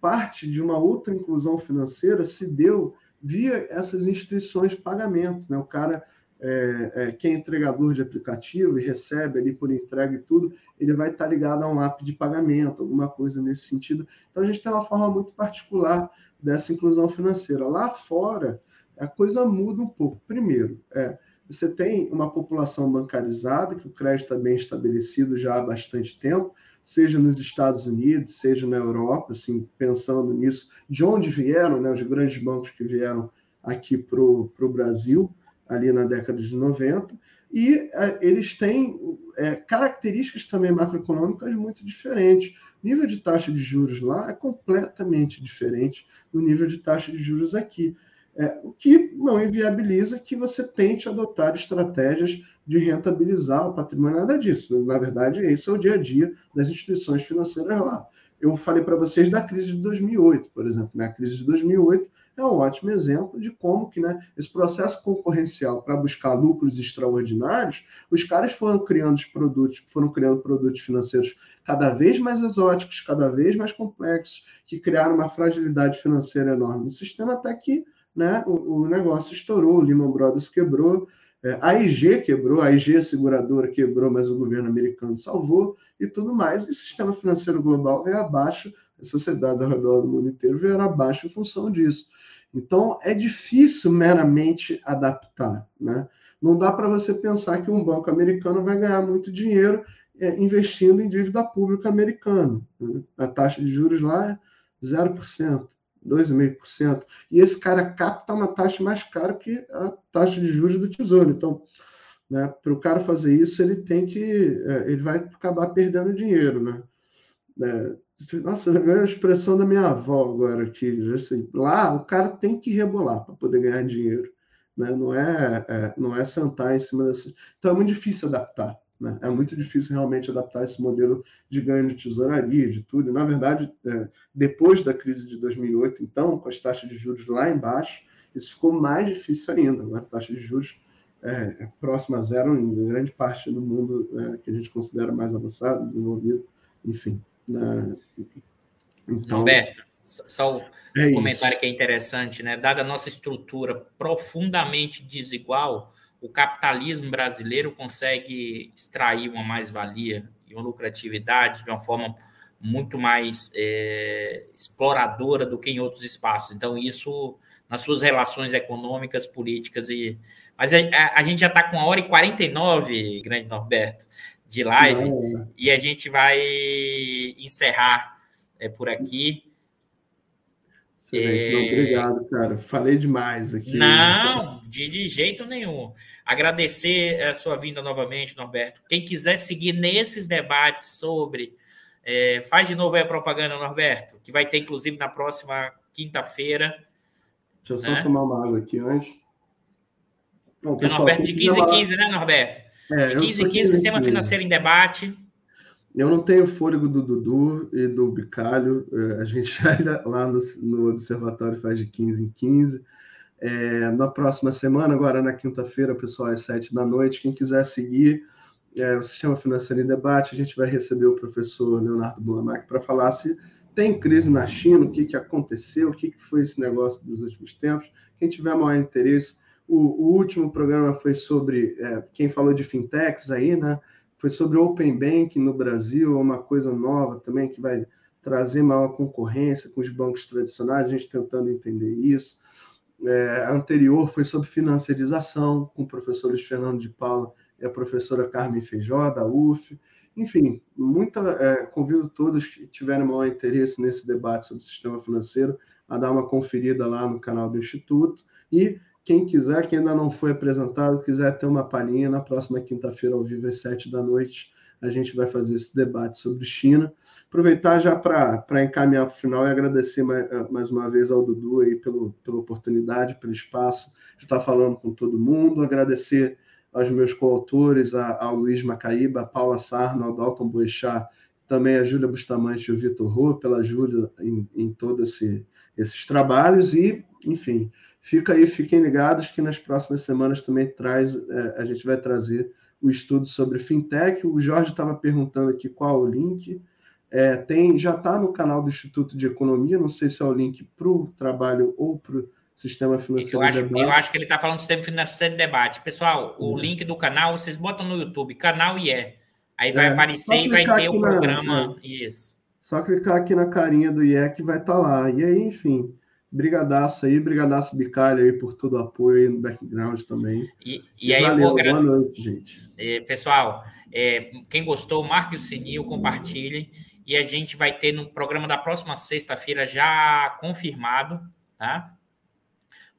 Parte de uma outra inclusão financeira se deu via essas instituições de pagamento. Né? O cara é, é, que é entregador de aplicativo e recebe ali por entrega e tudo, ele vai estar ligado a um app de pagamento, alguma coisa nesse sentido. Então a gente tem uma forma muito particular dessa inclusão financeira. Lá fora, a coisa muda um pouco. Primeiro, é, você tem uma população bancarizada, que o crédito está bem estabelecido já há bastante tempo, seja nos Estados Unidos, seja na Europa, assim, pensando nisso, de onde vieram né, os grandes bancos que vieram aqui para o Brasil, ali na década de 90, e é, eles têm é, características também macroeconômicas muito diferentes. O nível de taxa de juros lá é completamente diferente do nível de taxa de juros aqui. É, o que não inviabiliza que você tente adotar estratégias de rentabilizar o patrimônio, nada disso. Na verdade, esse é o dia a dia das instituições financeiras lá. Eu falei para vocês da crise de 2008, por exemplo. Né? A crise de 2008 é um ótimo exemplo de como que né, esse processo concorrencial para buscar lucros extraordinários, os caras foram criando os produtos, foram criando produtos financeiros cada vez mais exóticos, cada vez mais complexos, que criaram uma fragilidade financeira enorme no sistema, até que né, o, o negócio estourou, o Lehman Brothers quebrou, é, a IG quebrou, a IG seguradora quebrou, mas o governo americano salvou e tudo mais. E o sistema financeiro global veio abaixo, as sociedades ao redor do mundo inteiro vieram abaixo em função disso. Então, é difícil meramente adaptar. Né? Não dá para você pensar que um banco americano vai ganhar muito dinheiro é, investindo em dívida pública americana. Né? A taxa de juros lá é 0%. 2,5%. E esse cara capta uma taxa mais cara que a taxa de juros do Tesouro. Então, né, para o cara fazer isso, ele tem que. É, ele vai acabar perdendo dinheiro. Né? É, nossa, é a expressão da minha avó agora aqui. Assim, lá o cara tem que rebolar para poder ganhar dinheiro. Né? Não, é, é, não é sentar em cima dessa. Então é muito difícil adaptar. Né? É muito difícil realmente adaptar esse modelo de ganho de tesouraria, de tudo. E, na verdade, é, depois da crise de 2008, então, com as taxas de juros lá embaixo, isso ficou mais difícil ainda. Agora, a taxa de juros é, é próxima a zero em grande parte do mundo é, que a gente considera mais avançado, desenvolvido, enfim. Né? Então, Roberto, só um é comentário isso. que é interessante, né? Dada a nossa estrutura profundamente desigual, o capitalismo brasileiro consegue extrair uma mais-valia e uma lucratividade de uma forma muito mais é, exploradora do que em outros espaços. Então, isso nas suas relações econômicas, políticas e. Mas a, a, a gente já está com a hora e 49, grande Norberto, de live, Não. e a gente vai encerrar é, por aqui. Excelente, não, obrigado, cara. Falei demais aqui. Não, de, de jeito nenhum. Agradecer a sua vinda novamente, Norberto. Quem quiser seguir nesses debates sobre. É, faz de novo aí a propaganda, Norberto, que vai ter, inclusive, na próxima quinta-feira. Deixa eu só né? tomar uma água aqui antes. Bom, pessoal, Norberto de 15 em 15, né, Norberto? É, de 15 em 15, Sistema Financeiro em Debate. Eu não tenho fôlego do Dudu e do Bicalho. É, a gente lá no, no Observatório faz de 15 em 15. É, na próxima semana, agora na quinta-feira, pessoal, às sete da noite, quem quiser seguir é, o Sistema Financeiro em Debate, a gente vai receber o professor Leonardo Bulamac para falar se tem crise na China, o que, que aconteceu, o que, que foi esse negócio dos últimos tempos. Quem tiver maior interesse, o, o último programa foi sobre, é, quem falou de fintechs aí, né? Foi sobre Open Banking no Brasil, uma coisa nova também que vai trazer maior concorrência com os bancos tradicionais, a gente tentando entender isso. É, anterior foi sobre financiarização, com o professor Luiz Fernando de Paula e a professora Carmen Feijó, da UF. Enfim, muita, é, convido todos que tiverem maior interesse nesse debate sobre o sistema financeiro a dar uma conferida lá no canal do Instituto. E quem quiser, quem ainda não foi apresentado, quiser ter uma palhinha, na próxima quinta-feira, ao vivo, às sete da noite, a gente vai fazer esse debate sobre China. Aproveitar já para encaminhar para o final e agradecer mais, mais, uma vez ao Dudu aí pelo, pela oportunidade, pelo espaço de estar falando com todo mundo, agradecer aos meus coautores, ao Luiz Macaíba, a Paula Sarno, ao Dalton Boechat, também a Júlia Bustamante e o Vitor Rô, pela Júlia em, em todos esse, esses trabalhos e, enfim, fica aí, fiquem ligados que nas próximas semanas também traz, é, a gente vai trazer o estudo sobre fintech. O Jorge estava perguntando aqui qual o link. É, tem, já está no canal do Instituto de Economia, não sei se é o link para o trabalho ou para o Sistema Financeiro eu acho, Debate. Eu acho que ele está falando Sistema Financeiro de Debate. Pessoal, o uhum. link do canal, vocês botam no YouTube, canal IE. Aí vai é, aparecer e vai ter o programa. Na. Isso. Só clicar aqui na carinha do IE que vai estar tá lá. E aí, enfim, brigadaço aí, brigadaço Bicalho aí por todo o apoio aí no background também. E, e, e aí valeu, eu vou... boa noite, gente. É, pessoal, é, quem gostou, marque o sininho, compartilhe. E a gente vai ter no programa da próxima sexta-feira já confirmado, tá?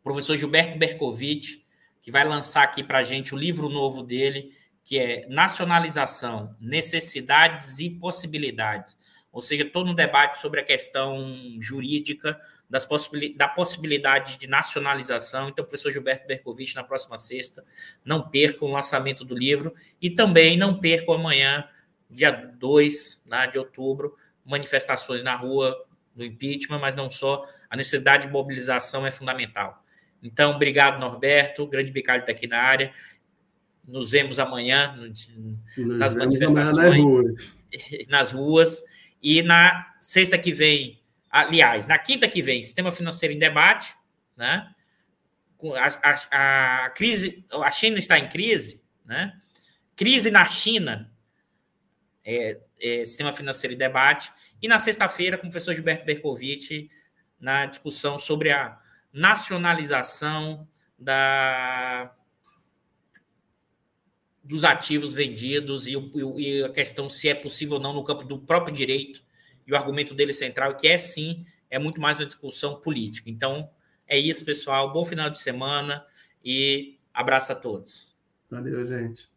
professor Gilberto Bercovitch, que vai lançar aqui para a gente o livro novo dele, que é Nacionalização, Necessidades e Possibilidades. Ou seja, todo um debate sobre a questão jurídica das possibil da possibilidade de nacionalização. Então, professor Gilberto Bercovitch, na próxima sexta, não percam o lançamento do livro e também não percam amanhã, dia 2 né, de outubro, manifestações na rua do impeachment, mas não só, a necessidade de mobilização é fundamental. Então, obrigado, Norberto. Grande Bicalho está aqui na área. Nos vemos amanhã nas manifestações, nas ruas. E na sexta que vem, aliás, na quinta que vem, Sistema Financeiro em Debate, né? A, a, a, crise, a China está em crise, né? Crise na China, é, é, Sistema Financeiro em Debate. E na sexta-feira, com o professor Gilberto Bercovitch, na discussão sobre a nacionalização da, dos ativos vendidos e, e, a questão se é possível ou não no campo do próprio direito. E o argumento dele central, que é sim, é muito mais uma discussão política. Então, é isso, pessoal. Bom final de semana e abraço a todos. Valeu, gente.